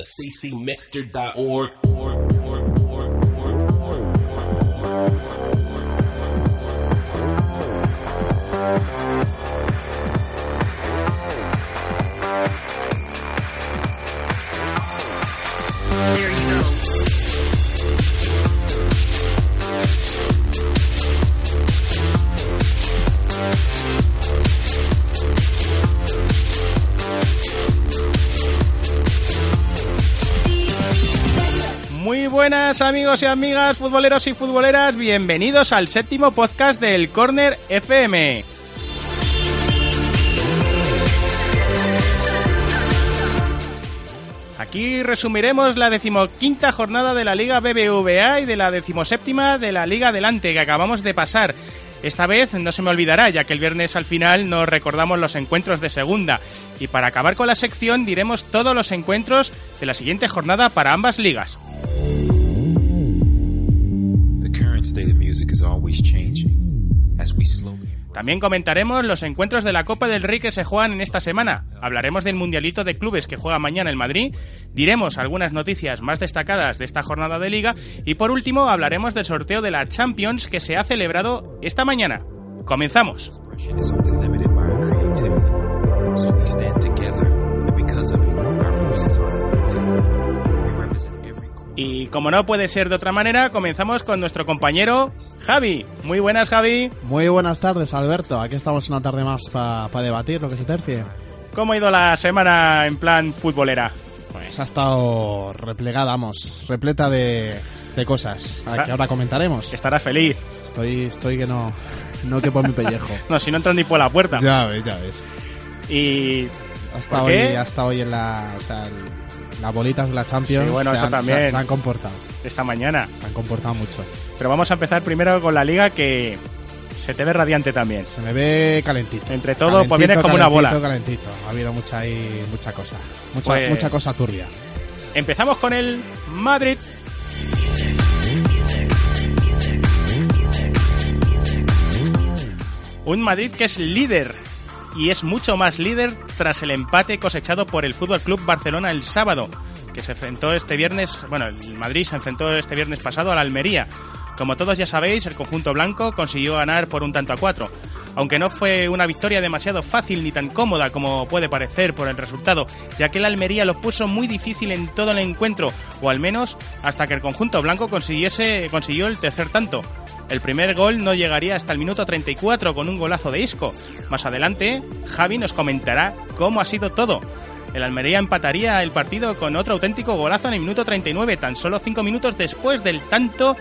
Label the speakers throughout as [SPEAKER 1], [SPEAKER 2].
[SPEAKER 1] safetymixter.org. amigos y amigas, futboleros y futboleras, bienvenidos al séptimo podcast del Corner FM. Aquí resumiremos la decimoquinta jornada de la Liga BBVA y de la decimoséptima de la Liga Adelante que acabamos de pasar. Esta vez no se me olvidará, ya que el viernes al final nos recordamos los encuentros de segunda. Y para acabar con la sección diremos todos los encuentros de la siguiente jornada para ambas ligas. También comentaremos los encuentros de la Copa del Rey que se juegan en esta semana. Hablaremos del Mundialito de Clubes que juega mañana en Madrid. Diremos algunas noticias más destacadas de esta jornada de liga. Y por último hablaremos del sorteo de la Champions que se ha celebrado esta mañana. Comenzamos.
[SPEAKER 2] So we stand together, and because of it, our voices are unlimited.
[SPEAKER 1] Y como no puede ser de otra manera, comenzamos con nuestro compañero Javi. Muy buenas Javi.
[SPEAKER 3] Muy buenas tardes, Alberto. Aquí estamos una tarde más para debatir lo que se tercie.
[SPEAKER 1] ¿Cómo ha ido la semana en plan futbolera?
[SPEAKER 3] Pues ha estado replegada, vamos, repleta de, de cosas a que ahora comentaremos.
[SPEAKER 1] Estará feliz.
[SPEAKER 3] Estoy, estoy que no, no que por mi pellejo.
[SPEAKER 1] No, si no entran ni por la puerta.
[SPEAKER 3] ya ves, ya ves.
[SPEAKER 1] Y
[SPEAKER 3] Hasta
[SPEAKER 1] ¿Por
[SPEAKER 3] hoy, hasta hoy en la, o sea, las bolitas de la Champions
[SPEAKER 1] Sí, bueno,
[SPEAKER 3] se,
[SPEAKER 1] eso
[SPEAKER 3] han,
[SPEAKER 1] también.
[SPEAKER 3] se- se han comportado,
[SPEAKER 1] esta mañana.
[SPEAKER 3] se han comportado mucho.
[SPEAKER 1] Pero vamos a empezar primero con la liga que se te ve radiante también.
[SPEAKER 3] Se me ve calentito.
[SPEAKER 1] Entre todo, pues viene como una bola.
[SPEAKER 3] Calentito, calentito. Ha habido mucha ahí, mucha cosa, mucha,
[SPEAKER 1] Pues-
[SPEAKER 3] mucha cosa turbia.
[SPEAKER 1] Empezamos con el Madrid. Un Madrid que es líder y es mucho más líder tras el empate cosechado por el Fútbol Club Barcelona el sábado, se enfrentó este viernes, bueno, el Madrid se enfrentó este viernes pasado al Almería. Como todos ya sabéis, el conjunto blanco consiguió ganar por un tanto a cuatro. Aunque no fue una victoria demasiado fácil ni tan cómoda como puede parecer por el resultado, ya que el Almería lo puso muy difícil en todo el encuentro, o al menos hasta que el conjunto blanco consiguiese, consiguió el tercer tanto. El primer gol no llegaría hasta el minuto 34 con un golazo de Isco. Más adelante, Javi nos comentará cómo ha sido todo. El Almería empataría el partido con otro auténtico golazo en el minuto 39, tan solo 5 minutos después del tanto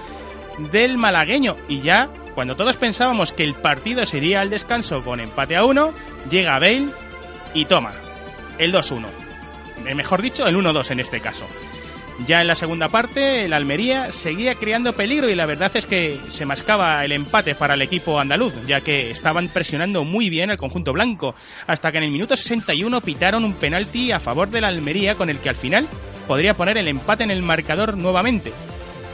[SPEAKER 1] del malagueño. Y ya, cuando todos pensábamos que el partido se iría al descanso con empate a 1, llega Bale y toma el 2-1. Eh, Mejor dicho, el 1-2 en este caso. Ya en la segunda parte, el Almería seguía creando peligro y la verdad es que se mascaba el empate para el equipo andaluz, ya que estaban presionando muy bien al conjunto blanco, hasta que en el minuto 61 pitaron un penalti a favor del Almería con el que al final podría poner el empate en el marcador nuevamente.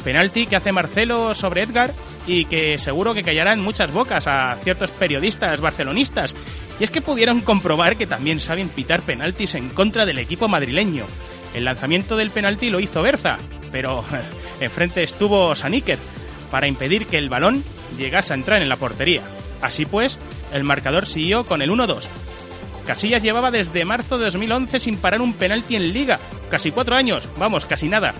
[SPEAKER 1] Penalti que hace Marcelo sobre Edgar y que seguro que callarán muchas bocas a ciertos periodistas barcelonistas. Y es que pudieron comprobar que también saben pitar penaltis en contra del equipo madrileño. El lanzamiento del penalti lo hizo Berza, pero enfrente estuvo Saníquez para impedir que el balón llegase a entrar en la portería. Así pues, el marcador siguió con el 1-2. Casillas llevaba desde marzo de 2011 sin parar un penalti en liga. Casi cuatro años, vamos, casi nada.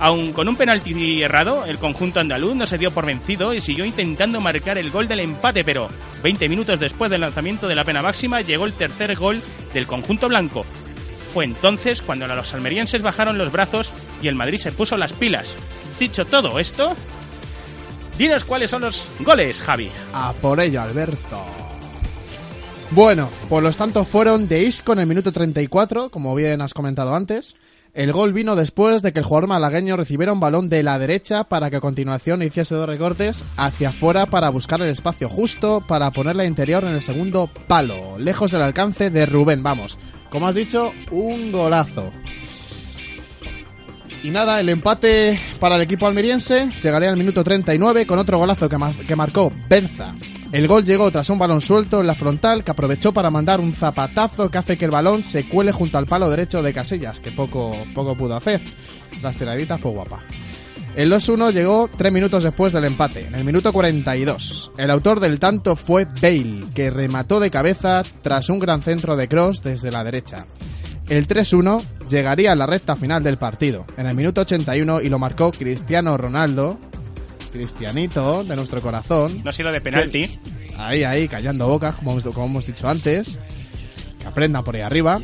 [SPEAKER 1] Aun con un penalti errado, el conjunto andaluz no se dio por vencido y siguió intentando marcar el gol del empate, pero 20 minutos después del lanzamiento de la pena máxima llegó el tercer gol del conjunto blanco. Fue entonces cuando los almerienses bajaron los brazos y el Madrid se puso las pilas. Dicho todo esto, dinos cuáles son los goles, Javi.
[SPEAKER 3] A por ello, Alberto. Bueno, pues los tantos fueron de Isco en el minuto 34, como bien has comentado antes. El gol vino después de que el jugador malagueño recibiera un balón de la derecha para que a continuación hiciese dos recortes hacia afuera para buscar el espacio justo para ponerla interior en el segundo palo, lejos del alcance de Rubén. Vamos, como has dicho, un golazo. Y nada, el empate para el equipo almeriense llegaría al minuto 39 con otro golazo que, que marcó Berza El gol llegó tras un balón suelto en la frontal que aprovechó para mandar un zapatazo que hace que el balón se cuele junto al palo derecho de Casillas, que poco, poco pudo hacer. La tiradita fue guapa. El 2-1 llegó tres minutos después del empate, en el minuto 42. El autor del tanto fue Bale, que remató de cabeza tras un gran centro de cross desde la derecha. El 3-1 llegaría a la recta final del partido, en el minuto 81, y lo marcó Cristiano Ronaldo, Cristianito de nuestro corazón.
[SPEAKER 1] No ha sido de penalti.
[SPEAKER 3] Ahí, ahí, callando bocas, como, hemos- como hemos dicho antes. Que aprendan por ahí arriba.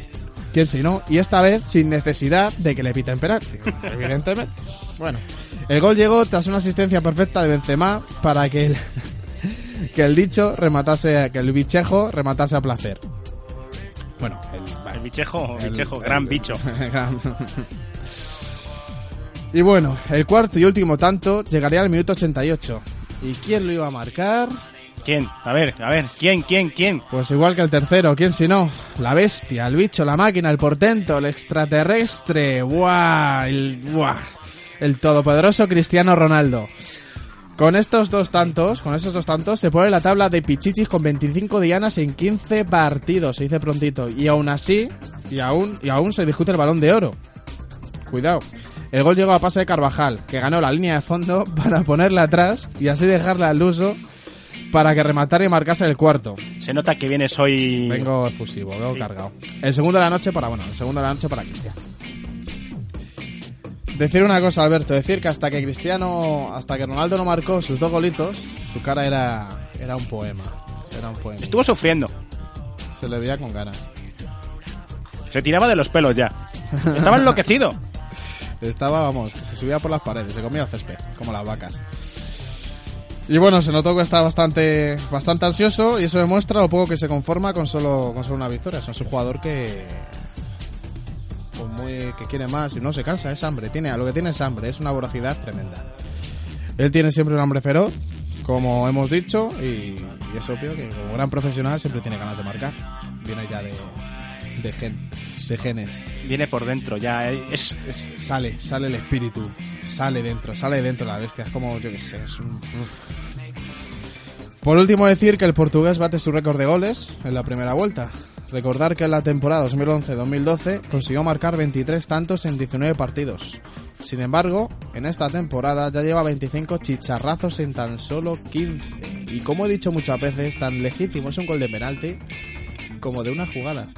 [SPEAKER 3] ¿Quién si no? Y esta vez sin necesidad de que le piten penalti. Evidentemente. Bueno, el gol llegó tras una asistencia perfecta de Benzema para que el, que el dicho rematase, que el bichejo rematase a placer. Bueno, el,
[SPEAKER 1] El bichejo,
[SPEAKER 3] el-
[SPEAKER 1] bichejo, gran bicho.
[SPEAKER 3] y bueno, el cuarto y último tanto llegaría al minuto 88. ¿Y quién lo iba a marcar?
[SPEAKER 1] ¿Quién? A ver, a ver, ¿quién, quién, quién?
[SPEAKER 3] Pues igual que el tercero, ¿quién si no? La bestia, el bicho, la máquina, el portento, el extraterrestre, ¡buah! El, ¡buah! El todopoderoso Cristiano Ronaldo. Con estos dos tantos, con esos dos tantos, se pone la tabla de Pichichis con 25 dianas en 15 partidos, se dice prontito. Y aún así, y aún, y aún se discute el balón de oro. Cuidado. El gol llegó a pase de Carvajal, que ganó la línea de fondo para ponerla atrás y así dejarla al uso para que rematara y marcase el cuarto.
[SPEAKER 1] Se nota que vienes hoy...
[SPEAKER 3] Vengo efusivo, vengo cargado. El segundo de la noche para, bueno, el segundo de la noche para Cristiano. Decir una cosa, Alberto, decir que hasta que Cristiano, hasta que Ronaldo no marcó sus dos golitos, su cara era, era un poema. Era un poema.
[SPEAKER 1] Estuvo sufriendo.
[SPEAKER 3] Se le veía con ganas.
[SPEAKER 1] Se tiraba de los pelos ya. Estaba enloquecido.
[SPEAKER 3] Estaba, vamos, que se subía por las paredes, se comía césped, como las vacas. Y bueno, se notó que está bastante, bastante ansioso y eso demuestra lo poco que se conforma con solo, con solo una victoria. Es un jugador que, muy, que quiere más y no se cansa, es hambre. Tiene, lo que tiene es hambre, es una voracidad tremenda. Él tiene siempre un hambre feroz, como hemos dicho, y, y es obvio que como gran profesional siempre tiene ganas de marcar. Viene ya de, de, gen, de genes.
[SPEAKER 1] Viene por dentro ya. eh, Es,
[SPEAKER 3] Es- sale, sale el espíritu, sale dentro, sale dentro la bestia. Es como, yo qué sé, es un... uf. Por último decir que el portugués bate su récord de goles en la primera vuelta. Recordar que en la temporada 2011-2012 consiguió marcar 23 tantos en 19 partidos. Sin embargo, en esta temporada ya lleva 25 chicharrazos en tan solo 15. Y como he dicho muchas veces, tan legítimo es un gol de penalti como de una jugada.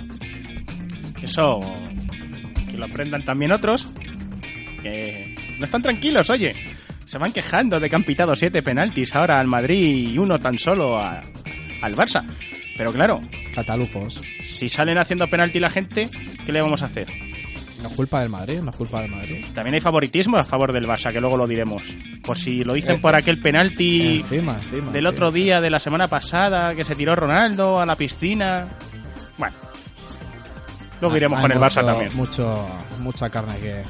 [SPEAKER 1] Eso que lo aprendan también otros. Que no están tranquilos, oye. Se van quejando de que han pitado siete penaltis ahora al Madrid y uno tan solo a- al Barça. Pero claro,
[SPEAKER 3] Catalufos.
[SPEAKER 1] si salen haciendo penalti la gente, ¿qué le vamos a hacer?
[SPEAKER 3] No es culpa del Madrid, no es culpa del Madrid.
[SPEAKER 1] También hay favoritismo a favor del Barça, que luego lo diremos. Por si lo dicen
[SPEAKER 3] Eh,
[SPEAKER 1] por aquel penalti
[SPEAKER 3] Encima, encima.
[SPEAKER 1] del otro día de la semana pasada que se tiró Ronaldo a la piscina. Bueno, luego iremos
[SPEAKER 3] Hay
[SPEAKER 1] con el Barça también.
[SPEAKER 3] Mucho, mucha carne que.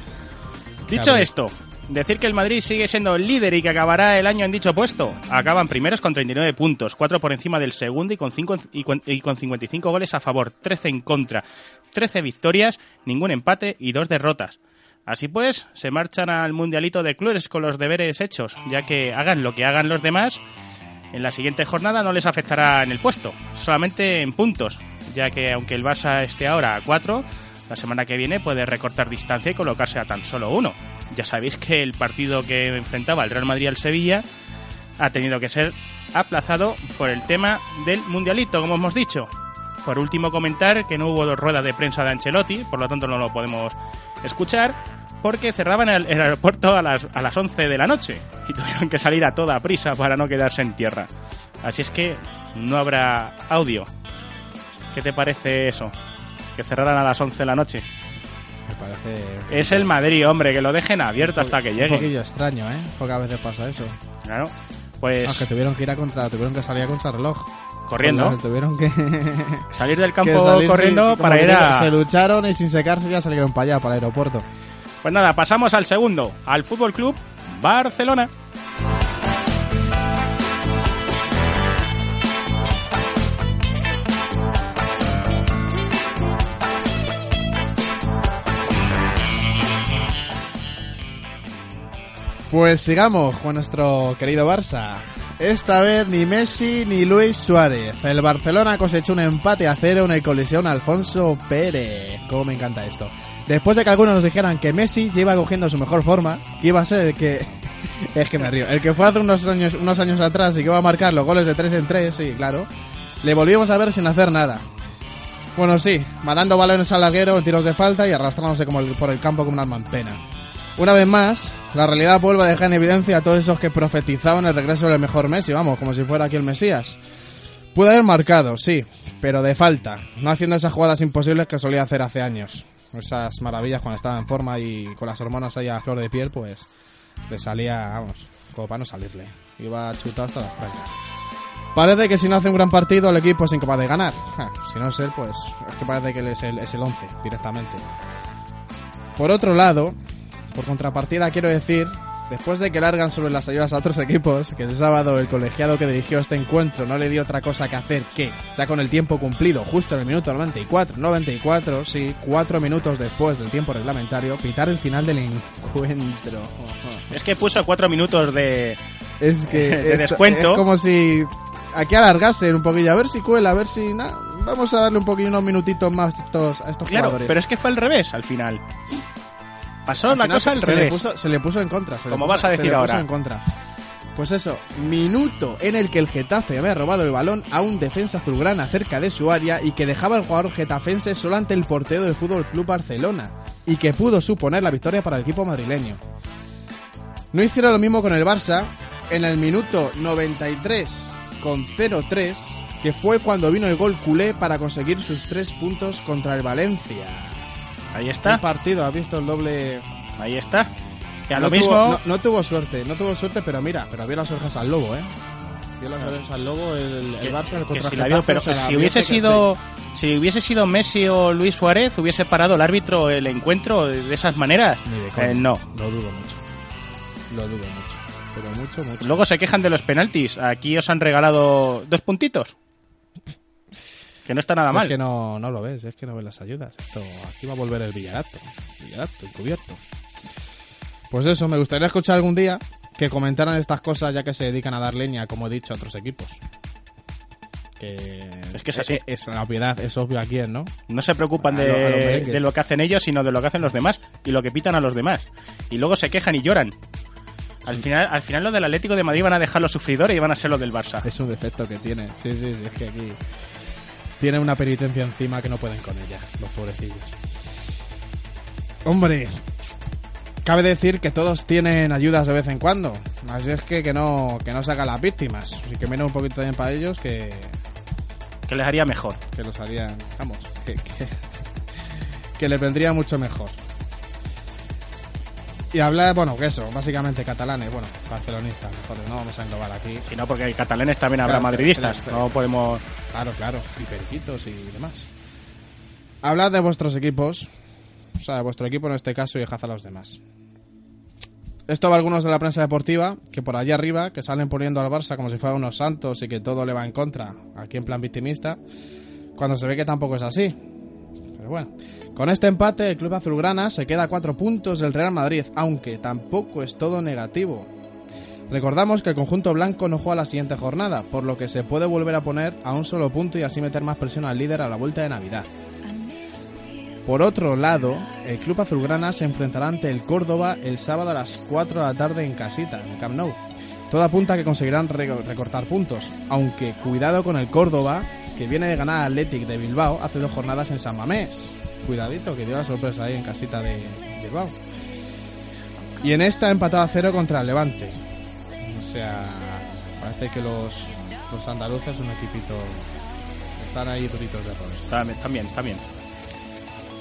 [SPEAKER 1] Dicho esto, decir que el Madrid sigue siendo el líder y que acabará el año en dicho puesto. Acaban primeros con 39 puntos, 4 por encima del segundo y con, y, con, y con 55 goles a favor, 13 en contra, 13 victorias, ningún empate y dos derrotas. Así pues, se marchan al Mundialito de Clubes con los deberes hechos, ya que hagan lo que hagan los demás, en la siguiente jornada no les afectará en el puesto, solamente en puntos, ya que aunque el Barça esté ahora a 4, la semana que viene puede recortar distancia y colocarse a tan solo uno. Ya sabéis que el partido que enfrentaba el Real Madrid al Sevilla ha tenido que ser aplazado por el tema del Mundialito, como hemos dicho. Por último, comentar que no hubo rueda de prensa de Ancelotti, por lo tanto no lo podemos escuchar, porque cerraban el, el aeropuerto a las, a las 11 de la noche y tuvieron que salir a toda prisa para no quedarse en tierra. Así es que no habrá audio. ¿Qué te parece eso? Que cerraran a las 11 de la noche.
[SPEAKER 3] Me parece.
[SPEAKER 1] Es el Madrid, hombre, que lo dejen abierto hasta que
[SPEAKER 3] Un
[SPEAKER 1] llegue.
[SPEAKER 3] poquillo extraño, ¿eh? Pocas veces pasa eso.
[SPEAKER 1] Claro. Pues
[SPEAKER 3] Aunque tuvieron que ir a contra. Tuvieron que salir a contra reloj.
[SPEAKER 1] corriendo,
[SPEAKER 3] Tuvieron que.
[SPEAKER 1] salir del campo
[SPEAKER 3] salir,
[SPEAKER 1] corriendo para ir a...
[SPEAKER 3] Se ducharon y sin secarse ya salieron para allá, para el aeropuerto.
[SPEAKER 1] Pues nada, pasamos al segundo, al Fútbol Club Barcelona.
[SPEAKER 3] Pues sigamos con nuestro querido Barça. Esta vez ni Messi ni Luis Suárez. El Barcelona cosechó un empate a cero en el colisión Alfonso Pérez. Cómo me encanta esto. Después de que algunos nos dijeran que Messi iba cogiendo su mejor forma, iba a ser el que... es que me río. El que fue hace unos años, unos años atrás y que iba a marcar los goles de 3 en 3, sí, claro. Le volvimos a ver sin hacer nada. Bueno, sí, mandando balones al larguero tiros de falta y arrastrándose como por el campo como una alma en pena. Una vez más, la realidad vuelve a dejar en evidencia a todos esos que profetizaban el regreso del mejor Messi, vamos, como si fuera aquí el Mesías. Puede haber marcado, sí, pero de falta, no haciendo esas jugadas imposibles que solía hacer hace años. Esas maravillas cuando estaba en forma y con las hormonas ahí a flor de piel, pues le salía, vamos, como para no salirle. Iba chutado hasta las trancas. Parece que si no hace un gran partido el equipo es incapaz de ganar. Si no es él, pues es que parece que él es el, es el 11 directamente. Por otro lado, por contrapartida quiero decir, después de que largan sobre las ayudas a otros equipos, que el sábado el colegiado que dirigió este encuentro no le dio otra cosa que hacer que, ya con el tiempo cumplido, justo en el minuto 94, 94, sí, cuatro minutos después del tiempo reglamentario, pitar el final del encuentro.
[SPEAKER 1] Es que puso cuatro minutos de...
[SPEAKER 3] Es que
[SPEAKER 1] De
[SPEAKER 3] esto-
[SPEAKER 1] descuento.
[SPEAKER 3] es como si aquí alargasen un poquillo, a ver si cuela, a ver si na, vamos a darle un poquillo unos minutitos más a estos, a estos
[SPEAKER 1] Claro,
[SPEAKER 3] jugadores.
[SPEAKER 1] pero es que fue al revés al final. Pasó la cosa
[SPEAKER 3] se-
[SPEAKER 1] al
[SPEAKER 3] se
[SPEAKER 1] revés.
[SPEAKER 3] Le puso, se le puso en contra. se le
[SPEAKER 1] Como
[SPEAKER 3] puso-
[SPEAKER 1] vas a
[SPEAKER 3] se
[SPEAKER 1] decir
[SPEAKER 3] le puso
[SPEAKER 1] ahora.
[SPEAKER 3] en contra. Pues eso, minuto en el que el Getafe había robado el balón a un defensa azulgrana cerca de su área y que dejaba al jugador getafense solo ante el portero del Fútbol Club Barcelona y que pudo suponer la victoria para el equipo madrileño. No hicieron lo mismo con el Barça en el minuto 93 con 0-3, que fue cuando vino el gol culé para conseguir sus tres puntos contra el Valencia.
[SPEAKER 1] Ahí
[SPEAKER 3] El
[SPEAKER 1] está,
[SPEAKER 3] partido ha visto el doble
[SPEAKER 1] ahí está. Que a
[SPEAKER 3] no
[SPEAKER 1] lo mismo...
[SPEAKER 3] Tuvo, no, no tuvo suerte, no tuvo suerte, pero mira, pero vio las orejas al lobo, ¿eh? Vio las orejas al lobo el, el
[SPEAKER 1] que-
[SPEAKER 3] Barça el contra
[SPEAKER 1] si la vio, pero
[SPEAKER 3] o sea, la
[SPEAKER 1] si hubiese sido si hubiese sido Messi o Luis Suárez hubiese parado el árbitro el encuentro de esas maneras
[SPEAKER 3] de.
[SPEAKER 1] Eh, no
[SPEAKER 3] Lo dudo mucho. Lo dudo mucho. Pero mucho, mucho.
[SPEAKER 1] luego se quejan de los penaltis aquí os han regalado dos puntitos que no está nada
[SPEAKER 3] Es
[SPEAKER 1] mal
[SPEAKER 3] que no, no lo ves, es que no ves las ayudas. Esto, aquí va a volver el Villarato. Villarato, encubierto. Pues eso, me gustaría escuchar algún día que comentaran estas cosas ya que se dedican a dar leña, como he dicho, a otros equipos. Que
[SPEAKER 1] Es que es así.
[SPEAKER 3] Es, la obviedad, es obvio a quién, ¿no?
[SPEAKER 1] no se preocupan
[SPEAKER 3] A
[SPEAKER 1] de,
[SPEAKER 3] a
[SPEAKER 1] de lo que hacen ellos sino de lo que hacen los demás y lo que pitan a los demás y luego se quejan y lloran al final al final los del Atlético de Madrid van a dejar los sufridores y van a ser los del Barça
[SPEAKER 3] Es un defecto que tiene. Sí, sí, sí, es que aquí tiene una penitencia encima que no pueden con ella, los pobrecillos. Hombre, cabe decir que todos tienen ayudas de vez en cuando. Así es que que no, que no se hagan las víctimas. Y que menos un poquito también para ellos que,
[SPEAKER 1] que les haría mejor
[SPEAKER 3] que los harían, vamos, que, que, que les vendría mucho mejor. Y hablar, bueno, que eso, básicamente catalanes, bueno, barcelonistas, mejor, no vamos a englobar aquí.
[SPEAKER 1] y no porque hay catalanes también habrá
[SPEAKER 3] Claro,
[SPEAKER 1] madridistas no podemos
[SPEAKER 3] Claro, claro, y periquitos y demás. Hablad de vuestros equipos, o sea, de vuestro equipo en este caso y dejad a los demás. Esto va a algunos de la prensa deportiva, que por allá arriba, que salen poniendo al Barça como si fueran unos santos y que todo le va en contra, aquí en plan victimista, cuando se ve que tampoco es así. Pero bueno, con este empate el club azulgrana se queda a cuatro puntos del Real Madrid, aunque tampoco es todo negativo. Recordamos que el conjunto blanco no juega la siguiente jornada, por lo que se puede volver a poner a un solo punto y así meter más presión al líder a la vuelta de Navidad. Por otro lado, el club azulgrana se enfrentará ante el Córdoba el sábado a las 4 de la tarde en casita, en Camp Nou. Todo apunta a que conseguirán re- recortar puntos, aunque cuidado con el Córdoba, que viene de ganar al Athletic de Bilbao hace dos jornadas en San Mamés. Cuidadito, que dio la sorpresa ahí en casita de Bilbao. Y en esta empatado a cero contra el Levante. O sea, parece que los, los andaluces, un equipito, están ahí duritos de roer.
[SPEAKER 1] También, también, también.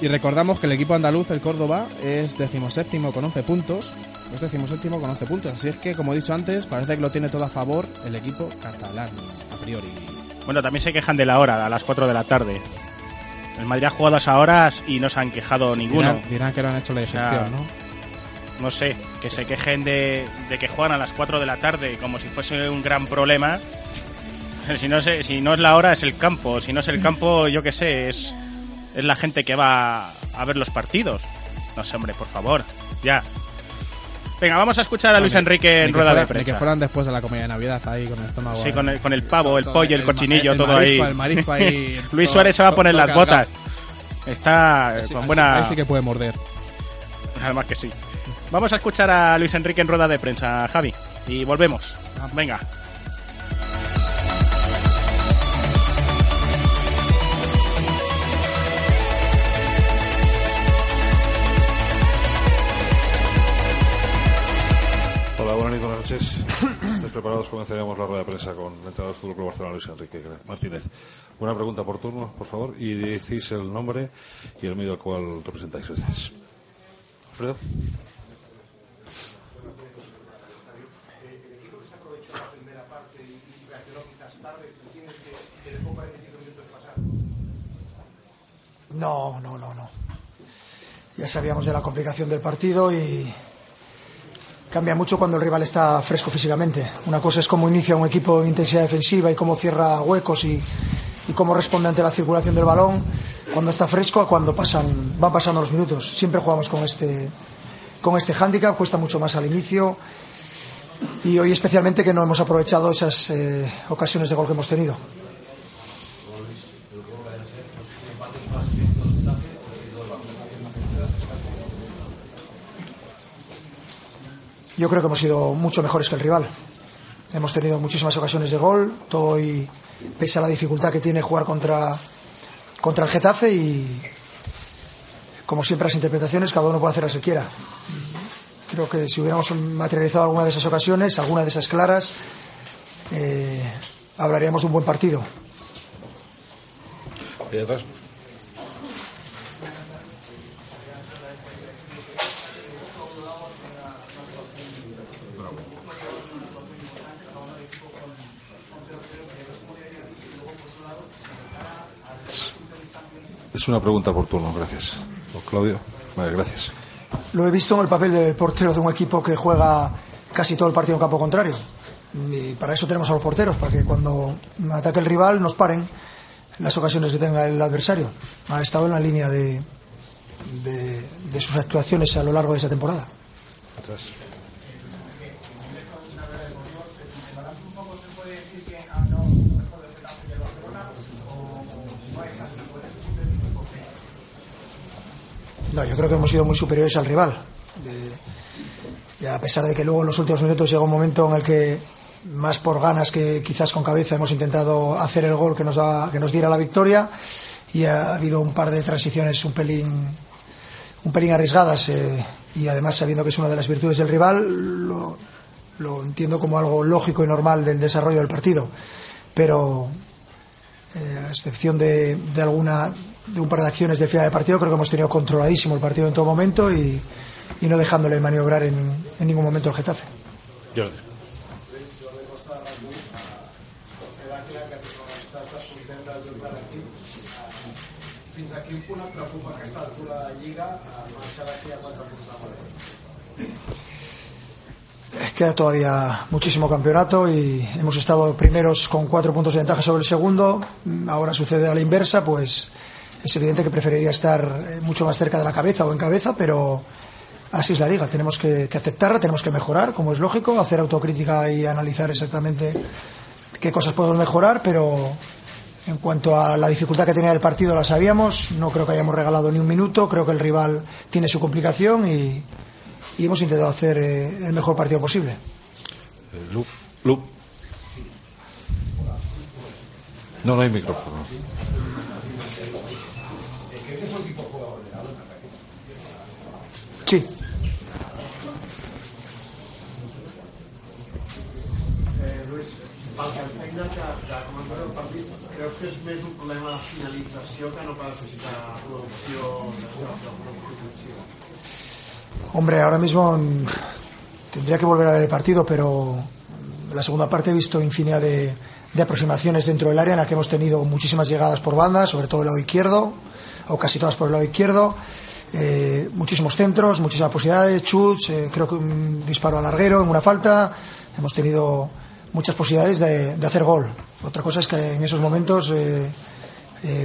[SPEAKER 3] Y recordamos que el equipo andaluz, el Córdoba, es decimoséptimo con 11 puntos. Es decimoséptimo con 11 puntos. Así es que, como he dicho antes, parece que lo tiene todo a favor el equipo catalán, a priori.
[SPEAKER 1] Bueno, también se quejan de la hora, a las 4 de la tarde. El Madrid ha jugado a esas horas y no se han quejado ninguno.
[SPEAKER 3] Dirán, dirán que lo han hecho la digestión,
[SPEAKER 1] sea,
[SPEAKER 3] ¿no?
[SPEAKER 1] No sé, que se quejen de, de que juegan a las 4 de la tarde como si fuese un gran problema. Si no, sé, si no es la hora, es el campo. Si no es el campo, yo qué sé, es, es la gente que va a ver los partidos. No sé, hombre, por favor, ya. Venga, vamos a escuchar a Luis Enrique en rueda
[SPEAKER 3] fuera-
[SPEAKER 1] de
[SPEAKER 3] ni que
[SPEAKER 1] prensa.
[SPEAKER 3] fueran después de la comida de Navidad ahí con el estómago.
[SPEAKER 1] Sí,
[SPEAKER 3] ahí.
[SPEAKER 1] con el, con el pavo, el
[SPEAKER 3] Todo,
[SPEAKER 1] pollo, el,
[SPEAKER 3] el
[SPEAKER 1] cochinillo,
[SPEAKER 3] el
[SPEAKER 1] todo
[SPEAKER 3] marisco,
[SPEAKER 1] ahí.
[SPEAKER 3] el marisco ahí,
[SPEAKER 1] Luis Suárez se va a poner las botas. Está con buena...
[SPEAKER 3] ahí sí que puede morder.
[SPEAKER 1] Además que sí. Vamos a escuchar a Luis Enrique en rueda de prensa, Javi. Y volvemos. Venga.
[SPEAKER 4] Noches. ¿Estáis preparados? Comenzaremos la rueda de prensa con el entrenador del Club Barcelona, Luis Enrique Martínez. Una pregunta por turno, por favor, y decís el nombre y el medio al cual representáis. Gracias. Alfredo.
[SPEAKER 5] No, no, no, no. Ya sabíamos de la complicación del partido y cambia mucho cuando el rival está fresco físicamente. Una cosa es cómo inicia un equipo en intensidad defensiva y cómo cierra huecos y, cómo responde ante la circulación del balón cuando está fresco a cuando pasan, van pasando los minutos. Siempre jugamos con este, con este hándicap, cuesta mucho más al inicio y hoy especialmente que no hemos aprovechado esas eh, ocasiones de gol que hemos tenido. Yo creo que hemos sido mucho mejores que el rival. Hemos tenido muchísimas ocasiones de gol, todo y pese a la dificultad que tiene jugar contra, contra el Getafe y como siempre las interpretaciones cada uno puede hacer las que quiera. Creo que si hubiéramos materializado alguna de esas ocasiones, alguna de esas claras, eh, hablaríamos de un buen partido.
[SPEAKER 4] Es una pregunta por turno, gracias. Claudio. Vale, gracias.
[SPEAKER 5] Lo he visto en el papel del portero de un equipo que juega casi todo el partido en campo contrario. Y para eso tenemos a los porteros, para que cuando ataque el rival nos paren las ocasiones que tenga el adversario. Ha estado en la línea de, de, de sus actuaciones a lo largo de esa temporada.
[SPEAKER 4] Atrás.
[SPEAKER 5] Yo creo que hemos sido muy superiores al rival. A pesar de que luego en los últimos minutos llega un momento en el que más por ganas que quizás con cabeza hemos intentado hacer el gol que nos da, que nos diera la victoria y ha habido un par de transiciones un pelín un pelín arriesgadas eh, y además sabiendo que es una de las virtudes del rival lo, lo entiendo como algo lógico y normal del desarrollo del partido pero eh, a excepción de, de alguna de un par de acciones de final de partido creo que hemos tenido controladísimo el partido en todo momento y, y no dejándole maniobrar en, en ningún momento el Getafe
[SPEAKER 4] Jordi.
[SPEAKER 6] Fins a quin punt et preocupa aquesta altura de Lliga a marxar d'aquí a quatre punts de Madrid?
[SPEAKER 5] Queda todavía muchísimo campeonato y hemos estado primeros con cuatro puntos de ventaja sobre el segundo. Ahora sucede a la inversa, pues es evidente que preferiría estar eh, mucho más cerca de la cabeza o en cabeza, pero así es la liga. Tenemos que, aceptarla, tenemos que mejorar, como es lógico, hacer autocrítica y analizar exactamente qué cosas podemos mejorar, pero en cuanto a la dificultad que tenía el partido la sabíamos. No creo que hayamos regalado ni un minuto. Creo que el rival tiene su complicación y, hemos intentado hacer eh, el mejor partido posible.
[SPEAKER 4] Eh, Lu. No hay micrófono.
[SPEAKER 5] Sí.
[SPEAKER 6] Pel que entenc de, de com el partit, creus que és més un problema de finalització que no pas de producció ofensiva?
[SPEAKER 5] Hombre, ahora mismo mm, tendría que volver a ver el partido, pero la segunda parte he visto infinidad de, de aproximaciones dentro del área en la que hemos tenido muchísimas llegadas por banda, sobre todo el lado izquierdo, o casi todas por el lado izquierdo. Eh, muchísimos centros, muchísimas posibilidades, chuts, eh, creo que un disparo al larguero en una falta. Hemos tenido muchas posibilidades de, hacer gol. Otra cosa es que en esos momentos eh,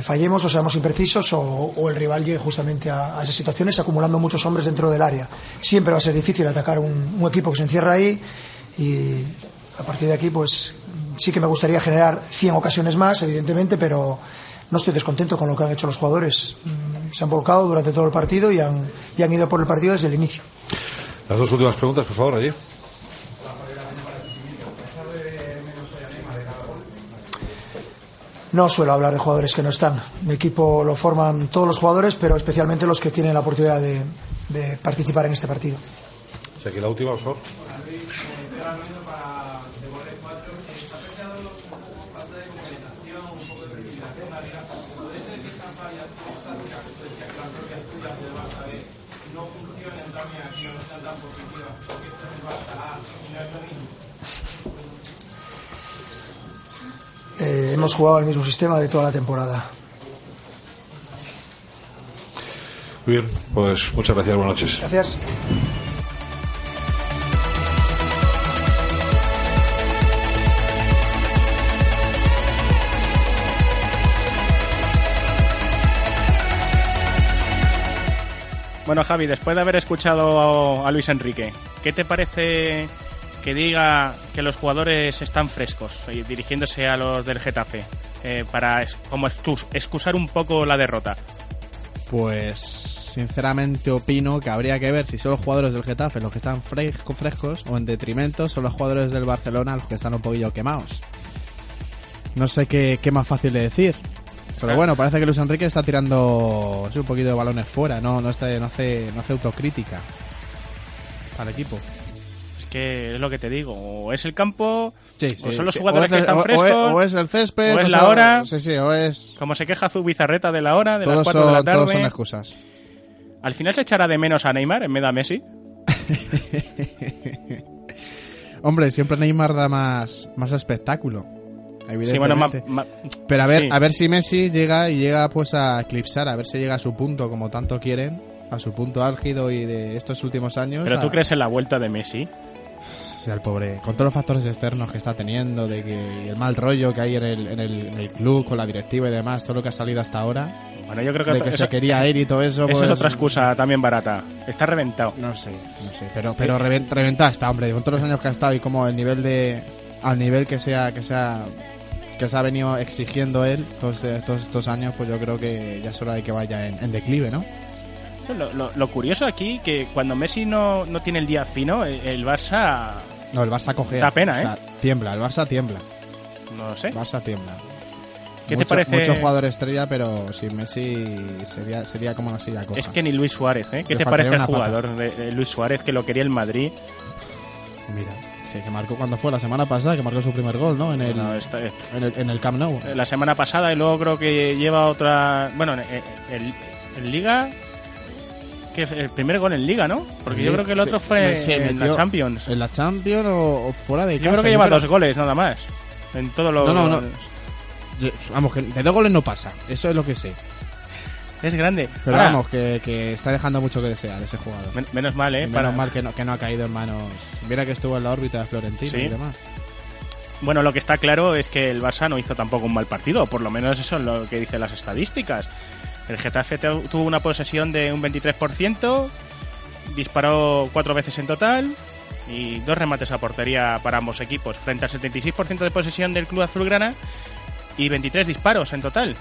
[SPEAKER 5] fallemos o seamos imprecisos o, el rival llegue justamente a, a esas situaciones acumulando muchos hombres dentro del área. Siempre va a ser difícil atacar un, un equipo que se encierra ahí y a partir de aquí pues sí que me gustaría generar 100 ocasiones más, evidentemente, pero no estoy descontento con lo que han hecho los jugadores. Se han volcado durante todo el partido y han, y han ido por el partido desde el inicio.
[SPEAKER 4] Las dos últimas preguntas, por favor, allí.
[SPEAKER 5] No suelo hablar de jugadores que no están. Mi equipo lo forman todos los jugadores, pero especialmente los que tienen la oportunidad de, de participar en este partido.
[SPEAKER 4] O sea, aquí la última, por favor.
[SPEAKER 5] Eh, hemos jugado el mismo sistema de toda la temporada.
[SPEAKER 4] Muy bien, pues muchas gracias, buenas noches.
[SPEAKER 5] Gracias.
[SPEAKER 1] Bueno, Javi, después de haber escuchado a Luis Enrique, ¿qué te parece que diga que los jugadores están frescos, eh, dirigiéndose a los del Getafe, eh, para como excus- excusar un poco la derrota?
[SPEAKER 3] Pues sinceramente opino que habría que ver si son los jugadores del Getafe los que están frescos o en detrimento son los jugadores del Barcelona los que están un poquillo quemados. No sé qué, qué más fácil de decir. Pero bueno, parece que Luis Enrique está tirando sí, un poquito de balones fuera, no, no, está, no, hace, no hace autocrítica al equipo.
[SPEAKER 1] Es que es lo que te digo, o es el campo,
[SPEAKER 3] Sí,
[SPEAKER 1] o son los jugadores que
[SPEAKER 3] es-
[SPEAKER 1] están
[SPEAKER 3] o-
[SPEAKER 1] frescos,
[SPEAKER 3] O es el césped.
[SPEAKER 1] o es la hora.
[SPEAKER 3] O es.
[SPEAKER 1] como se queja Zubizarreta de la hora, de las
[SPEAKER 3] Todos
[SPEAKER 1] 4 de la
[SPEAKER 3] son, todos
[SPEAKER 1] tarde.
[SPEAKER 3] son excusas.
[SPEAKER 1] Al final se echará de menos a Neymar en vez de a Messi.
[SPEAKER 3] Hombre, siempre Neymar da más, más espectáculo.
[SPEAKER 1] Sí, bueno, ma-
[SPEAKER 3] Evidentemente.
[SPEAKER 1] ma-
[SPEAKER 3] Pero a ver,
[SPEAKER 1] sí.
[SPEAKER 3] a ver si Messi llega y llega pues a eclipsar, a ver si llega a su punto como tanto quieren, a su punto álgido y de estos últimos años.
[SPEAKER 1] Pero
[SPEAKER 3] a-
[SPEAKER 1] tú crees en la vuelta de Messi.
[SPEAKER 3] O sea, el pobre, con todos los factores externos que está teniendo, de que el mal rollo que hay en el, en el, en el club, con la directiva y demás, todo lo que ha salido hasta ahora,
[SPEAKER 1] Bueno, yo creo que,
[SPEAKER 3] de que
[SPEAKER 1] eso,
[SPEAKER 3] se quería ir y todo eso. pues,
[SPEAKER 1] es otra excusa también barata. Está reventado.
[SPEAKER 3] No sé, no sé, pero, pero reven- reventada está, hombre, con todos los años que ha estado y como el nivel de, al nivel que sea, que sea, que se ha venido exigiendo él todos, todos estos años, pues yo creo que ya es hora de que vaya en, en declive, ¿no?
[SPEAKER 1] Lo, lo- lo curioso aquí que cuando Messi no, no tiene el día fino, el, el Barça,
[SPEAKER 3] No, el Barça coge.
[SPEAKER 1] Da pena, ¿eh?
[SPEAKER 3] o sea, Tiembla, el Barça tiembla,
[SPEAKER 1] no lo sé.
[SPEAKER 3] el Barça tiembla.
[SPEAKER 1] ¿Qué te
[SPEAKER 3] Mucho-
[SPEAKER 1] parece?
[SPEAKER 3] Mucho jugador estrella, pero sin Messi sería, sería como una silla coja.
[SPEAKER 1] Es que ni Luis Suárez, ¿eh? ¿Qué
[SPEAKER 3] Le
[SPEAKER 1] te parece el jugador de, de Luis Suárez que lo quería el Madrid?
[SPEAKER 3] Mira, que marcó cuando fue la semana pasada, que marcó su primer gol, ¿no? En el,
[SPEAKER 1] No, esta-
[SPEAKER 3] en el, en el Camp Nou.
[SPEAKER 1] la semana pasada y luego creo que lleva otra. Bueno, en, en Liga. Que el primer gol en Liga, ¿no? Porque yo creo que el otro fue en la Champions.
[SPEAKER 3] En la Champions o, o fuera de
[SPEAKER 1] Yo
[SPEAKER 3] casa.
[SPEAKER 1] creo que lleva
[SPEAKER 3] creo-
[SPEAKER 1] dos goles nada más. En todo lo.
[SPEAKER 3] No, no, no. Yo- Vamos, que de dos goles no pasa. Eso es lo que sé.
[SPEAKER 1] Es grande.
[SPEAKER 3] Pero
[SPEAKER 1] Ahora,
[SPEAKER 3] vamos, que, que está dejando mucho que desear ese jugador.
[SPEAKER 1] men- menos mal, ¿eh?
[SPEAKER 3] Menos
[SPEAKER 1] para-
[SPEAKER 3] mal que no, que no ha caído en manos. Mira que estuvo en la órbita de Florentino
[SPEAKER 1] Sí.
[SPEAKER 3] y demás.
[SPEAKER 1] Bueno, lo que está claro es que el Barça no hizo tampoco un mal partido, por lo menos eso es lo que dicen las estadísticas. El Getafe tuvo una posesión de un 23%, disparó cuatro veces en total y dos remates a portería para ambos equipos, frente al 76% de posesión del club azulgrana y 23 disparos en total.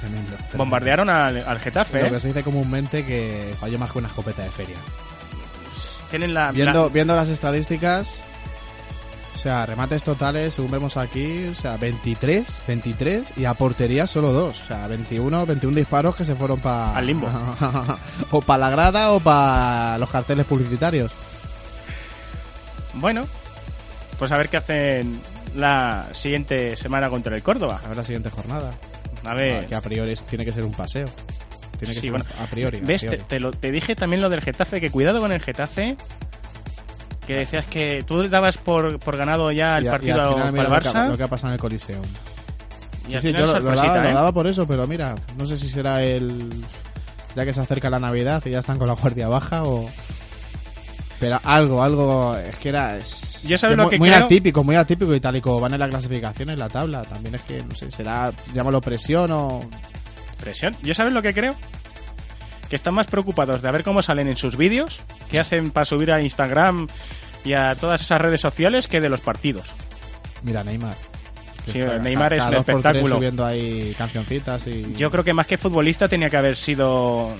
[SPEAKER 3] Tremendo. tremendo.
[SPEAKER 1] Bombardearon al, al Getafe.
[SPEAKER 3] Lo
[SPEAKER 1] ¿eh?
[SPEAKER 3] que se dice comúnmente que falló más que una escopeta de feria.
[SPEAKER 1] Tienen la,
[SPEAKER 3] Viendo,
[SPEAKER 1] la-
[SPEAKER 3] viendo las estadísticas, o sea, remates totales, según vemos aquí, o sea, 23, 23 y a portería solo dos. O sea, 21, 21 disparos que se fueron para...
[SPEAKER 1] Al limbo.
[SPEAKER 3] o para la grada o para los carteles publicitarios.
[SPEAKER 1] Bueno, pues a ver qué hacen la siguiente semana contra el Córdoba.
[SPEAKER 3] A ver la siguiente jornada.
[SPEAKER 1] A ver.
[SPEAKER 3] Ah, que a priori tiene que ser un paseo. Tiene que
[SPEAKER 1] Sí,
[SPEAKER 3] ser
[SPEAKER 1] bueno,
[SPEAKER 3] un- a priori.
[SPEAKER 1] ¿Ves? Te,
[SPEAKER 3] priori.
[SPEAKER 1] te lo, te dije también lo del Getafe, que cuidado con el Getafe. Que decías que tú dabas por, por ganado ya el
[SPEAKER 3] Y y
[SPEAKER 1] partido
[SPEAKER 3] al final
[SPEAKER 1] para el
[SPEAKER 3] lo que ha-
[SPEAKER 1] Barça.
[SPEAKER 3] Lo que ha pasado en el Coliseo.
[SPEAKER 1] y
[SPEAKER 3] Sí, sí, yo lo, lo lo
[SPEAKER 1] ¿eh?
[SPEAKER 3] daba por eso, pero mira, no sé si será el... Ya que se acerca la Navidad y ya están con la guardia baja o... Pero algo, algo, es que era... Es,
[SPEAKER 1] Yo sabes
[SPEAKER 3] es
[SPEAKER 1] lo
[SPEAKER 3] muy,
[SPEAKER 1] que
[SPEAKER 3] muy
[SPEAKER 1] creo.
[SPEAKER 3] atípico, muy atípico y tal y como van en la clasificación en la tabla. También es que, no sé, será, llámalo presión o...
[SPEAKER 1] Presión. ¿Yo sabes lo que creo? Que están más preocupados de ver cómo salen en sus vídeos, qué hacen para subir a Instagram y a todas esas redes sociales que de los partidos.
[SPEAKER 3] Mira, Neymar.
[SPEAKER 1] Sí, Neymar es un espectáculo.
[SPEAKER 3] subiendo ahí cancioncitas y...
[SPEAKER 1] Yo creo que más que futbolista tenía que haber sido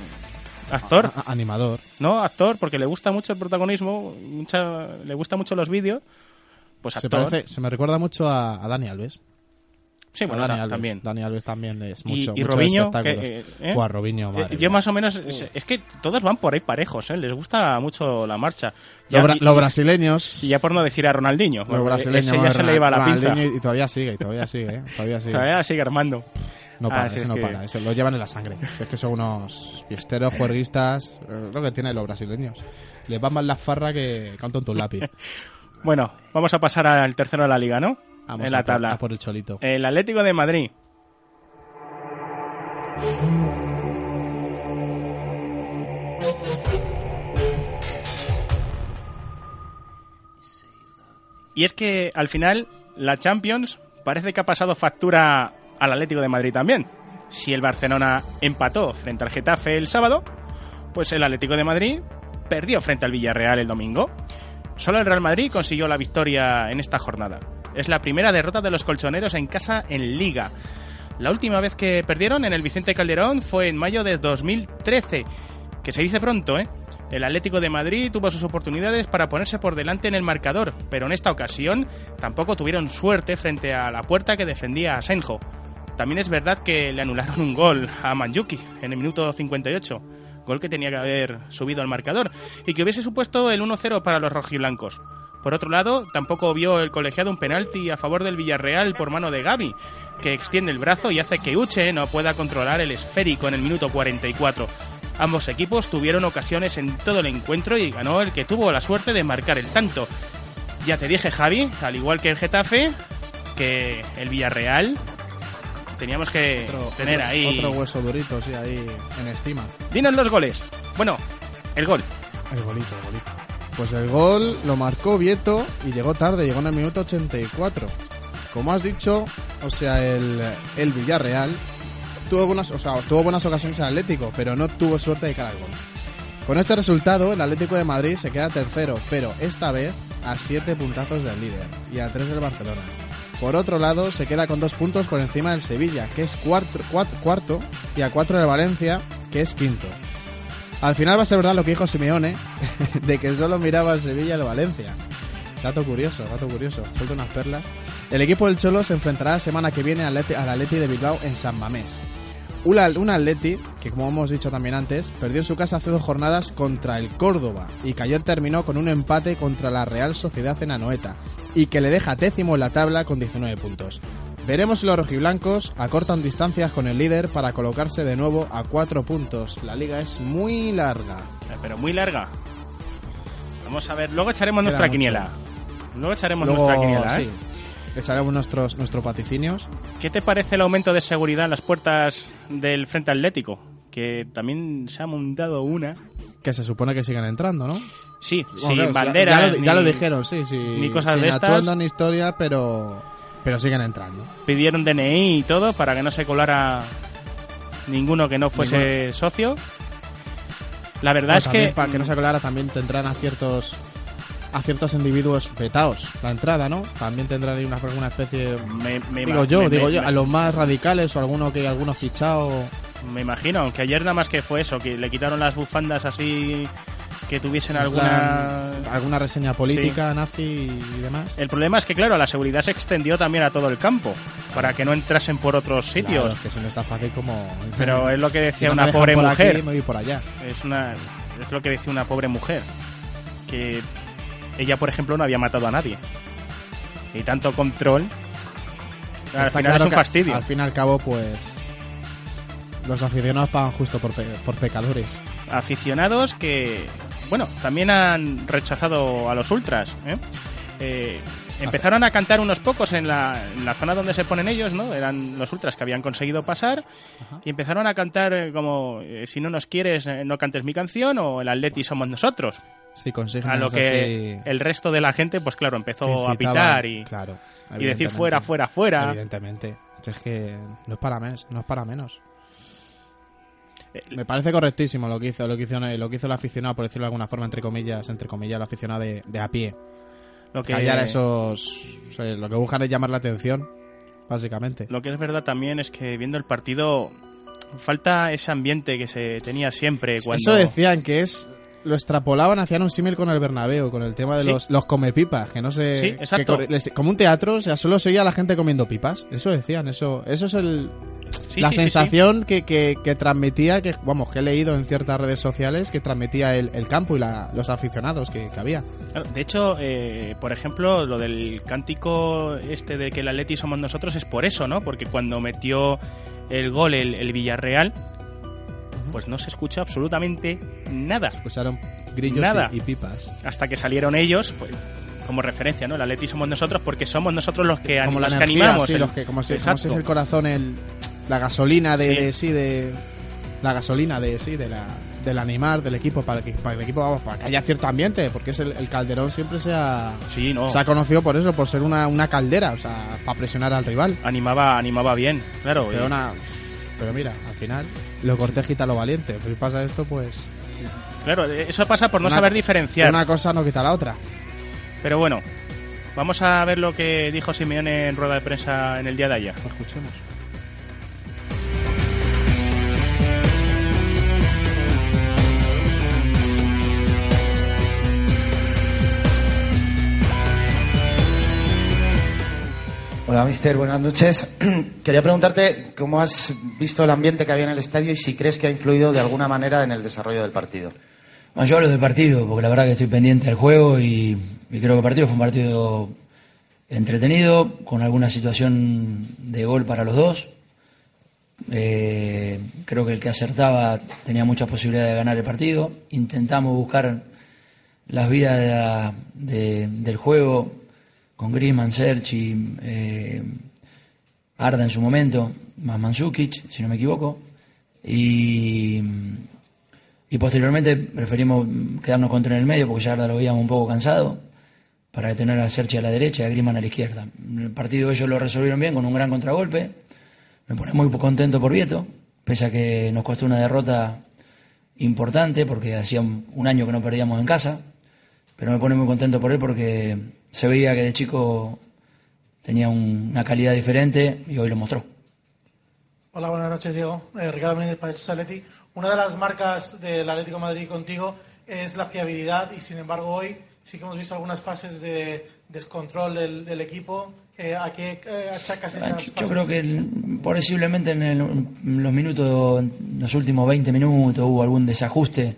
[SPEAKER 1] actor,
[SPEAKER 3] a- animador.
[SPEAKER 1] ¿no? Actor, porque le gusta mucho el protagonismo, mucha, le gusta mucho los vídeos. Pues
[SPEAKER 3] Se,
[SPEAKER 1] actor.
[SPEAKER 3] parece, se me recuerda mucho a, a Dani Alves.
[SPEAKER 1] Sí, bueno,
[SPEAKER 3] Dani Alves.
[SPEAKER 1] también.
[SPEAKER 3] Dani Alves también es
[SPEAKER 1] Y-
[SPEAKER 3] mucho,
[SPEAKER 1] y
[SPEAKER 3] mucho
[SPEAKER 1] Robinho, que, eh, ¿eh?
[SPEAKER 3] Buah, Robinho, madre
[SPEAKER 1] Eh, yo
[SPEAKER 3] mía.
[SPEAKER 1] más o menos, es, es que todos van por ahí parejos, ¿eh? les gusta mucho la marcha.
[SPEAKER 3] Los, bra-
[SPEAKER 1] y-
[SPEAKER 3] los brasileños...
[SPEAKER 1] y ya por no decir a Ronaldinho,
[SPEAKER 3] Los brasileños...
[SPEAKER 1] ese ya se le iba la pinza.
[SPEAKER 3] Y, y todavía sigue, y todavía sigue, ¿eh? Todavía sigue.
[SPEAKER 1] Todavía sigue armando.
[SPEAKER 3] No
[SPEAKER 1] Ah,
[SPEAKER 3] para,
[SPEAKER 1] sí,
[SPEAKER 3] ese
[SPEAKER 1] es
[SPEAKER 3] no
[SPEAKER 1] que-
[SPEAKER 3] para. Eso lo llevan en la sangre. Es que son unos fiesteros, juerguistas. eh, lo que tienen los brasileños. Les va más la farra que un tonto un lápiz.
[SPEAKER 1] Bueno, vamos a pasar al tercero de la liga, ¿no?
[SPEAKER 3] Vamos
[SPEAKER 1] en la
[SPEAKER 3] a por-
[SPEAKER 1] tabla.
[SPEAKER 3] a por el cholito.
[SPEAKER 1] El Atlético de Madrid. Y es que al final la Champions parece que ha pasado factura al Atlético de Madrid también. Si el Barcelona empató frente al Getafe el sábado, pues el Atlético de Madrid perdió frente al Villarreal el domingo. Solo el Real Madrid consiguió la victoria en esta jornada. Es la primera derrota de los colchoneros en casa en Liga. La última vez que perdieron en el Vicente Calderón fue en mayo de 2013, que se dice pronto, ¿eh? El Atlético de Madrid tuvo sus oportunidades para ponerse por delante en el marcador, pero en esta ocasión tampoco tuvieron suerte frente a la puerta que defendía a Senjo. También es verdad que le anularon un gol a Manjuki en el minuto 58, gol que tenía que haber subido al marcador y que hubiese supuesto el 1-0 para los rojiblancos. Por otro lado, tampoco vio el colegiado un penalti a favor del Villarreal por mano de Gaby, que extiende el brazo y hace que Uche no pueda controlar el esférico en el minuto 44. Ambos equipos tuvieron ocasiones en todo el encuentro y ganó el que tuvo la suerte de marcar el tanto. Ya te dije, Javi, al igual que el Getafe, que el Villarreal teníamos que
[SPEAKER 3] Otro,
[SPEAKER 1] tener
[SPEAKER 3] otro-
[SPEAKER 1] ahí.
[SPEAKER 3] Otro hueso durito, sí, ahí en estima.
[SPEAKER 1] Dinos los goles. Bueno, el gol.
[SPEAKER 3] El golito, el golito. Pues el gol lo marcó Vieto y llegó tarde, llegó en el minuto 84. Como has dicho, o sea, el, el Villarreal tuvo buenas, o sea, tuvo buenas ocasiones el Atlético, pero no tuvo suerte de cara al gol. Con este resultado, el Atlético de Madrid se queda tercero, pero esta vez a siete puntazos del líder y a tres del Barcelona. Por otro lado, se queda con dos puntos por encima del Sevilla, que es cuarto, cuarto, y a cuatro del Valencia, que es quinto. Al final va a ser verdad lo que dijo Simeone, de que solo miraba al Sevilla y al Valencia. Dato curioso, dato curioso. Suelta unas perlas. El equipo del Cholo se enfrentará la semana que viene al Atleti, de Bilbao en San Mamés. Un Atleti que, como hemos dicho también antes, perdió en su casa hace dos jornadas contra el Córdoba y que ayer terminó con un empate contra la Real Sociedad en Anoeta y que le deja décimo en la tabla con 19 puntos. Veremos si los rojiblancos acortan distancias con el líder para colocarse de nuevo a cuatro puntos. La liga es muy larga.
[SPEAKER 1] Eh, Pero muy larga. Vamos a ver, luego echaremos
[SPEAKER 3] Queda
[SPEAKER 1] nuestra
[SPEAKER 3] mucho.
[SPEAKER 1] quiniela. Luego echaremos
[SPEAKER 3] Luego,
[SPEAKER 1] nuestra quiniela, ¿eh?
[SPEAKER 3] sí, echaremos nuestros, nuestros paticinios.
[SPEAKER 1] ¿Qué te parece el aumento de seguridad en las puertas del Frente Atlético? Que también se ha montado una.
[SPEAKER 3] Que se supone que siguen entrando, ¿no?
[SPEAKER 1] Sí,
[SPEAKER 3] Bueno,
[SPEAKER 1] sin
[SPEAKER 3] claro,
[SPEAKER 1] bandera.
[SPEAKER 3] Ya, lo, ya
[SPEAKER 1] ni-
[SPEAKER 3] lo dijeron, sí, sí.
[SPEAKER 1] ni cosas
[SPEAKER 3] sin
[SPEAKER 1] de estas.
[SPEAKER 3] atuendo ni historia, pero, pero siguen entrando.
[SPEAKER 1] Pidieron DNI y todo para que no se colara ninguno que no fuese socio. La verdad es que.
[SPEAKER 3] Para que no se colara, también tendrán a ciertos a ciertos individuos vetados la entrada, ¿no? También tendrán ahí una, alguna especie...
[SPEAKER 1] me, me
[SPEAKER 3] digo yo,
[SPEAKER 1] me-
[SPEAKER 3] digo yo, a los más radicales o alguno que algunos fichado...
[SPEAKER 1] Me imagino, aunque ayer nada más que fue eso, que le quitaron las bufandas así que tuviesen
[SPEAKER 3] en
[SPEAKER 1] alguna...
[SPEAKER 3] alguna reseña política, nazi y demás.
[SPEAKER 1] El problema es que, claro, la seguridad se extendió también a todo el campo, para que no entrasen por otros sitios.
[SPEAKER 3] Claro, es que si no está fácil como...
[SPEAKER 1] Pero es lo que
[SPEAKER 3] Si
[SPEAKER 1] decía
[SPEAKER 3] no
[SPEAKER 1] una pobre
[SPEAKER 3] por
[SPEAKER 1] mujer.
[SPEAKER 3] Aquí, me voy por allá.
[SPEAKER 1] Es una es lo que decía una pobre mujer que ella por ejemplo no había matado a nadie y tanto control al final
[SPEAKER 3] claro
[SPEAKER 1] es un fastidio
[SPEAKER 3] Al fin y al cabo, pues... Los aficionados pagan justo por, pe- por pecadores.
[SPEAKER 1] aficionados que bueno también han rechazado a los ultras ¿eh? eh, empezaron a cantar unos pocos en la, en la zona donde se ponen ellos, ¿no? Eran los ultras que habían conseguido pasar y empezaron a cantar eh, como eh, si no nos quieres, eh, no cantes mi canción o el Atleti somos nosotros.
[SPEAKER 3] Sí,
[SPEAKER 1] A lo que
[SPEAKER 3] así
[SPEAKER 1] el resto de la gente, pues claro, empezó a pitar y,
[SPEAKER 3] claro,
[SPEAKER 1] y decir fuera, fuera, fuera.
[SPEAKER 3] Evidentemente. Si Es que no es para menos, no es para menos. Me parece correctísimo lo que hizo, lo que hizo, lo que hizo el aficionado, por decirlo de alguna forma, entre comillas, entre comillas, el aficionado de, de a pie.
[SPEAKER 1] Lo que,
[SPEAKER 3] Callar esos, o sea, lo que buscan es llamar la atención, básicamente.
[SPEAKER 1] Lo que es verdad también es que viendo el partido falta ese ambiente que se tenía siempre cuando
[SPEAKER 3] Eso decían que es lo extrapolaban, hacían un símil con el Bernabéu, con el tema de
[SPEAKER 1] Sí.
[SPEAKER 3] los, los comepipas, que no sé...
[SPEAKER 1] Sí, exacto.
[SPEAKER 3] como un teatro, o sea, solo se oía a la gente comiendo pipas. Eso decían, eso eso es el,
[SPEAKER 1] Sí,
[SPEAKER 3] la
[SPEAKER 1] sí, sí,
[SPEAKER 3] sensación Que, que, que transmitía, que vamos, que he leído en ciertas redes sociales, que transmitía el, el campo y la- los aficionados que, que había.
[SPEAKER 1] De hecho, eh, por ejemplo, lo del cántico este de que el Atleti somos nosotros es por eso, ¿no? Porque cuando metió el gol el, el Villarreal, pues no se escucha absolutamente nada.
[SPEAKER 3] Escucharon grillos
[SPEAKER 1] Nada.
[SPEAKER 3] y, y pipas.
[SPEAKER 1] Hasta que salieron ellos, pues, como referencia, ¿no? El Atleti somos nosotros porque somos nosotros los que,
[SPEAKER 3] Como la
[SPEAKER 1] los que animamos.
[SPEAKER 3] sí,
[SPEAKER 1] el-
[SPEAKER 3] los que, como, si, como si es el corazón, el, la gasolina de
[SPEAKER 1] Sí.
[SPEAKER 3] de, sí, de la gasolina de sí, de la del animar del equipo para que para el equipo vamos para que haya cierto ambiente porque es el, el Calderón siempre se ha
[SPEAKER 1] Sí, no.
[SPEAKER 3] se ha conocido por eso por ser una, una caldera o sea para presionar al rival
[SPEAKER 1] Animaba, animaba bien, claro.
[SPEAKER 3] pero una pero mira al final lo cortés quita lo valiente si pasa esto pues
[SPEAKER 1] Claro, eso pasa por no
[SPEAKER 3] Una-
[SPEAKER 1] saber diferenciar.
[SPEAKER 3] una cosa no quita la otra
[SPEAKER 1] Pero bueno, vamos a ver lo que dijo Simeone en rueda de prensa en el día de ayer.
[SPEAKER 3] escuchemos
[SPEAKER 7] Hola, mister, buenas noches. Quería preguntarte cómo has visto el ambiente que había en el estadio y si crees que ha influido de alguna manera en el desarrollo del partido.
[SPEAKER 8] Yo hablo del partido, porque la verdad que estoy pendiente del juego y, creo que el partido fue un partido entretenido, con alguna situación de gol para los dos. Eh, creo que el que acertaba tenía muchas posibilidades de ganar el partido. Intentamos buscar las vías del juego con Griezmann, Serchi, eh, Arda en su momento, más Mandzukic, si no me equivoco. Y, y posteriormente preferimos quedarnos contra en el medio porque ya Arda lo veíamos un poco cansado para tener a Serchi a la derecha y a Griezmann a la izquierda. El partido ellos lo resolvieron bien con un gran contragolpe. Me pone muy contento por Vieto, pese a que nos costó una derrota importante porque hacía un año que no perdíamos en casa. Pero me pone muy contento por él porque se veía que de chico tenía un- una calidad diferente y hoy lo mostró.
[SPEAKER 9] Hola, buenas noches, Diego. Eh, Ricardo Méndez, para Atleti. Una de las marcas del Atlético de Madrid contigo es la fiabilidad y, sin embargo, hoy sí que hemos visto algunas fases de descontrol del, del equipo. Eh, ¿A qué eh, achacas esas fases?
[SPEAKER 8] Yo creo que posiblemente en, el- en los minutos, en los últimos 20 minutos hubo algún desajuste,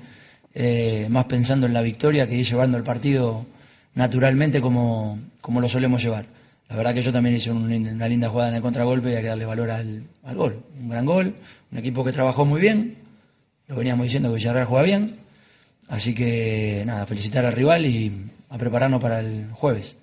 [SPEAKER 8] eh, más pensando en la victoria que ir llevando el partido naturalmente como, como lo solemos llevar. La verdad que yo también hice una linda jugada en el contragolpe y hay que darle valor al, al gol. Un gran gol, un equipo que trabajó muy bien, lo veníamos diciendo que Villarreal juega bien, así que nada, felicitar al rival y a prepararnos para el jueves.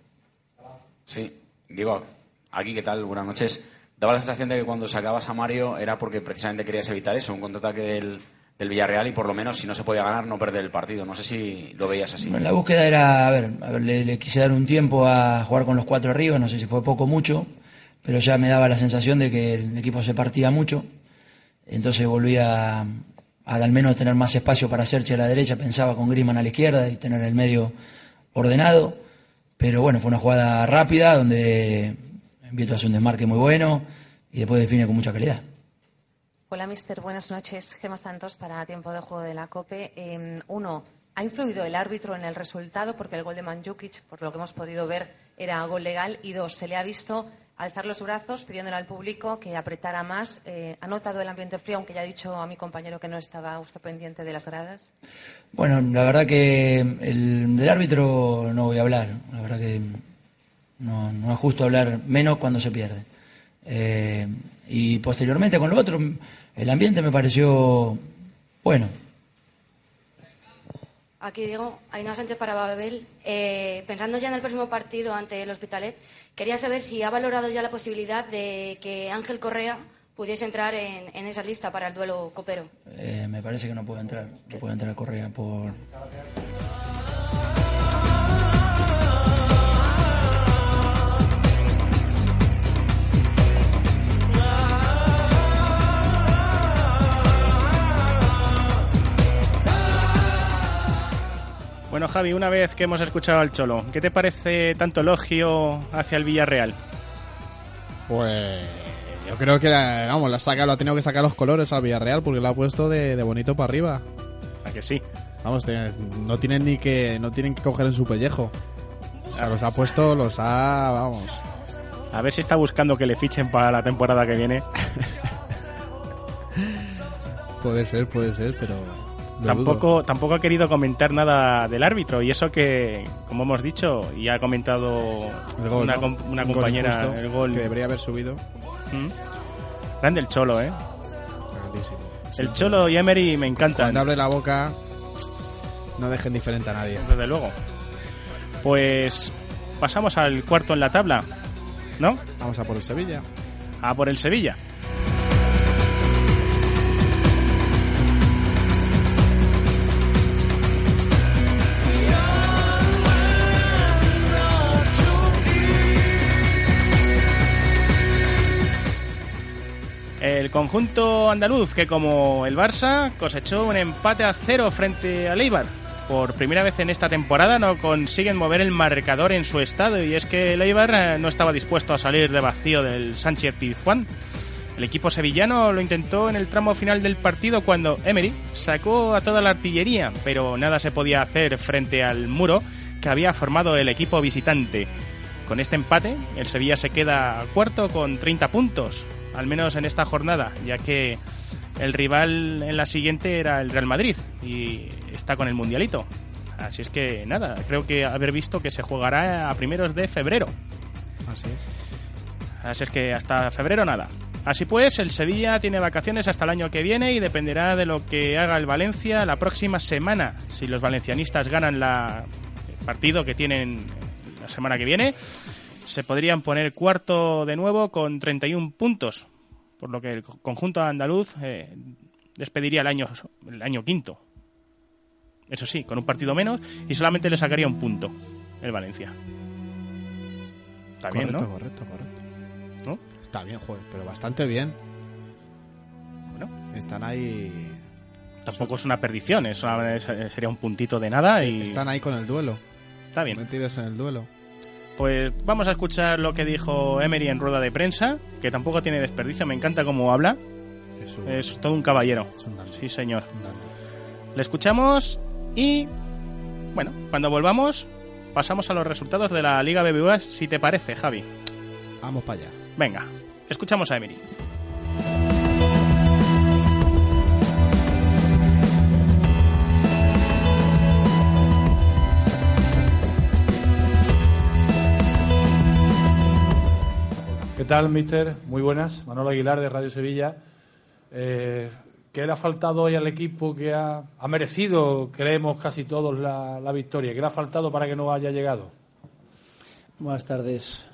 [SPEAKER 10] Sí, digo, aquí, ¿qué tal? Buenas noches. Daba la sensación de que cuando sacabas a Mario era porque precisamente querías evitar eso, un contraataque del, del Villarreal y por lo menos si no se podía ganar no perder el partido. No sé si lo veías así.
[SPEAKER 8] Bueno, la búsqueda era, a ver, le, quise dar un tiempo a jugar con los cuatro arriba, no sé si fue poco o mucho, pero ya me daba la sensación de que el equipo se partía mucho, entonces volvía a, al menos tener más espacio para Serchi a la derecha, pensaba con Griezmann a la izquierda y tener el medio ordenado, pero bueno, fue una jugada rápida donde Vieto hace un desmarque muy bueno y después define con mucha calidad.
[SPEAKER 11] Hola, mister. Buenas noches. Gema Santos para Tiempo de Juego de la COPE. Eh, uno, ¿ha influido el árbitro en el resultado? Porque el gol de Mandzukic, por lo que hemos podido ver, era gol legal. Y dos, se le ha visto alzar los brazos pidiéndole al público que apretara más. Eh, ¿Ha notado el ambiente frío, aunque ya ha dicho a mi compañero que no estaba usted pendiente de las gradas?
[SPEAKER 8] Bueno, la verdad que el, del árbitro no voy a hablar. La verdad que no, no es justo hablar menos cuando se pierde. Eh, y posteriormente con lo otro, el ambiente me pareció bueno.
[SPEAKER 12] Aquí digo, Ainhoa Sánchez para Babel. Eh, pensando ya en el próximo partido ante el Hospitalet, quería saber si ha valorado ya la posibilidad de que Ángel Correa pudiese entrar en, en esa lista para el duelo copero.
[SPEAKER 8] Eh, me parece que no puede entrar. No puede entrar Correa por.
[SPEAKER 1] Bueno, Javi, una vez que hemos escuchado al Cholo, ¿qué te parece tanto elogio hacia el Villarreal?
[SPEAKER 3] Pues yo creo que vamos, la saca, lo ha tenido que sacar los colores al Villarreal porque lo ha puesto de, de bonito para arriba.
[SPEAKER 1] ¿A que sí?
[SPEAKER 3] Vamos, no tienen ni que no tienen que coger en su pellejo. O sea, los ha puesto, los ha, vamos.
[SPEAKER 1] A ver si está buscando que le fichen para la temporada que viene.
[SPEAKER 3] Puede ser, puede ser, pero lo
[SPEAKER 1] Tampoco, tampoco ha querido comentar nada del árbitro y eso que, como hemos dicho, y ha comentado
[SPEAKER 3] gol,
[SPEAKER 1] una,
[SPEAKER 3] ¿no?
[SPEAKER 1] com- una
[SPEAKER 3] Un gol
[SPEAKER 1] compañera
[SPEAKER 3] injusto
[SPEAKER 1] el gol.
[SPEAKER 3] que debería haber subido.
[SPEAKER 1] Mm. Grande el Cholo, ¿eh?
[SPEAKER 3] Grandísimo.
[SPEAKER 1] El Cholo y Emery me encantan.
[SPEAKER 3] Cuando abre la boca, no dejen diferente a nadie.
[SPEAKER 1] Desde luego. Pues pasamos al cuarto en la tabla, ¿no?
[SPEAKER 3] Vamos a por el Sevilla.
[SPEAKER 1] A por el Sevilla. Conjunto andaluz, que como el Barça, cosechó un empate a cero frente al Eibar. Por primera vez en esta temporada no consiguen mover el marcador en su estado y es que el Eibar eh, no estaba dispuesto a salir de vacío del Sánchez Pizjuán. El equipo sevillano lo intentó en el tramo final del partido cuando Emery sacó a toda la artillería, pero nada se podía hacer frente al muro que había formado el equipo visitante. Con este empate, el Sevilla se queda cuarto con 30 puntos, al menos en esta jornada, ya que el rival en la siguiente era el Real Madrid y está con el Mundialito. Así es que nada, creo que haber visto que se jugará a primeros de febrero.
[SPEAKER 3] Así es.
[SPEAKER 1] Así es que hasta febrero nada. Así pues, el Sevilla tiene vacaciones hasta el año que viene y dependerá de lo que haga el Valencia la próxima semana. Si los valencianistas ganan la el partido que tienen la semana que viene, se podrían poner cuarto de nuevo con 31 puntos, por lo que el conjunto andaluz eh, despediría el año, el año quinto. Eso sí, con un partido menos y solamente le sacaría un punto el Valencia. Está bien,
[SPEAKER 3] correcto,
[SPEAKER 1] ¿no?
[SPEAKER 3] correcto, correcto.
[SPEAKER 1] ¿No?
[SPEAKER 3] Está bien, joder, pero bastante bien.
[SPEAKER 1] Bueno.
[SPEAKER 3] Están ahí.
[SPEAKER 1] Tampoco es una perdición, es una- sería un puntito de nada y
[SPEAKER 3] Están ahí con el duelo.
[SPEAKER 1] está bien.
[SPEAKER 3] Metidos en el duelo.
[SPEAKER 1] Pues vamos a escuchar lo que dijo Emery en rueda de prensa, que tampoco tiene desperdicio, me encanta cómo habla.
[SPEAKER 3] Es un-
[SPEAKER 1] Es todo un caballero.
[SPEAKER 3] es un dandy.
[SPEAKER 1] Sí, señor. Le escuchamos y bueno, cuando volvamos pasamos a los resultados de la Liga BBVA, si te parece, Javi.
[SPEAKER 3] Vamos para allá.
[SPEAKER 1] Venga, escuchamos a Emery.
[SPEAKER 13] ¿Qué tal, mister? Muy buenas. Manolo Aguilar, de Radio Sevilla. Eh, ¿Qué le ha faltado hoy al equipo que ha, ha merecido, creemos casi todos, la, la victoria? ¿Qué le ha faltado para que no haya llegado?
[SPEAKER 14] Buenas tardes.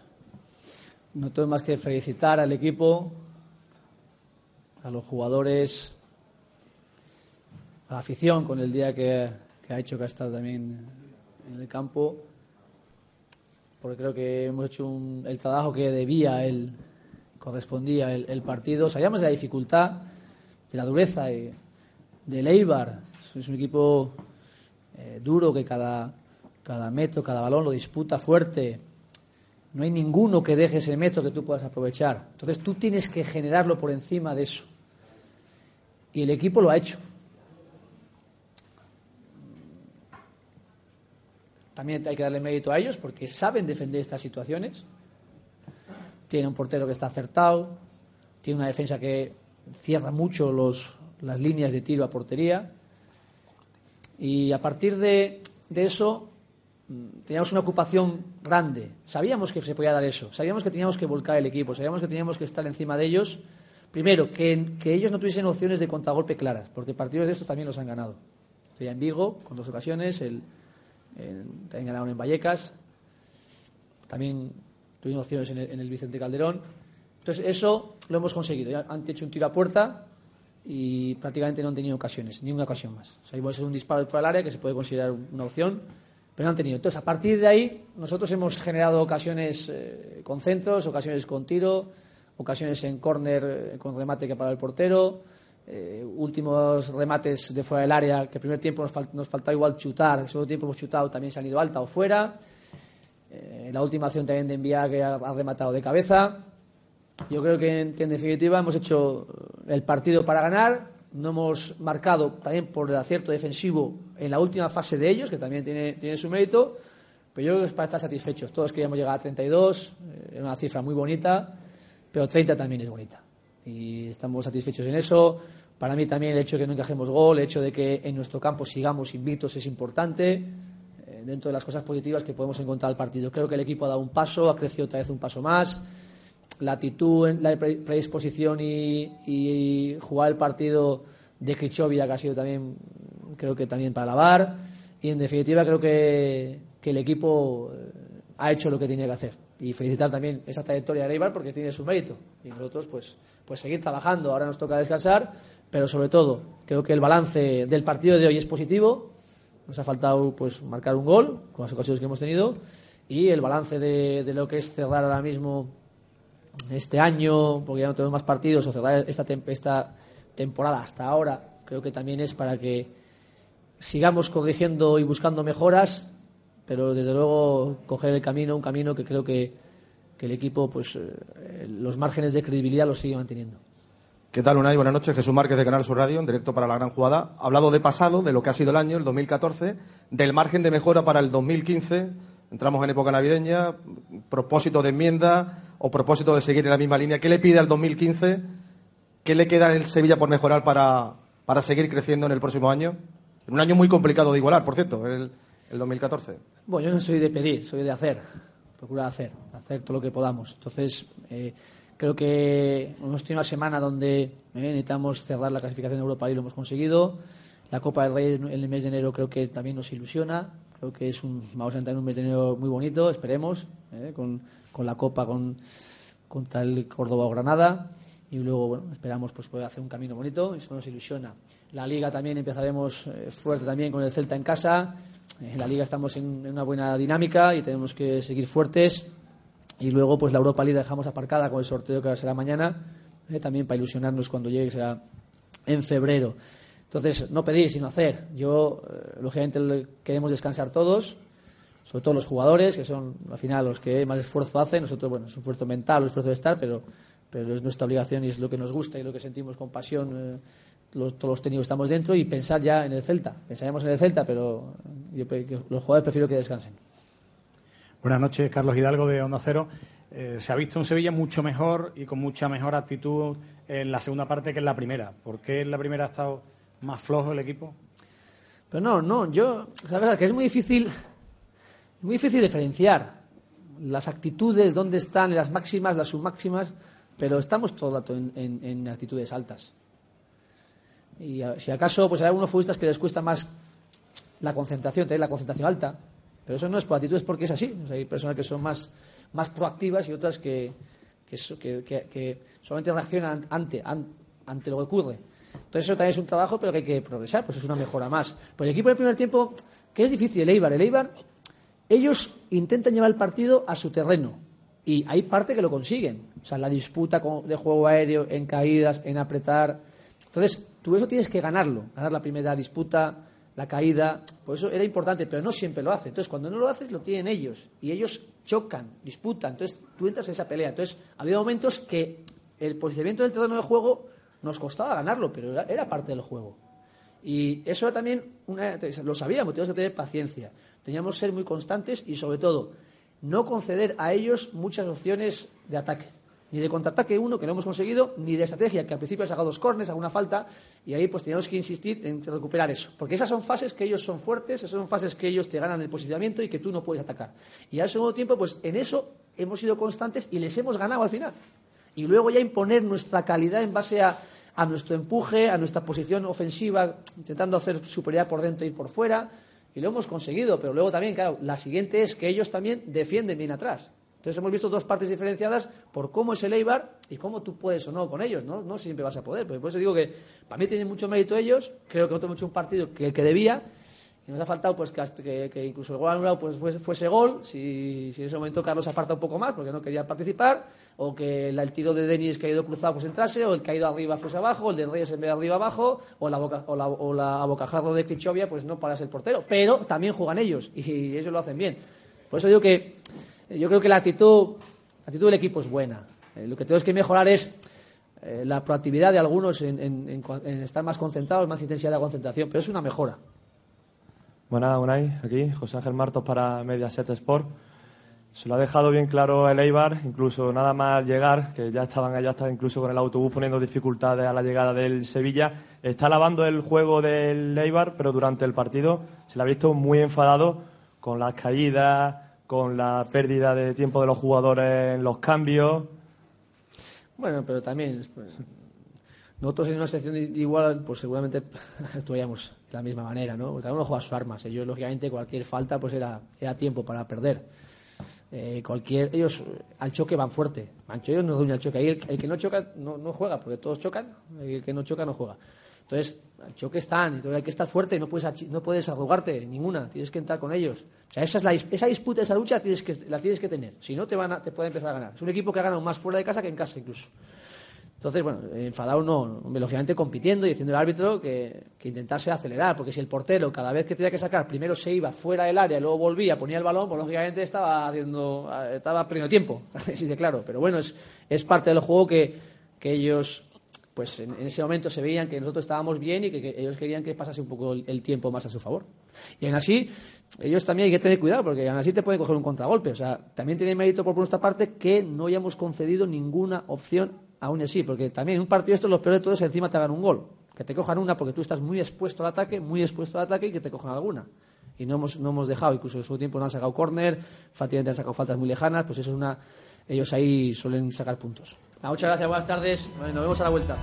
[SPEAKER 14] No tengo más que felicitar al equipo, a los jugadores, a la afición con el día que, que ha hecho, que ha estado también en el campo, porque creo que hemos hecho un- el trabajo que debía, el, correspondía el, partido. Sabíamos de la dificultad, de la dureza y del. Es un equipo eh, duro que cada, cada metro, cada balón lo disputa fuerte. No hay ninguno que deje ese metro que tú puedas aprovechar. Entonces tú tienes que generarlo por encima de eso. Y el equipo lo ha hecho. También hay que darle mérito a ellos porque saben defender estas situaciones. Tiene un portero que está acertado, tiene una defensa que cierra mucho los, las líneas de tiro a portería. Y a partir de, de eso mm, teníamos una ocupación grande. Sabíamos que se podía dar eso. Sabíamos que teníamos que volcar el equipo. Sabíamos que teníamos que estar encima de ellos. Primero, que, que ellos no tuviesen opciones de contragolpe claras, porque partidos de estos también los han ganado. Estrella en Vigo, con dos ocasiones, el, en- también ganaron en Vallecas, también tuvimos opciones en el, en el Vicente Calderón. Entonces, eso lo hemos conseguido. Ya han hecho un tiro a puerta y prácticamente no han tenido ocasiones, ni una ocasión más. O sea, igual es un disparo fuera del área que se puede considerar una opción, pero no han tenido. Entonces, a partir de ahí, nosotros hemos generado ocasiones eh, con centros, ocasiones con tiro, ocasiones en córner eh, con remate que para el portero, eh, últimos remates de fuera del área, que el primer tiempo nos, fal- nos faltaba igual chutar, el segundo tiempo hemos chutado, también se han ido alta o fuera. Eh, la última acción también de enviar que ha, ha rematado de cabeza. Yo creo que en, que en definitiva hemos hecho el partido para ganar. No hemos marcado también por el acierto defensivo en la última fase de ellos, que también tiene, tiene su mérito. Pero yo creo que es para estar satisfechos. Todos queríamos llegar a 32, eh, era una cifra muy bonita, pero 30 también es bonita. Y estamos satisfechos en eso. Para mí también el hecho de que no encajemos gol, el hecho de que en nuestro campo sigamos invictos es importante eh, dentro de las cosas positivas que podemos encontrar al partido. Creo que el equipo ha dado un paso, ha crecido otra vez un paso más. La actitud, la pre- predisposición y, y jugar el partido de Krichovia, que ha sido también, creo que también para lavar. Y en definitiva, creo que, que el equipo eh, ha hecho lo que tenía que hacer. Y felicitar también esa trayectoria de Eibar porque tiene su mérito. Y nosotros, pues, pues seguir trabajando. Ahora nos toca descansar, pero sobre todo, creo que el balance del partido de hoy es positivo. Nos ha faltado pues marcar un gol con las ocasiones que hemos tenido y el balance de, lo que es cerrar ahora mismo este año, porque ya no tenemos más partidos, o cerrar esta, tem- temporada hasta ahora, creo que también es para que sigamos corrigiendo y buscando mejoras, pero desde luego coger el camino, un camino que creo que, que el equipo, pues eh, los márgenes de credibilidad los sigue manteniendo.
[SPEAKER 15] ¿Qué tal, Unai? Buenas noches. Jesús Márquez de Canal Sur Radio, en directo para la gran jugada. Ha hablado de pasado, de lo que ha sido el año, el 2014, del margen de mejora para el 2015. Entramos en época navideña, propósito de enmienda o propósito de seguir en la misma línea. ¿Qué le pide al 2015? ¿Qué le queda en el Sevilla por mejorar para, para seguir creciendo en el próximo año? Un año muy complicado de igualar, por cierto, el, el 2014.
[SPEAKER 14] Bueno, yo no soy de pedir, soy de hacer. Procurar hacer, hacer todo lo que podamos. Entonces, eh, creo que hemos tenido una semana donde eh, necesitamos cerrar la clasificación de Europa y lo hemos conseguido. La Copa del Rey en el mes de enero creo que también nos ilusiona. Creo que es un, vamos a entrar en un mes de enero muy bonito, esperemos, eh, con, con la Copa con, contra el Córdoba o Granada. Y luego, bueno, esperamos pues, poder hacer un camino bonito, eso nos ilusiona. La Liga también empezaremos eh, fuerte también con el Celta en casa. En la Liga estamos en una buena dinámica y tenemos que seguir fuertes. Y luego, pues la Europa League dejamos aparcada con el sorteo que será mañana, eh, también para ilusionarnos cuando llegue, que será en febrero. Entonces, no pedir, sino hacer. Yo, eh, lógicamente, queremos descansar todos, sobre todo los jugadores, que son al final los que más esfuerzo hacen. Nosotros, bueno, es un esfuerzo mental, un esfuerzo de estar, pero, pero es nuestra obligación y es lo que nos gusta y lo que sentimos con pasión. eh, los, todos los técnicos estamos dentro y pensar ya en el Celta. Pensaremos en el Celta, pero yo, los jugadores prefiero que descansen.
[SPEAKER 16] Buenas noches, Carlos Hidalgo de Onda Cero. Eh, se ha visto un Sevilla mucho mejor y con mucha mejor actitud en la segunda parte que en la primera. ¿Por qué en la primera ha estado más flojo el equipo?
[SPEAKER 14] Pero no, no, yo, la verdad que es muy difícil, muy difícil diferenciar las actitudes, dónde están las máximas, las submáximas, pero estamos todo el rato en, en- en actitudes altas. Y si acaso, pues hay algunos futbolistas que les cuesta más la concentración, tener la concentración alta, pero eso no es por actitud, es porque es así. O sea, hay personas que son más, más proactivas y otras que, que, que- que- solamente reaccionan ante, an- ante lo que ocurre. Entonces eso también es un trabajo, pero que hay que progresar, pues es una mejora más. Pero el equipo del primer tiempo, que es difícil, el Eibar, el Eibar, ellos intentan llevar el partido a su terreno y hay parte que lo consiguen. O sea, la disputa de juego aéreo, en caídas, en apretar. Entonces, tú eso tienes que ganarlo, ganar la primera disputa, la caída, por eso era importante, pero no siempre lo hace. Entonces, cuando no lo haces, lo tienen ellos y ellos chocan, disputan. Entonces, tú entras en esa pelea. Entonces, había momentos que el posicionamiento del terreno de juego nos costaba ganarlo, pero era, era parte del juego. Y eso era también, una, lo sabíamos, teníamos que tener paciencia. Teníamos que ser muy constantes y, sobre todo, no conceder a ellos muchas opciones de ataque. Ni de contraataque uno, que no hemos conseguido, ni de estrategia, que al principio ha sacado dos cornes, alguna falta, y ahí pues teníamos que insistir en recuperar eso. Porque esas son fases que ellos son fuertes, esas son fases que ellos te ganan el posicionamiento y que tú no puedes atacar. Y al segundo tiempo, pues en eso hemos sido constantes y les hemos ganado al final. Y luego ya imponer nuestra calidad en base a, a nuestro empuje, a nuestra posición ofensiva, intentando hacer superioridad por dentro y por fuera. Y lo hemos conseguido, pero luego también, claro, la siguiente es que ellos también defienden bien atrás. Entonces hemos visto dos partes diferenciadas por cómo es el Eibar y cómo tú puedes o no con ellos, ¿no? No siempre vas a poder. Pues por eso digo que para mí tienen mucho mérito ellos, creo que hemos hecho un partido que, que debía, y nos ha faltado pues que, que, incluso el gol anulado pues fuese, fuese gol, si, si en ese momento Carlos aparta un poco más porque no quería participar, o que la- el tiro de Denis ido cruzado pues entrase, o el ido arriba fuese abajo, el de Reyes en vez de arriba abajo, o la, boca, o la, o la de Krichovia pues no para ser portero. Pero también juegan ellos y ellos lo hacen bien. Por eso digo que yo creo que la actitud, la actitud del equipo es buena. Eh, lo que tenemos que mejorar es eh, la proactividad de algunos en, en- en en estar más concentrados, más intensidad de concentración, pero es una mejora.
[SPEAKER 17] Buenas, Unai, aquí José Ángel Martos para Mediaset Sport. Se lo ha dejado bien claro el Eibar, incluso nada más llegar, que ya estaban allá hasta incluso con el autobús poniendo dificultades a la llegada del Sevilla. Está lavando el juego del Eibar, pero durante el partido se le ha visto muy enfadado con las caídas, con la pérdida de tiempo de los jugadores en los cambios.
[SPEAKER 14] Bueno, pero también pues, nosotros en una sección igual, pues seguramente actuaríamos de la misma manera, ¿no? Cada uno juega sus armas. Ellos, lógicamente, cualquier falta pues era, era tiempo para perder. Eh, cualquier ellos al choque van fuerte. Ellos no dueñan al choque. El, el que no choca no, no juega, porque todos chocan. El que no choca no juega. Entonces, al choque están, entonces hay que estar fuerte, no puedes, no puedes arrugarte ninguna, tienes que entrar con ellos. O sea, esa, es la, esa disputa, esa lucha tienes que, la tienes que tener. Si no, te, van a- te puede empezar a ganar. Es un equipo que ha ganado más fuera de casa que en casa incluso. Entonces, bueno, enfadado no, lógicamente compitiendo y diciendo el árbitro que, que intentase acelerar, porque si el portero cada vez que tenía que sacar primero se iba fuera del área, luego volvía, ponía el balón, pues lógicamente estaba haciendo, estaba perdiendo tiempo, así de claro. Pero bueno, es, es parte del juego que, que ellos, pues en, ese momento se veían que nosotros estábamos bien y que, ellos querían que pasase un poco el, tiempo más a su favor. Y aún así, ellos también hay que tener cuidado, porque aún así te pueden coger un contragolpe. O sea, también tiene mérito por nuestra parte que no hayamos concedido ninguna opción aún así, porque también en un partido esto lo peor de todo es encima te hagan un gol. Que te cojan una porque tú estás muy expuesto al ataque, muy expuesto al ataque y que te cojan alguna. Y no hemos, no hemos dejado, incluso en su tiempo no han sacado córner, fácilmente han sacado faltas muy lejanas, pues eso es una. Ellos ahí suelen sacar puntos. Muchas gracias, buenas tardes. Bueno, nos vemos a la vuelta.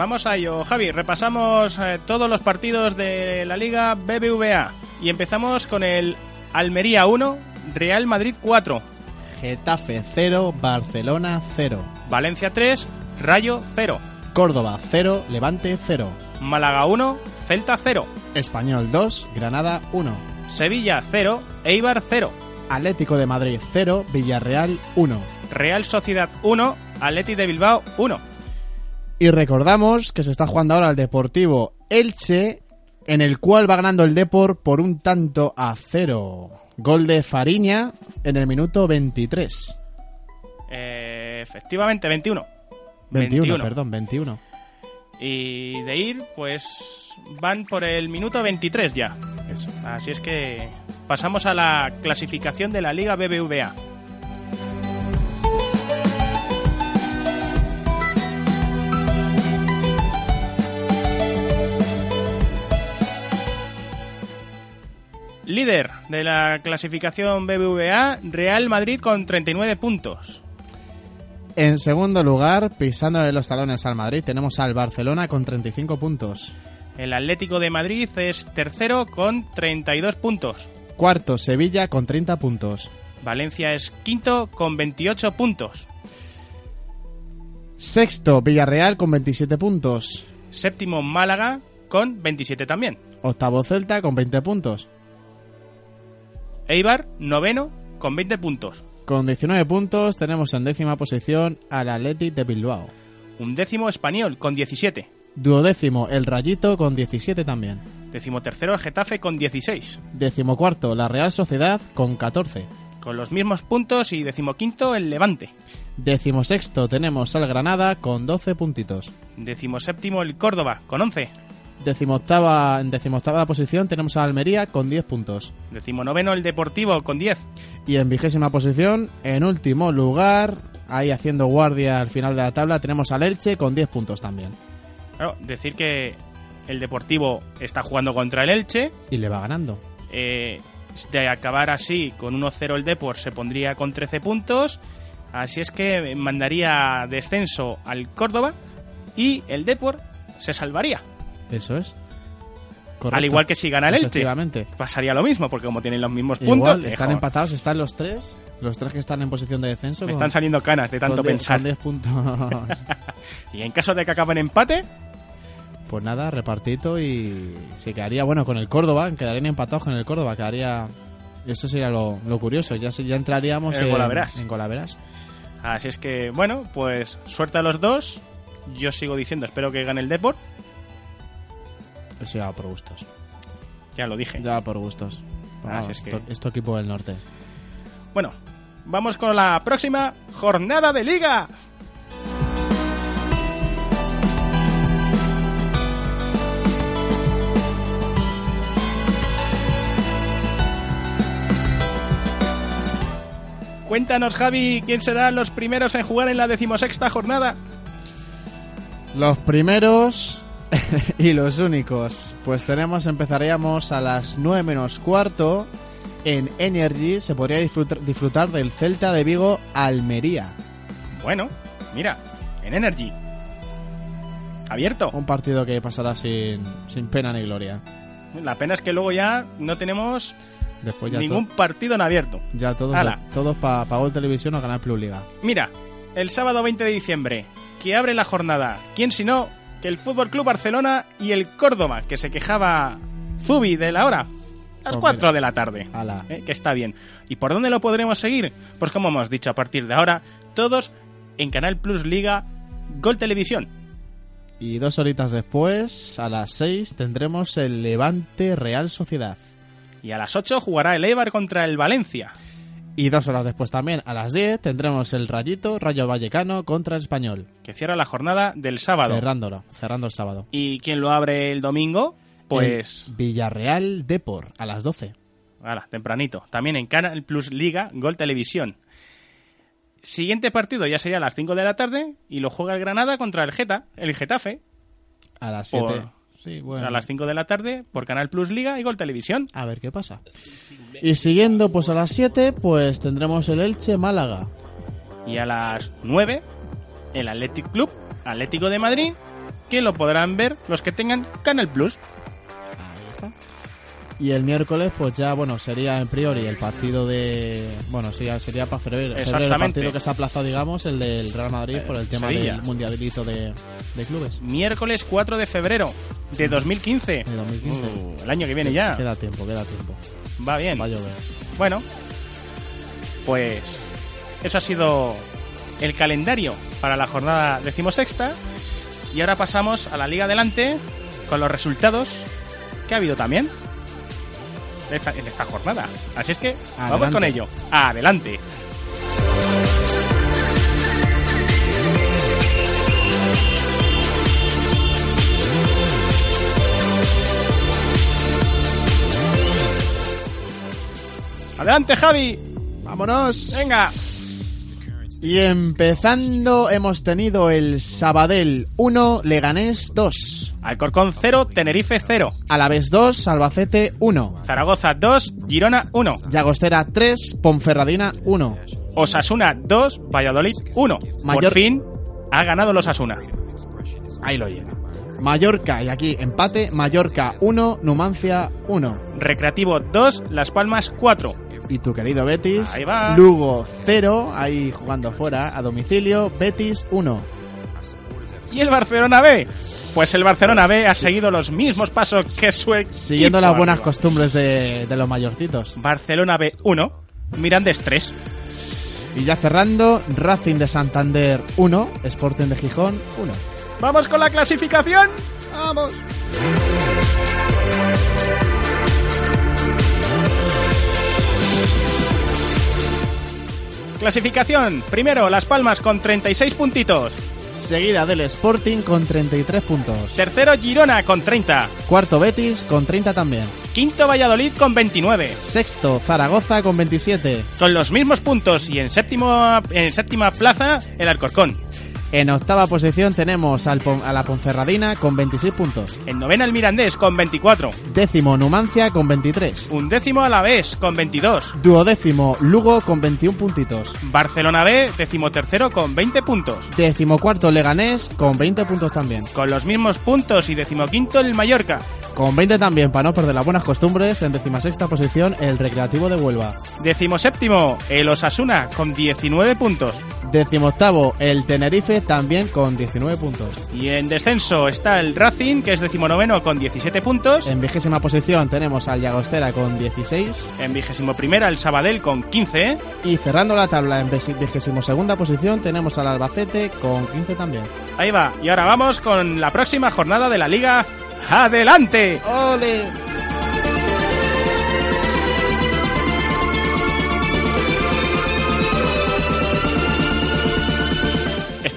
[SPEAKER 1] Vamos a ello, Javi. Repasamos eh, todos los partidos de la Liga BBVA y empezamos con el Almería 1, Real Madrid 4,
[SPEAKER 3] Getafe 0, Barcelona 0,
[SPEAKER 1] Valencia 3, Rayo 0,
[SPEAKER 3] Córdoba 0, Levante 0,
[SPEAKER 1] Málaga 1, Celta 0,
[SPEAKER 3] Español 2, Granada 1,
[SPEAKER 1] Sevilla 0, Eibar 0,
[SPEAKER 3] Atlético de Madrid 0, Villarreal 1.
[SPEAKER 1] Real Sociedad 1, Atleti de Bilbao 1.
[SPEAKER 3] Y recordamos que se está jugando ahora el Deportivo Elche, en el cual va ganando el Depor por un tanto a cero. Gol de Fariña en el minuto 23.
[SPEAKER 1] Eh, efectivamente, 21.
[SPEAKER 3] 21, perdón, 21.
[SPEAKER 1] Y de ir, pues van por el minuto 23 ya. Así es que pasamos a la clasificación de la Liga BBVA. Líder de la clasificación BBVA, Real Madrid con 39 puntos.
[SPEAKER 3] En segundo lugar, pisando de los talones al Madrid, tenemos al Barcelona con 35 puntos.
[SPEAKER 1] El Atlético de Madrid es tercero con 32 puntos.
[SPEAKER 3] Cuarto, Sevilla con 30 puntos.
[SPEAKER 1] Valencia es quinto con 28 puntos.
[SPEAKER 3] Sexto, Villarreal con 27 puntos.
[SPEAKER 1] Séptimo, Málaga con 27 también.
[SPEAKER 3] Octavo, Celta con 20 puntos.
[SPEAKER 1] Eibar, noveno con 20 puntos.
[SPEAKER 3] Con 19 puntos tenemos en décima posición al Athletic de Bilbao.
[SPEAKER 1] Un décimo español con 17.
[SPEAKER 3] Duodécimo, el Rayito con 17 también.
[SPEAKER 1] Décimo tercero, el Getafe con 16.
[SPEAKER 3] Décimo cuarto, la Real Sociedad con 14.
[SPEAKER 1] Con los mismos puntos y decimoquinto, el Levante.
[SPEAKER 3] Décimo sexto tenemos al Granada con 12 puntitos.
[SPEAKER 1] Décimo séptimo, el Córdoba con 11.
[SPEAKER 3] Decimoctava, en decimoctava posición tenemos a Almería con 10 puntos.
[SPEAKER 1] Décimo noveno, el Deportivo con 10.
[SPEAKER 3] Y en vigésima posición, en último lugar, ahí haciendo guardia al final de la tabla, tenemos al Elche con 10 puntos también.
[SPEAKER 1] Claro, decir que el Deportivo está jugando contra el Elche.
[SPEAKER 3] Y le va ganando.
[SPEAKER 1] Eh, de acabar así con 1-0 el Depor se pondría con 13 puntos. Así es que mandaría descenso al Córdoba y el Depor se salvaría.
[SPEAKER 3] Eso es.
[SPEAKER 1] Al igual que si gana el Elche. Pasaría lo mismo, porque como tienen los mismos puntos, mejor.
[SPEAKER 3] están empatados, están los tres. Los tres que están en posición de descenso.
[SPEAKER 1] Me
[SPEAKER 3] con-
[SPEAKER 1] están saliendo canas de tanto pensar.
[SPEAKER 3] con 10 puntos.
[SPEAKER 1] y en caso de que acaben empate,
[SPEAKER 3] pues nada, repartito y se quedaría, bueno, con el Córdoba, quedarían empatados con el Córdoba, quedaría... Eso sería lo, lo curioso, ya, ya entraríamos
[SPEAKER 1] El
[SPEAKER 3] en,
[SPEAKER 1] golaveras.
[SPEAKER 3] en golaveras.
[SPEAKER 1] así es que, bueno, pues suerte a los dos. Yo sigo diciendo, espero que gane el Depor.
[SPEAKER 3] Eso ya va por gustos.
[SPEAKER 1] Ya lo dije.
[SPEAKER 3] Ya va por gustos. Vamos,
[SPEAKER 1] es que-
[SPEAKER 3] esto, esto equipo del norte.
[SPEAKER 1] Bueno, vamos con la próxima jornada de liga. Cuéntanos, Javi, quién serán los primeros en jugar en la decimosexta jornada.
[SPEAKER 3] Los primeros y los únicos. Pues tenemos, empezaríamos a las 9 menos cuarto. En Energy se podría disfrutar, disfrutar del Celta de Vigo Almería.
[SPEAKER 1] Bueno, mira, en Energy. Abierto.
[SPEAKER 3] Un partido que pasará sin, sin pena ni gloria.
[SPEAKER 1] La pena es que luego ya no tenemos
[SPEAKER 3] Después ya,
[SPEAKER 1] ningún partido en abierto.
[SPEAKER 3] ya todos, todos para pa Gol Televisión o Canal Plus Liga.
[SPEAKER 1] Mira, el sábado 20 de diciembre, que abre la jornada. ¿Quién si no que el Fútbol Club Barcelona y el Córdoba, que se quejaba Zubi de la hora? Las
[SPEAKER 3] Pues
[SPEAKER 1] 4
[SPEAKER 3] mira.
[SPEAKER 1] de la tarde. Eh, Que está bien. ¿Y por dónde lo podremos seguir? Pues como hemos dicho, a partir de ahora, todos en Canal Plus Liga Gol Televisión.
[SPEAKER 3] Y dos horitas después, a las 6, tendremos el Levante Real Sociedad.
[SPEAKER 1] Y a las 8 jugará el Eibar contra el Valencia.
[SPEAKER 3] Y dos horas después también, a las 10, tendremos el Rayito Rayo Vallecano contra el Español.
[SPEAKER 1] Que cierra la jornada del sábado.
[SPEAKER 3] Cerrándolo, cerrando el sábado.
[SPEAKER 1] ¿Y quién lo abre el domingo? Pues...
[SPEAKER 3] El Villarreal Depor, a las 12.
[SPEAKER 1] Ahora, tempranito. También en Canal Plus Liga, Gol Televisión. Siguiente partido ya sería a las 5 de la tarde y lo juega el Granada contra el Geta, el Getafe.
[SPEAKER 3] A las
[SPEAKER 1] Por-
[SPEAKER 3] 7. Sí, bueno.
[SPEAKER 1] A las 5 de la tarde por Canal Plus Liga y Gol Televisión.
[SPEAKER 3] A ver qué pasa. Y siguiendo, pues a las 7, pues tendremos el Elche Málaga.
[SPEAKER 1] Y a las 9 el Athletic Club, Atlético de Madrid, que lo podrán ver los que tengan Canal Plus.
[SPEAKER 3] Y el miércoles, pues ya, bueno, sería en priori el partido de. Bueno, sí, sería para febrero. febrero, el
[SPEAKER 1] Exactamente.
[SPEAKER 3] partido que se ha aplazado, digamos, el del Real Madrid por el tema
[SPEAKER 1] Sevilla.
[SPEAKER 3] del mundialito de, de clubes.
[SPEAKER 1] Miércoles 4 de febrero de 2015.
[SPEAKER 3] De 2015.
[SPEAKER 1] Uh, el año que viene ya.
[SPEAKER 3] Queda tiempo, queda tiempo.
[SPEAKER 1] Va bien.
[SPEAKER 3] Va a llover.
[SPEAKER 1] Bueno, pues eso ha sido el calendario para la jornada decimosexta. Y ahora pasamos a la Liga Adelante con los resultados que ha habido también esta- en esta jornada. Así es que vamos con ello. Adelante. Adelante, Javi.
[SPEAKER 3] ¡Vámonos!
[SPEAKER 1] Venga.
[SPEAKER 3] Y empezando, hemos tenido el Sabadell 1, Leganés 2.
[SPEAKER 1] Alcorcón 0, Tenerife 0.
[SPEAKER 3] Alavés 2, Albacete 1.
[SPEAKER 1] Zaragoza 2, Girona 1.
[SPEAKER 3] Llagostera 3, Ponferradina 1.
[SPEAKER 1] Osasuna 2, Valladolid 1.
[SPEAKER 3] Mayor-
[SPEAKER 1] Por fin ha ganado el Osasuna.
[SPEAKER 3] Ahí lo lleva. Mallorca, y aquí empate, Mallorca 1, Numancia 1.
[SPEAKER 1] Recreativo 2, Las Palmas 4.
[SPEAKER 3] Y tu querido Betis,
[SPEAKER 1] Ahí va.
[SPEAKER 3] Lugo 0, ahí jugando fuera, a domicilio, Betis 1.
[SPEAKER 1] ¿Y el Barcelona B? Pues el Barcelona B ha seguido los mismos pasos que su equipo.
[SPEAKER 3] Siguiendo las buenas
[SPEAKER 1] arriba.
[SPEAKER 3] costumbres de, de los mayorcitos.
[SPEAKER 1] Barcelona B 1, Mirandés 3.
[SPEAKER 3] Y ya cerrando, Racing de Santander 1, Sporting de Gijón 1.
[SPEAKER 1] ¡Vamos con la clasificación!
[SPEAKER 3] ¡Vamos!
[SPEAKER 1] Clasificación. Primero, Las Palmas con 36 puntitos.
[SPEAKER 3] Seguida del Sporting con 33 puntos.
[SPEAKER 1] Tercero, Girona con 30.
[SPEAKER 3] Cuarto Betis con 30 también.
[SPEAKER 1] Quinto, Valladolid con 29.
[SPEAKER 3] Sexto Zaragoza con 27.
[SPEAKER 1] Con los mismos puntos y en, séptimo, en séptima plaza, el Alcorcón.
[SPEAKER 3] En octava posición tenemos al a la Ponferradina con 26 puntos.
[SPEAKER 1] En novena el Mirandés con 24.
[SPEAKER 3] Décimo Numancia con 23.
[SPEAKER 1] Un décimo Alavés con 22.
[SPEAKER 3] Duodécimo Lugo con 21 puntitos.
[SPEAKER 1] Barcelona B, decimotercero con 20 puntos.
[SPEAKER 3] Decimocuarto Leganés con 20 puntos también.
[SPEAKER 1] Con los mismos puntos y decimoquinto el Mallorca.
[SPEAKER 3] Con 20 también, para no perder las buenas costumbres, en decimasexta posición el Recreativo de Huelva.
[SPEAKER 1] Decimoséptimo el Osasuna con 19 puntos.
[SPEAKER 3] Decimoctavo el Tenerife también con 19 puntos.
[SPEAKER 1] Y en descenso está el Racing, que es decimonoveno con 17 puntos.
[SPEAKER 3] En vigésima posición tenemos al Llagostera con 16.
[SPEAKER 1] En vigésimo primera el Sabadell con 15.
[SPEAKER 3] Y cerrando la tabla en vigésimo segunda posición tenemos al Albacete con 15 también.
[SPEAKER 1] Ahí va. Y ahora vamos con la próxima jornada de la Liga. ¡Adelante!
[SPEAKER 3] ¡Ole!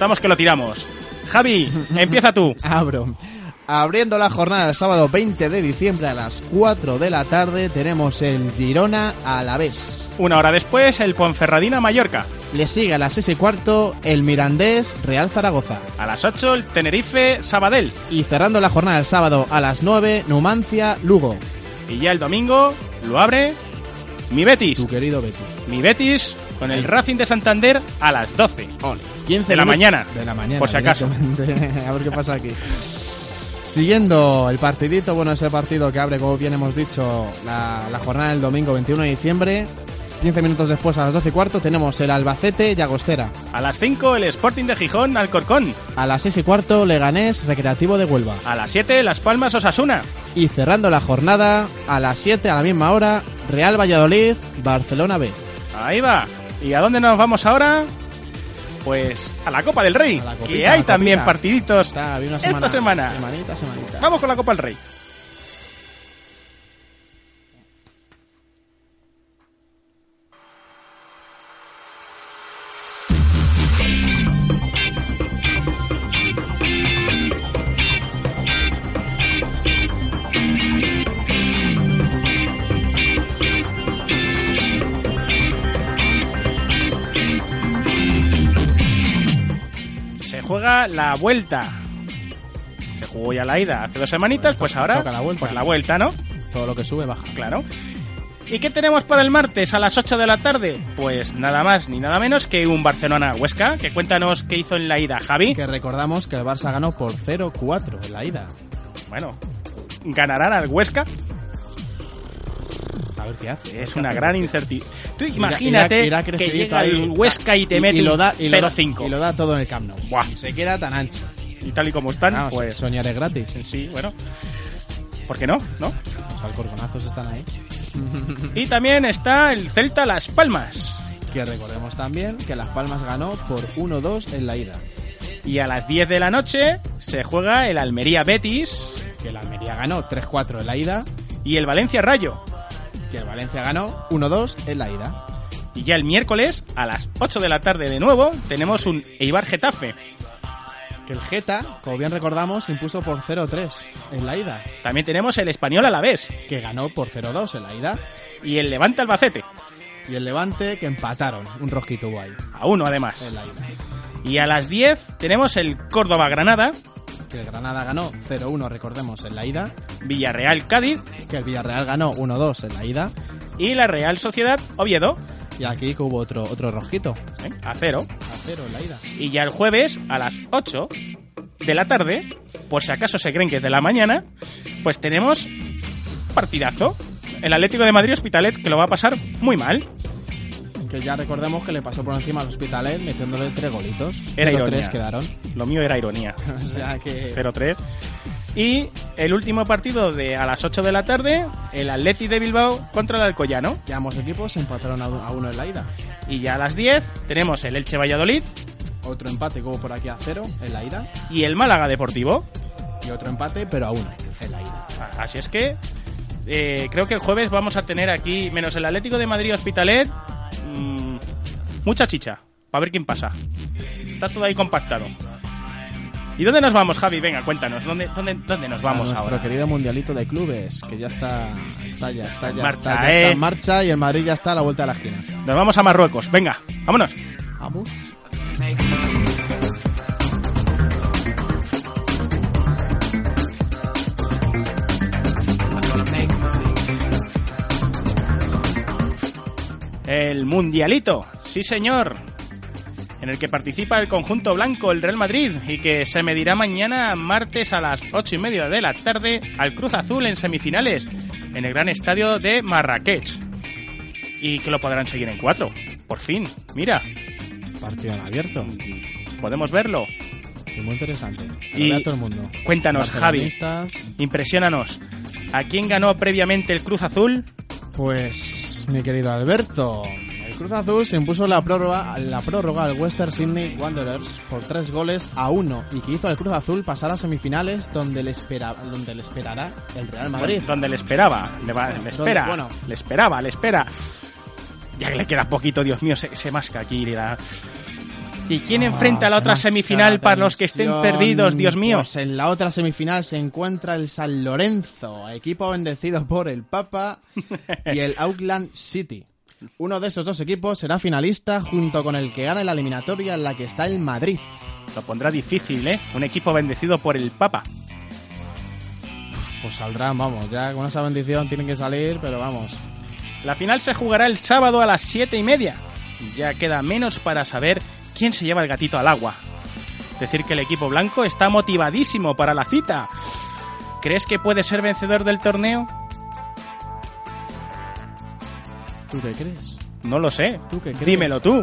[SPEAKER 1] Estamos que lo tiramos. Javi, empieza tú.
[SPEAKER 3] Abro. Abriendo la jornada el sábado 20 de diciembre a las 4 de la tarde tenemos el Girona a la vez.
[SPEAKER 1] Una hora después, el Ponferradina Mallorca.
[SPEAKER 3] Le sigue a las 6 y cuarto el Mirandés Real Zaragoza.
[SPEAKER 1] A las 8, el Tenerife Sabadell.
[SPEAKER 3] Y cerrando la jornada el sábado a las 9, Numancia Lugo.
[SPEAKER 1] Y ya el domingo lo abre mi Betis.
[SPEAKER 3] Tu querido Betis.
[SPEAKER 1] Mi Betis con el Racing de Santander a las 12.
[SPEAKER 3] 15
[SPEAKER 1] de la mañana.
[SPEAKER 3] De la mañana.
[SPEAKER 1] Por si acaso.
[SPEAKER 3] a ver qué pasa aquí. Siguiendo el partidito, bueno, ese partido que abre, como bien hemos dicho, la, la jornada del domingo 21 de diciembre. 15 minutos después, a las 12 y cuarto, tenemos el Albacete Llagostera.
[SPEAKER 1] A las 5, el Sporting de Gijón Alcorcón.
[SPEAKER 3] A las 6 y cuarto, Leganés Recreativo de Huelva.
[SPEAKER 1] A las 7, Las Palmas Osasuna.
[SPEAKER 3] Y cerrando la jornada, a las 7, a la misma hora, Real Valladolid Barcelona B.
[SPEAKER 1] Ahí va. ¿Y a dónde nos vamos ahora? Pues a la Copa del Rey.
[SPEAKER 3] copita,
[SPEAKER 1] que hay también partiditos
[SPEAKER 3] Está,
[SPEAKER 1] esta
[SPEAKER 3] semana-
[SPEAKER 1] semana.
[SPEAKER 3] Semanita, semanita.
[SPEAKER 1] Vamos con la Copa del Rey. La vuelta. Se jugó ya la ida hace dos semanitas, pues ahora
[SPEAKER 3] la vuelta.
[SPEAKER 1] pues la vuelta, ¿no?
[SPEAKER 3] Todo lo que sube, baja.
[SPEAKER 1] Claro. ¿Y qué tenemos para el martes a las 8 de la tarde? Pues nada más ni nada menos que un Barcelona-Huesca. Que cuéntanos qué hizo en la ida, Javi.
[SPEAKER 3] Que recordamos que el Barça ganó por 0-4 en la ida.
[SPEAKER 1] Bueno, ¿ganarán al Huesca?
[SPEAKER 3] A ver qué hace.
[SPEAKER 1] Es
[SPEAKER 3] ¿Qué
[SPEAKER 1] una
[SPEAKER 3] hace?
[SPEAKER 1] gran incertidumbre. Tú imagínate
[SPEAKER 3] irá- irá
[SPEAKER 1] que llega
[SPEAKER 3] ahí.
[SPEAKER 1] el Huesca y te mete
[SPEAKER 3] y lo
[SPEAKER 1] un
[SPEAKER 3] da, y lo da-
[SPEAKER 1] 0-5.
[SPEAKER 3] Y lo da todo en el Camp Nou.
[SPEAKER 1] Buah.
[SPEAKER 3] Y se queda tan ancho.
[SPEAKER 1] Y tal y como están, pues
[SPEAKER 3] soñar es gratis.
[SPEAKER 1] sí, bueno. ¿Por qué no? ¿No?
[SPEAKER 3] Los alcorconazos están ahí.
[SPEAKER 1] Y también está el Celta Las Palmas.
[SPEAKER 3] Que recordemos también que Las Palmas ganó por 1-2 en la ida.
[SPEAKER 1] Y a las 10 de la noche se juega el Almería Betis
[SPEAKER 3] Que el Almería ganó 3-4 en la ida.
[SPEAKER 1] y el Valencia Rayo.
[SPEAKER 3] Que el Valencia ganó 1-2 en la ida.
[SPEAKER 1] Y ya el miércoles, a las 8 de la tarde de nuevo, tenemos un Eibar Getafe.
[SPEAKER 3] Que el Geta, como bien recordamos, impuso por 0-3 en la ida.
[SPEAKER 1] También tenemos el Español a la vez.
[SPEAKER 3] Que ganó por 0-2 en la ida.
[SPEAKER 1] Y el Levante Albacete.
[SPEAKER 3] Y el Levante que empataron. Un rojito guay
[SPEAKER 1] A uno además.
[SPEAKER 3] en la ida.
[SPEAKER 1] Y a las 10 tenemos el Córdoba Granada,
[SPEAKER 3] Que el Granada ganó 0-1, recordemos, en la ida.
[SPEAKER 1] Villarreal Cádiz
[SPEAKER 3] Que el Villarreal ganó 1-2 en la ida.
[SPEAKER 1] y la Real Sociedad Oviedo
[SPEAKER 3] Y aquí que hubo otro, otro rojito.
[SPEAKER 1] ¿eh? a cero.
[SPEAKER 3] A cero en la ida.
[SPEAKER 1] Y ya el jueves a las 8 de la tarde, por si acaso se creen que es de la mañana, pues tenemos partidazo. El Atlético de Madrid Hospitalet que lo va a pasar muy mal.
[SPEAKER 3] Que ya recordemos que le pasó por encima al Hospitalet metiéndole tres golitos.
[SPEAKER 1] Era
[SPEAKER 3] 0-3
[SPEAKER 1] ironía.
[SPEAKER 3] quedaron.
[SPEAKER 1] Lo mío era ironía.
[SPEAKER 3] o sea que...
[SPEAKER 1] 0-3. Y el último partido de a las 8 de la tarde, el Atleti de Bilbao contra el Alcoyano.
[SPEAKER 3] Ya ambos equipos se empataron a uno en la ida.
[SPEAKER 1] Y ya a las 10 tenemos el Elche Valladolid
[SPEAKER 3] Otro empate hubo por aquí a cero en la ida.
[SPEAKER 1] y el Málaga Deportivo.
[SPEAKER 3] Y otro empate, pero a uno en la ida.
[SPEAKER 1] Así es que eh, creo que el jueves vamos a tener aquí, menos el Atlético de Madrid Hospitalet, Mucha chicha, para ver quién pasa. Está todo ahí compactado. ¿Y dónde nos vamos, Javi? Venga, cuéntanos, ¿dónde, dónde, dónde nos vamos
[SPEAKER 3] ahora? Nuestro querido mundialito de clubes, que ya está, está ya, está ya,
[SPEAKER 1] marcha,
[SPEAKER 3] está,
[SPEAKER 1] eh.
[SPEAKER 3] en marcha y el Madrid ya está a la vuelta de la esquina.
[SPEAKER 1] Nos vamos a Marruecos, venga, vámonos. El mundialito Sí, señor. En el que participa el conjunto blanco, el Real Madrid, y que se medirá mañana martes a las ocho y media de la tarde al Cruz Azul en semifinales, en el gran estadio de Marrakech. Y que lo podrán seguir en cuatro. Por fin, mira.
[SPEAKER 3] Partido en abierto.
[SPEAKER 1] Podemos verlo.
[SPEAKER 3] Y muy interesante.
[SPEAKER 1] Y
[SPEAKER 3] a todo el mundo.
[SPEAKER 1] Cuéntanos, Javi. Impresionanos. ¿A quién ganó previamente el Cruz Azul?
[SPEAKER 3] Pues, mi querido Alberto, el Cruz Azul se impuso la prórroga, la prórroga al Western Sydney Wanderers por tres goles a uno y que hizo al Cruz Azul pasar a semifinales donde le, espera, donde le esperará el Real Madrid.
[SPEAKER 1] Donde le esperaba. Le, va- le espera.
[SPEAKER 3] bueno.
[SPEAKER 1] Le esperaba, le espera. Ya que le queda poquito, Dios mío, se, se masca aquí. ¿Y quién
[SPEAKER 3] Ah,
[SPEAKER 1] enfrenta a la otra semifinal para los que estén perdidos, Dios mío?
[SPEAKER 3] Pues en la otra semifinal se encuentra el San Lorenzo, equipo bendecido por el Papa y el Auckland City. Uno de esos dos equipos será finalista junto con el que gane la eliminatoria en la que está el Madrid.
[SPEAKER 1] Lo pondrá difícil, ¿eh? Un equipo bendecido por el Papa.
[SPEAKER 3] Pues saldrán, vamos, ya con esa bendición tienen que salir, pero vamos.
[SPEAKER 1] La final se jugará el sábado a las siete y media. Ya queda menos para saber quién se lleva el gatito al agua. Decir que el equipo blanco está motivadísimo para la cita. ¿Crees que puede ser vencedor del torneo?
[SPEAKER 3] ¿Tú qué crees?
[SPEAKER 1] No lo sé.
[SPEAKER 3] ¿Tú qué crees?
[SPEAKER 1] Dímelo tú.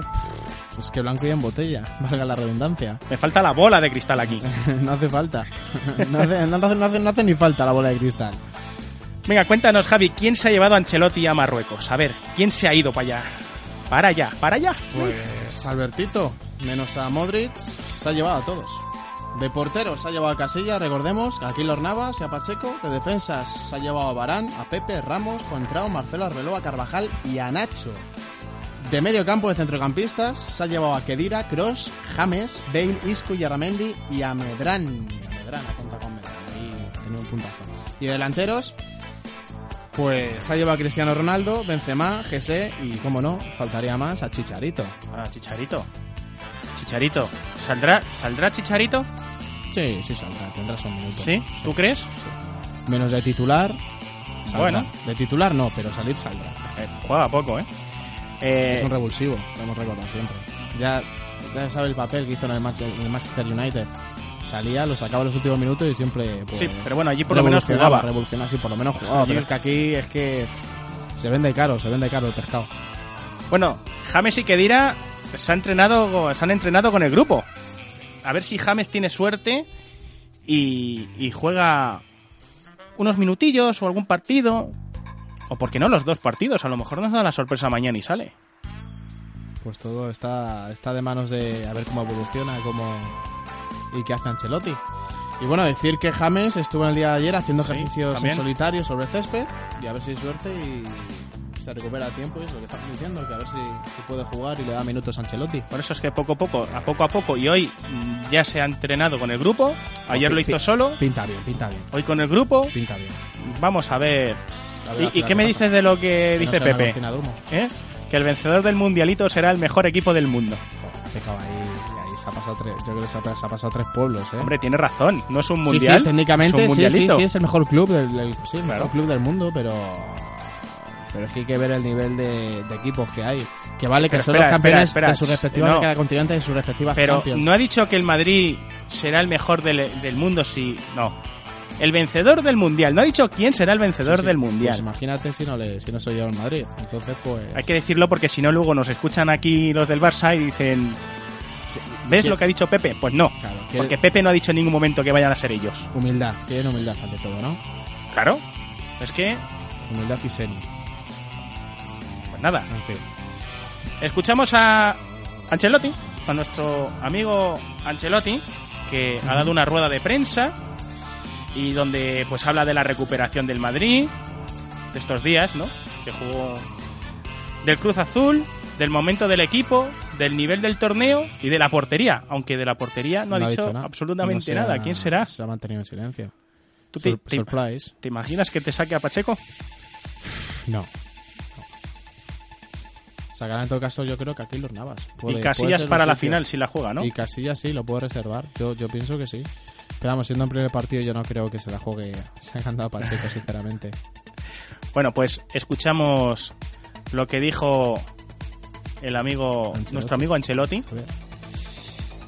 [SPEAKER 3] Es que blanco y en botella, valga la redundancia.
[SPEAKER 1] Me falta la bola de cristal aquí.
[SPEAKER 3] no hace falta. No hace, no hace- no hace- no hace ni falta la bola de cristal.
[SPEAKER 1] Venga, cuéntanos, Javi, ¿quién se ha llevado a Ancelotti a Marruecos? A ver, ¿quién se ha ido para allá? Para allá, para allá.
[SPEAKER 3] Pues Albertito, menos a Modric, se ha llevado a todos. De portero se ha llevado a Casilla, recordemos, a Keylor Navas y a Pacheco. De defensas se ha llevado a Barán, a Pepe, Ramos, Contrao, Marcelo Arbeloa, Carvajal y a Nacho. De medio campo de centrocampistas se ha llevado a Kedira, Cross, James, Bale, Isco y Aramendi y a Medrán. A Medrán, con Medrán, ahí tenía un puntazo. Y de delanteros, pues se ha llevado a Cristiano Ronaldo, Benzema, Gese y, como no, faltaría más, a Chicharito.
[SPEAKER 1] Ah, Chicharito. Chicharito. ¿Saldrá, ¿Saldrá Chicharito?
[SPEAKER 3] Sí, sí saldrá, tendrás un minuto.
[SPEAKER 1] ¿Sí? ¿Tú crees?
[SPEAKER 3] Menos de titular. saldrá.
[SPEAKER 1] Bueno.
[SPEAKER 3] De titular no, pero salir saldrá.
[SPEAKER 1] Eh, juega poco, ¿eh? Eh,
[SPEAKER 3] Es un revulsivo, lo hemos recordado siempre. Ya, ya sabe el papel que hizo en el, Manche- en el Manchester United. Salía, lo sacaba en los últimos minutos y siempre. Pues,
[SPEAKER 1] Sí, pero bueno, allí por lo menos jugaba.
[SPEAKER 3] Revolucionaba, sí, por lo menos jugaba.
[SPEAKER 1] Allí-
[SPEAKER 3] Pero es que aquí es que se vende caro, se vende caro el pescado.
[SPEAKER 1] Bueno, James y Kedira se, ha entrenado, se han entrenado con el grupo. A ver si James tiene suerte y, y juega unos minutillos o algún partido. O por qué no los dos partidos. A lo mejor nos da la sorpresa mañana y sale.
[SPEAKER 3] Pues todo está, está de manos de a ver cómo evoluciona cómo y qué hace Ancelotti. Y bueno, decir que James estuvo el día de ayer haciendo ejercicios en solitario sobre el césped y a ver si hay suerte y se recupera a tiempo y es lo que estamos diciendo, que a ver si, si puede jugar y le da minutos a Ancelotti.
[SPEAKER 1] Por eso es que poco a poco, a poco a poco, y hoy ya se ha entrenado con el grupo. Ayer lo hizo solo.
[SPEAKER 3] Pinta bien, pinta bien.
[SPEAKER 1] Hoy con el grupo.
[SPEAKER 3] Pinta bien.
[SPEAKER 1] Vamos a ver.
[SPEAKER 3] A ver
[SPEAKER 1] ¿Y, qué me dices de lo que dice Pepe? ¿Eh? Que el vencedor del mundialito será el mejor equipo del mundo.
[SPEAKER 3] Pecado ahí, ahí se ha pasado tres, yo creo que se ha, se ha pasado tres pueblos, ¿eh?
[SPEAKER 1] Hombre, tiene razón. No es un
[SPEAKER 3] Sí,
[SPEAKER 1] mundial.
[SPEAKER 3] sí, técnicamente
[SPEAKER 1] es un
[SPEAKER 3] sí, sí, sí, es el mejor club del, del- sí, el
[SPEAKER 1] Claro.
[SPEAKER 3] mejor club del mundo, pero pero es que hay que ver el nivel de, de equipos que hay. Que vale que
[SPEAKER 1] Pero
[SPEAKER 3] son
[SPEAKER 1] espera,
[SPEAKER 3] los campeones
[SPEAKER 1] espera,
[SPEAKER 3] de sus respectivas
[SPEAKER 1] No.
[SPEAKER 3] de cada continente de sus respectivas
[SPEAKER 1] Pero
[SPEAKER 3] Champions.
[SPEAKER 1] no ha dicho que el Madrid será el mejor del, del mundo si... No. El vencedor del mundial. No ha dicho quién será el vencedor
[SPEAKER 3] Sí, sí.
[SPEAKER 1] del
[SPEAKER 3] Pues
[SPEAKER 1] mundial.
[SPEAKER 3] imagínate si no le, si no soy yo el Madrid. Entonces, pues.
[SPEAKER 1] Hay que decirlo porque si no luego nos escuchan aquí los del Barça y dicen... ¿Ves
[SPEAKER 3] ¿Quién-
[SPEAKER 1] lo que ha dicho Pepe? Pues no. Porque Pepe no ha dicho en ningún momento que vayan a ser ellos.
[SPEAKER 3] Humildad, tienen humildad ante todo, ¿no?
[SPEAKER 1] Claro. Es que...
[SPEAKER 3] Humildad y serio.
[SPEAKER 1] Nada.
[SPEAKER 3] En fin.
[SPEAKER 1] Escuchamos a Ancelotti, a nuestro amigo Ancelotti, que ha dado una rueda de prensa y donde pues habla de la recuperación del Madrid, de estos días, ¿no? Que jugó del Cruz Azul, del momento del equipo, del nivel del torneo y de la portería, aunque de la portería no ha dicho,
[SPEAKER 3] nada.
[SPEAKER 1] absolutamente
[SPEAKER 3] No
[SPEAKER 1] nada. ¿Quién será?
[SPEAKER 3] Se ha mantenido en silencio.
[SPEAKER 1] ¿Tú te,
[SPEAKER 3] Sur-
[SPEAKER 1] te-
[SPEAKER 3] surprise.
[SPEAKER 1] te imaginas que te saque a Pacheco?
[SPEAKER 3] No. Sacará en todo caso, yo creo que aquí los Navas. Puede-
[SPEAKER 1] y Casillas para
[SPEAKER 3] un
[SPEAKER 1] la final si la juega, ¿no?
[SPEAKER 3] Y Casillas sí, lo puede reservar. Yo, yo pienso que sí. Pero vamos, siendo en primer partido, yo no creo que se la juegue sacando a Pacheco, sinceramente.
[SPEAKER 1] Bueno, pues escuchamos lo que dijo el amigo, nuestro amigo Ancelotti.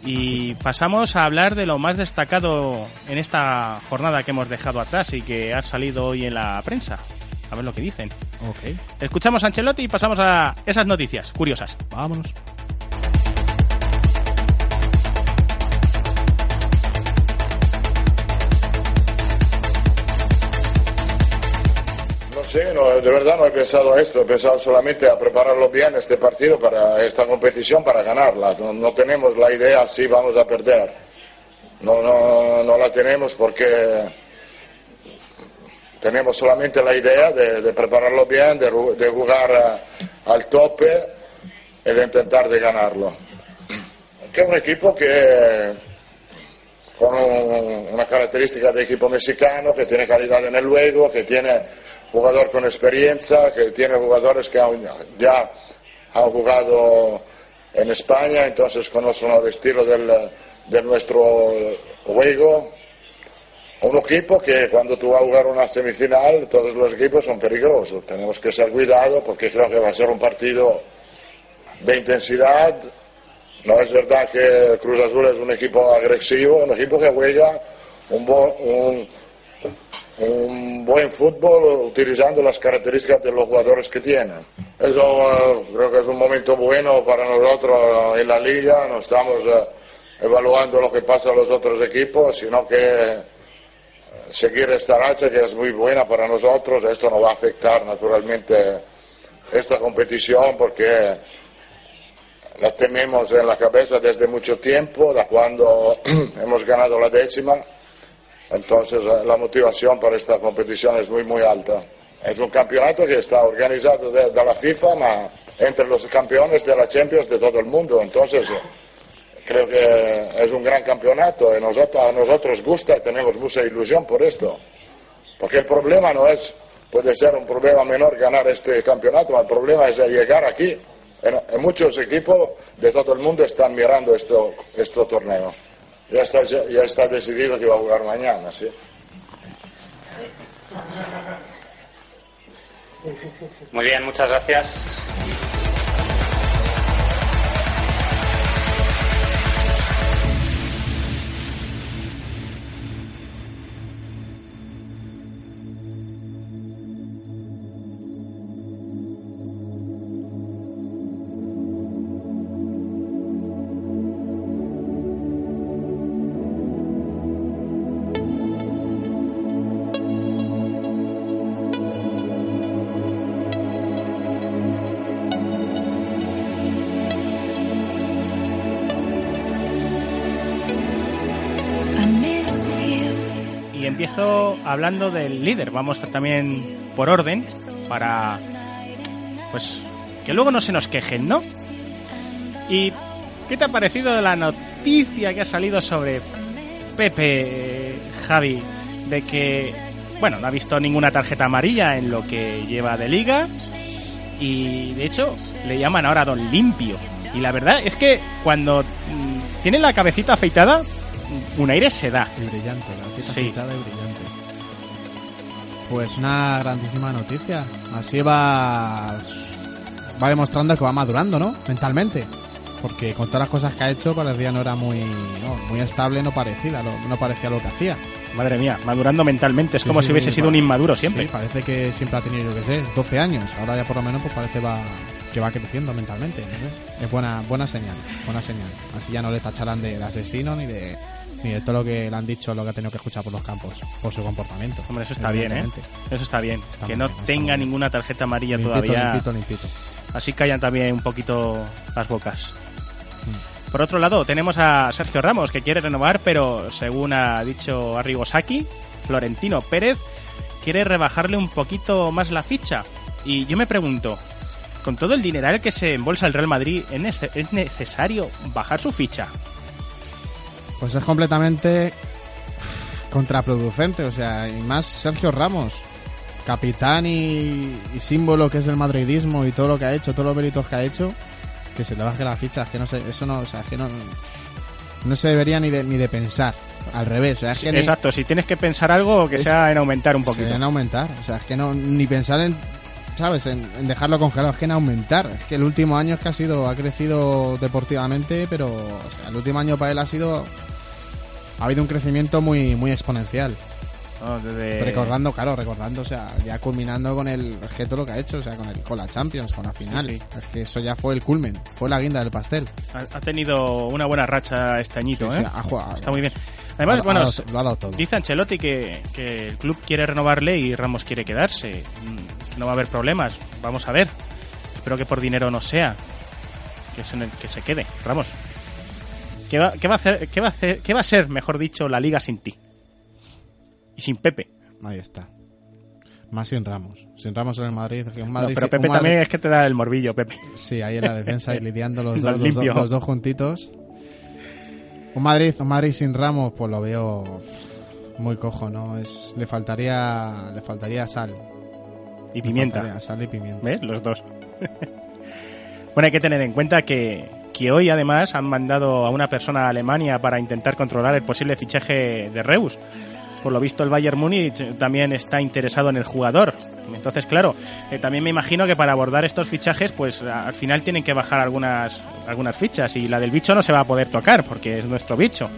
[SPEAKER 1] Y pasamos a hablar de lo más destacado en esta jornada que hemos dejado atrás y que ha salido hoy en la prensa. A ver lo que dicen.
[SPEAKER 3] Ok.
[SPEAKER 1] Escuchamos a Ancelotti y pasamos a esas noticias curiosas.
[SPEAKER 3] Vámonos.
[SPEAKER 18] No sé, no, de verdad no he pensado esto, he pensado solamente a prepararlo bien este partido para esta competición, para ganarla. No, no tenemos la idea si vamos a perder. No, no, no la tenemos porque tenemos solamente la idea de, de prepararlo bien, de, de jugar eh, al tope y de intentar de ganarlo. Que es un equipo que con un- una característica de equipo mexicano, que tiene calidad en el juego, que tiene jugador con experiencia, que tiene jugadores que han- ya han jugado en España, entonces conocen el estilo del, de nuestro juego. Un equipo que cuando tú vas a jugar una semifinal, todos los equipos son peligrosos. Tenemos que ser cuidados porque creo que va a ser un partido de intensidad. No es verdad que Cruz Azul es un equipo agresivo, un equipo que juega un, bo- un, un buen fútbol utilizando las características de los jugadores que tienen. Eso eh, creo que es un momento bueno para nosotros en la liga, no estamos eh, evaluando lo que pasa a los otros equipos, sino que seguir esta racha que es muy buena para nosotros, esto no va a afectar naturalmente esta competición porque la tenemos en la cabeza desde mucho tiempo, da cuando hemos ganado la décima. Entonces eh, la motivación para esta competición es muy muy alta. Es un campeonato que está organizado de, de la FIFA, ma entre los campeones de la Champions de todo el mundo. Entonces creo que es un gran campeonato y nosotros, a nosotros gusta tenemos mucha ilusión por esto. Porque el problema no es, puede ser un problema menor ganar este campeonato, el problema es llegar aquí. En, en muchos equipos de todo el mundo están mirando esto, este torneo. Ya está, ya está decidido que va a jugar mañana, ¿sí?
[SPEAKER 19] Muy bien, muchas gracias.
[SPEAKER 1] Y empiezo hablando del líder. Vamos también por orden para pues que luego no se nos quejen, ¿no? ¿Y qué te ha parecido la noticia que ha salido sobre Pepe Javi de que bueno, no ha visto ninguna tarjeta amarilla en lo que lleva de liga y de hecho le llaman ahora Don Limpio. Y la verdad es que cuando mm, tiene la cabecita afeitada, un aire se da.
[SPEAKER 3] Y brillante, la cita
[SPEAKER 1] Sí.
[SPEAKER 3] y brillante. Pues una grandísima noticia. Así va. Va demostrando que va madurando, ¿no? Mentalmente. Porque con todas las cosas que ha hecho parecía no era muy, no, muy estable, no parecía, lo- no parecía lo que hacía.
[SPEAKER 1] Madre mía, madurando mentalmente. Es
[SPEAKER 3] Sí,
[SPEAKER 1] como
[SPEAKER 3] sí,
[SPEAKER 1] si hubiese sido un inmaduro siempre.
[SPEAKER 3] parece que siempre ha tenido, yo que sé, 12 años. Ahora ya por lo menos pues parece va, que va creciendo mentalmente. no. Es buena, buena señal, buena señal. Así ya no le tacharán de asesino ni de, ni de todo lo que le han dicho, lo que ha tenido que escuchar por los campos, por su comportamiento.
[SPEAKER 1] Hombre, eso está bien, ¿eh? Eso está bien.
[SPEAKER 3] Está
[SPEAKER 1] que no
[SPEAKER 3] bien,
[SPEAKER 1] tenga ninguna tarjeta amarilla
[SPEAKER 3] Limpito,
[SPEAKER 1] todavía.
[SPEAKER 3] limpito, limpito.
[SPEAKER 1] Así callan también un poquito las bocas.
[SPEAKER 3] Mm.
[SPEAKER 1] Por otro lado, tenemos a Sergio Ramos que quiere renovar, pero según ha dicho Arrigo Saki, Florentino Pérez quiere rebajarle un poquito más la ficha. Y yo me pregunto, con todo el dineral que se embolsa el Real Madrid, ¿es nece- ¿es necesario bajar su ficha?
[SPEAKER 3] Pues es completamente contraproducente, o sea, y más Sergio Ramos, capitán y, y símbolo que es el madridismo y todo lo que ha hecho, todos los méritos que ha hecho, que se le baje la ficha, es que no sé, eso no, o sea, es que no, no se debería ni de, ni de pensar, al revés, o sea, es que ni-
[SPEAKER 1] Exacto, si tienes que pensar algo, que
[SPEAKER 3] Es-
[SPEAKER 1] sea en aumentar un poquito.
[SPEAKER 3] deben aumentar, o sea, es que no, ni pensar en ¿sabes? En, en dejarlo congelado, es que en aumentar. Es que el último año es que ha sido, ha crecido deportivamente, pero o sea, el último año para él ha sido, ha habido un crecimiento muy, muy exponencial.
[SPEAKER 1] Desde-
[SPEAKER 3] Recordando, claro, recordando, o sea, ya culminando con el, todo lo que ha hecho, o sea, con el, con la Champions, con la final.
[SPEAKER 1] Sí, sí.
[SPEAKER 3] Es que eso ya fue el culmen, fue la guinda del pastel.
[SPEAKER 1] Ha, ha tenido una buena racha este añito,
[SPEAKER 3] Sí,
[SPEAKER 1] ¿eh?
[SPEAKER 3] sí, ha jugado-
[SPEAKER 1] Está muy bien. Además,
[SPEAKER 3] Ha- ha
[SPEAKER 1] bueno,
[SPEAKER 3] dado- lo ha dado todo.
[SPEAKER 1] dice Ancelotti que, que el club quiere renovarle y Ramos quiere quedarse. Mm, No va a haber problemas. Vamos a ver. Espero que por dinero no sea. Que se, que se quede. Ramos. ¿Qué va, qué va a hacer, qué va a hacer, qué va a ser, mejor dicho, la liga sin ti? Y sin Pepe.
[SPEAKER 3] Ahí está. Más sin Ramos. Sin Ramos en el Madrid. que un
[SPEAKER 1] No,
[SPEAKER 3] Madrid
[SPEAKER 1] pero
[SPEAKER 3] un
[SPEAKER 1] Pepe
[SPEAKER 3] Madrid-
[SPEAKER 1] también es que te da el morbillo, Pepe.
[SPEAKER 3] Sí, ahí en la defensa y lidiando los
[SPEAKER 1] Lo
[SPEAKER 3] dos, los, los dos juntitos. Un Madrid, un Madrid sin Ramos, pues lo veo muy cojo, ¿no? Es, le faltaría, le faltaría sal.
[SPEAKER 1] Y
[SPEAKER 3] Le
[SPEAKER 1] pimienta.
[SPEAKER 3] faltaría Sal y pimienta.
[SPEAKER 1] ¿Ves? Los dos. bueno, hay que tener en cuenta que, que hoy además han mandado a una persona a Alemania para intentar controlar el posible fichaje de Reus. Por lo visto el Bayern Múnich también está interesado en el jugador. Entonces, claro, eh, también me imagino que para abordar estos fichajes, pues al final tienen que bajar algunas, algunas fichas y la del bicho no se va a poder tocar porque es nuestro bicho.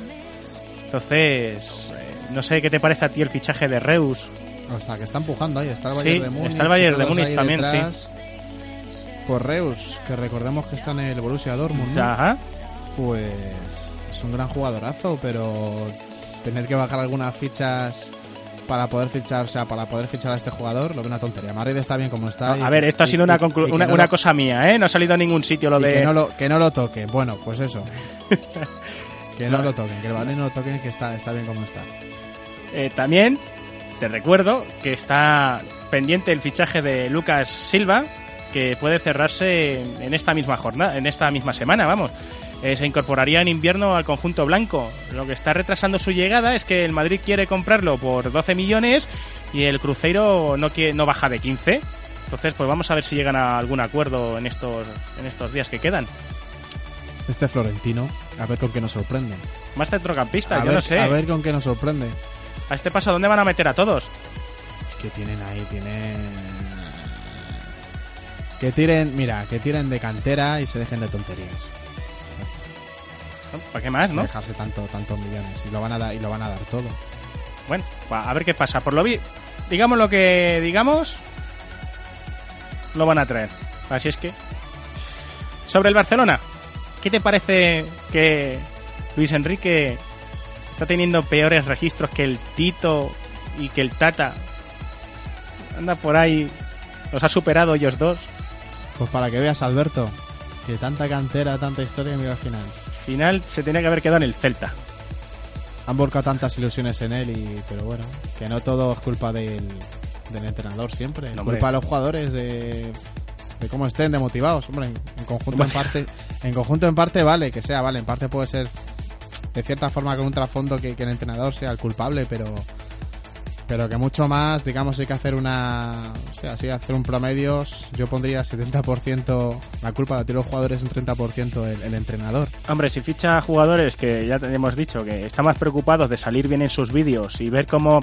[SPEAKER 1] Entonces, eh, no sé qué te parece a ti el fichaje de Reus.
[SPEAKER 3] O sea, que está empujando ahí. Está el
[SPEAKER 1] Sí,
[SPEAKER 3] Bayern de Múnich.
[SPEAKER 1] está el Bayern de Múnich también,
[SPEAKER 3] detrás. Por Reus, que recordemos que está en el Borussia Dortmund. Pues es un gran jugadorazo, pero tener que bajar algunas fichas para poder fichar, o sea, para poder fichar a este jugador, lo veo una tontería. Madrid está bien como está.
[SPEAKER 1] A ver, esto ha sido una,
[SPEAKER 3] y-
[SPEAKER 1] una,
[SPEAKER 3] no
[SPEAKER 1] una
[SPEAKER 3] lo-
[SPEAKER 1] cosa mía, ¿eh? No ha salido a ningún sitio lo de...
[SPEAKER 3] que no lo, que no lo toque. Bueno, pues eso. que no
[SPEAKER 1] No.
[SPEAKER 3] lo toquen, que el Madrid no lo toquen, que está, está bien como está.
[SPEAKER 1] Eh, también te recuerdo que está pendiente el fichaje de Lucas Silva, que puede cerrarse en- esta misma jornada, en esta misma semana, vamos. Eh, se incorporaría en invierno al conjunto blanco. Lo que está retrasando su llegada es que el Madrid quiere comprarlo por 12 millones y el Cruzeiro no, quiere, no baja de 15. Entonces, pues vamos a ver si llegan a algún acuerdo en estos, en estos días que quedan.
[SPEAKER 3] Este Florentino, a ver con qué nos sorprende.
[SPEAKER 1] Más centrocampista,
[SPEAKER 3] A
[SPEAKER 1] yo
[SPEAKER 3] ver,
[SPEAKER 1] no sé.
[SPEAKER 3] a ver con qué nos sorprende.
[SPEAKER 1] A este paso, ¿dónde van a meter a todos?
[SPEAKER 3] Es que tienen ahí, tienen... Que tiren, mira, que tiren de cantera y se dejen de tonterías.
[SPEAKER 1] ¿Para qué más, no?
[SPEAKER 3] Dejarse tanto, tantos millones y lo van a dar y lo van a dar todo.
[SPEAKER 1] Bueno, a ver qué pasa. Por lo vi, digamos lo que digamos, lo van a traer. Así es que. Sobre el Barcelona, ¿qué te parece que Luis Enrique está teniendo peores registros que el Tito y que el Tata? Anda por ahí, los ha superado ellos dos.
[SPEAKER 3] Pues para que veas, Alberto, que tanta cantera, tanta historia, mira al final.
[SPEAKER 1] Al final se tenía que haber quedado en el Celta.
[SPEAKER 3] Han volcado tantas ilusiones en él, y pero bueno, que no todo es culpa del, del entrenador siempre. Es
[SPEAKER 1] No,
[SPEAKER 3] culpa de los jugadores, de, de cómo estén, de motivados. Hombre, en, en conjunto en parte, en conjunto en parte vale, que sea, vale, en parte puede ser de cierta forma con un trasfondo que, que el entrenador sea el culpable, pero pero que mucho más, digamos, hay que hacer una, o sea, sí, hacer un promedio, yo pondría 70% la culpa la tiene los jugadores, un 30% el, el entrenador.
[SPEAKER 1] Hombre, si ficha jugadores que ya hemos dicho que están más preocupados de salir bien en sus vídeos y ver cómo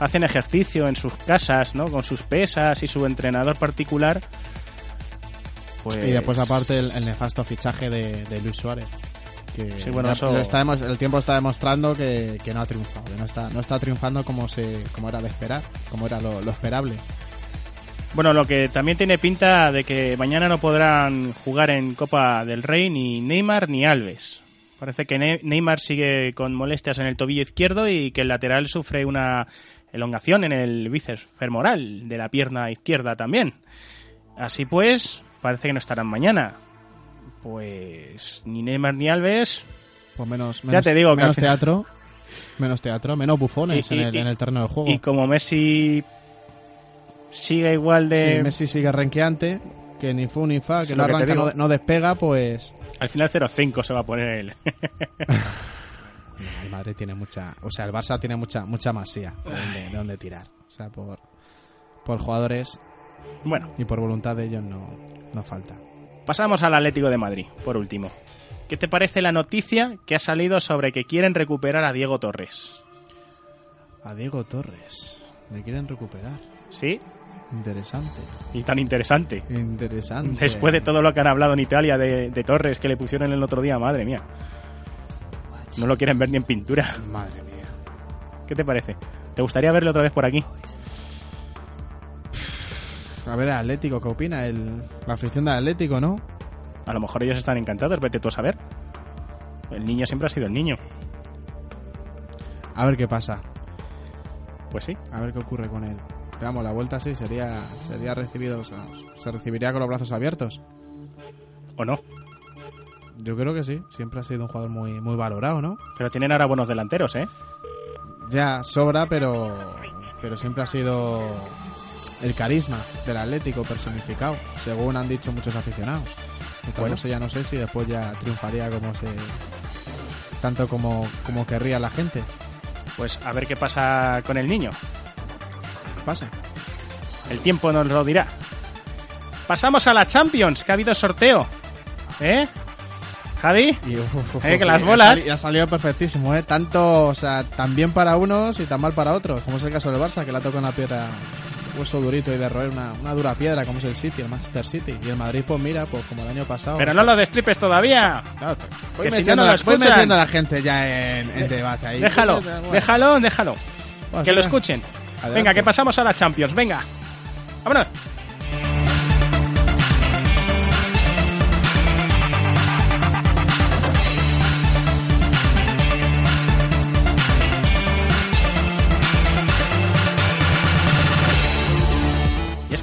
[SPEAKER 1] hacen ejercicio en sus casas, ¿no? Con sus pesas y su entrenador particular. Pues...
[SPEAKER 3] Y después aparte el, el nefasto fichaje de, de Luis Suárez. Que
[SPEAKER 1] Sí, bueno,
[SPEAKER 3] ya
[SPEAKER 1] eso-
[SPEAKER 3] lo está demos- el tiempo está demostrando que, que no ha triunfado, que no está, no está triunfando como se como era de esperar, como era lo, lo esperable.
[SPEAKER 1] Bueno, lo que también tiene pinta de que mañana no podrán jugar en Copa del Rey ni Neymar ni Alves. Parece que Ne- Neymar sigue con molestias en el tobillo izquierdo y que el lateral sufre una elongación en el bíceps femoral de la pierna izquierda también. Así pues, parece que no estarán mañana. Pues ni Neymar ni Alves.
[SPEAKER 3] Pues menos,
[SPEAKER 1] Ya
[SPEAKER 3] menos-
[SPEAKER 1] te digo que
[SPEAKER 3] menos teatro, menos teatro, menos bufones
[SPEAKER 1] Y-
[SPEAKER 3] en,
[SPEAKER 1] y-
[SPEAKER 3] el, en el terreno de juego.
[SPEAKER 1] Y como Messi sigue igual de...
[SPEAKER 3] Sí, Messi sigue renqueante, que ni fu ni fa, que no
[SPEAKER 1] que
[SPEAKER 3] arranca, no, no despega, pues
[SPEAKER 1] Al final 0-5 se va a poner el...
[SPEAKER 3] el Madrid tiene mucha, o sea, el Barça tiene mucha mucha masía de dónde, de dónde tirar. O sea, por, por jugadores
[SPEAKER 1] Bueno.
[SPEAKER 3] y por voluntad de ellos no, no falta.
[SPEAKER 1] Pasamos al Atlético de Madrid, por último. ¿Qué te parece la noticia que ha salido sobre que quieren recuperar a Diego Torres?
[SPEAKER 3] A Diego Torres, le quieren recuperar.
[SPEAKER 1] ¿Sí?
[SPEAKER 3] Interesante.
[SPEAKER 1] Y tan interesante.
[SPEAKER 3] Interesante.
[SPEAKER 1] Después de todo lo que han hablado en Italia de, de Torres que le pusieron el otro día, madre mía. No lo quieren ver ni en pintura.
[SPEAKER 3] Madre mía.
[SPEAKER 1] ¿Qué te parece? ¿Te gustaría verlo otra vez por aquí?
[SPEAKER 3] A ver, Atlético, ¿qué opina? El, la afición del Atlético, ¿no?
[SPEAKER 1] A lo mejor ellos están encantados, vete tú a saber. El niño siempre ha sido el niño.
[SPEAKER 3] A ver qué pasa.
[SPEAKER 1] Pues sí.
[SPEAKER 3] A ver qué ocurre con él. Vamos, la vuelta sí sería, sería recibido, o sea, se recibiría con los brazos abiertos.
[SPEAKER 1] ¿O no?
[SPEAKER 3] Yo creo que sí. Siempre ha sido un jugador muy, muy valorado, ¿no?
[SPEAKER 1] Pero tienen ahora buenos delanteros, ¿eh?
[SPEAKER 3] Ya sobra, pero, pero siempre ha sido el carisma del Atlético personificado, según han dicho muchos aficionados.
[SPEAKER 1] Bueno.
[SPEAKER 3] cosa ya no sé si después ya triunfaría como se tanto como, como querría la gente.
[SPEAKER 1] Pues a ver qué pasa con el niño.
[SPEAKER 3] Pase.
[SPEAKER 1] El tiempo nos lo dirá. Pasamos a la Champions, que ha habido sorteo. ¿Eh? Javi,
[SPEAKER 3] Y, uf, uf, uf,
[SPEAKER 1] Eh, que las bolas.
[SPEAKER 3] sali- ha salido perfectísimo, ¿eh? Tanto, o sea, tan bien para unos y tan mal para otros, como es el caso del Barça, que le ha tocado una piedra, hueso durito y de roer una, una dura piedra, como es el City, el Manchester City. Y el Madrid, pues mira, pues como el año pasado.
[SPEAKER 1] pero no lo destripes todavía.
[SPEAKER 3] Claro, voy,
[SPEAKER 1] Que si
[SPEAKER 3] metiendo
[SPEAKER 1] no,
[SPEAKER 3] la, voy metiendo a la gente ya en, en debate ahí.
[SPEAKER 1] Déjalo,
[SPEAKER 3] Bueno,
[SPEAKER 1] déjalo, déjalo. Que lo escuchen.
[SPEAKER 3] adelante.
[SPEAKER 1] Venga, que pasamos a la Champions. Venga. Vámonos.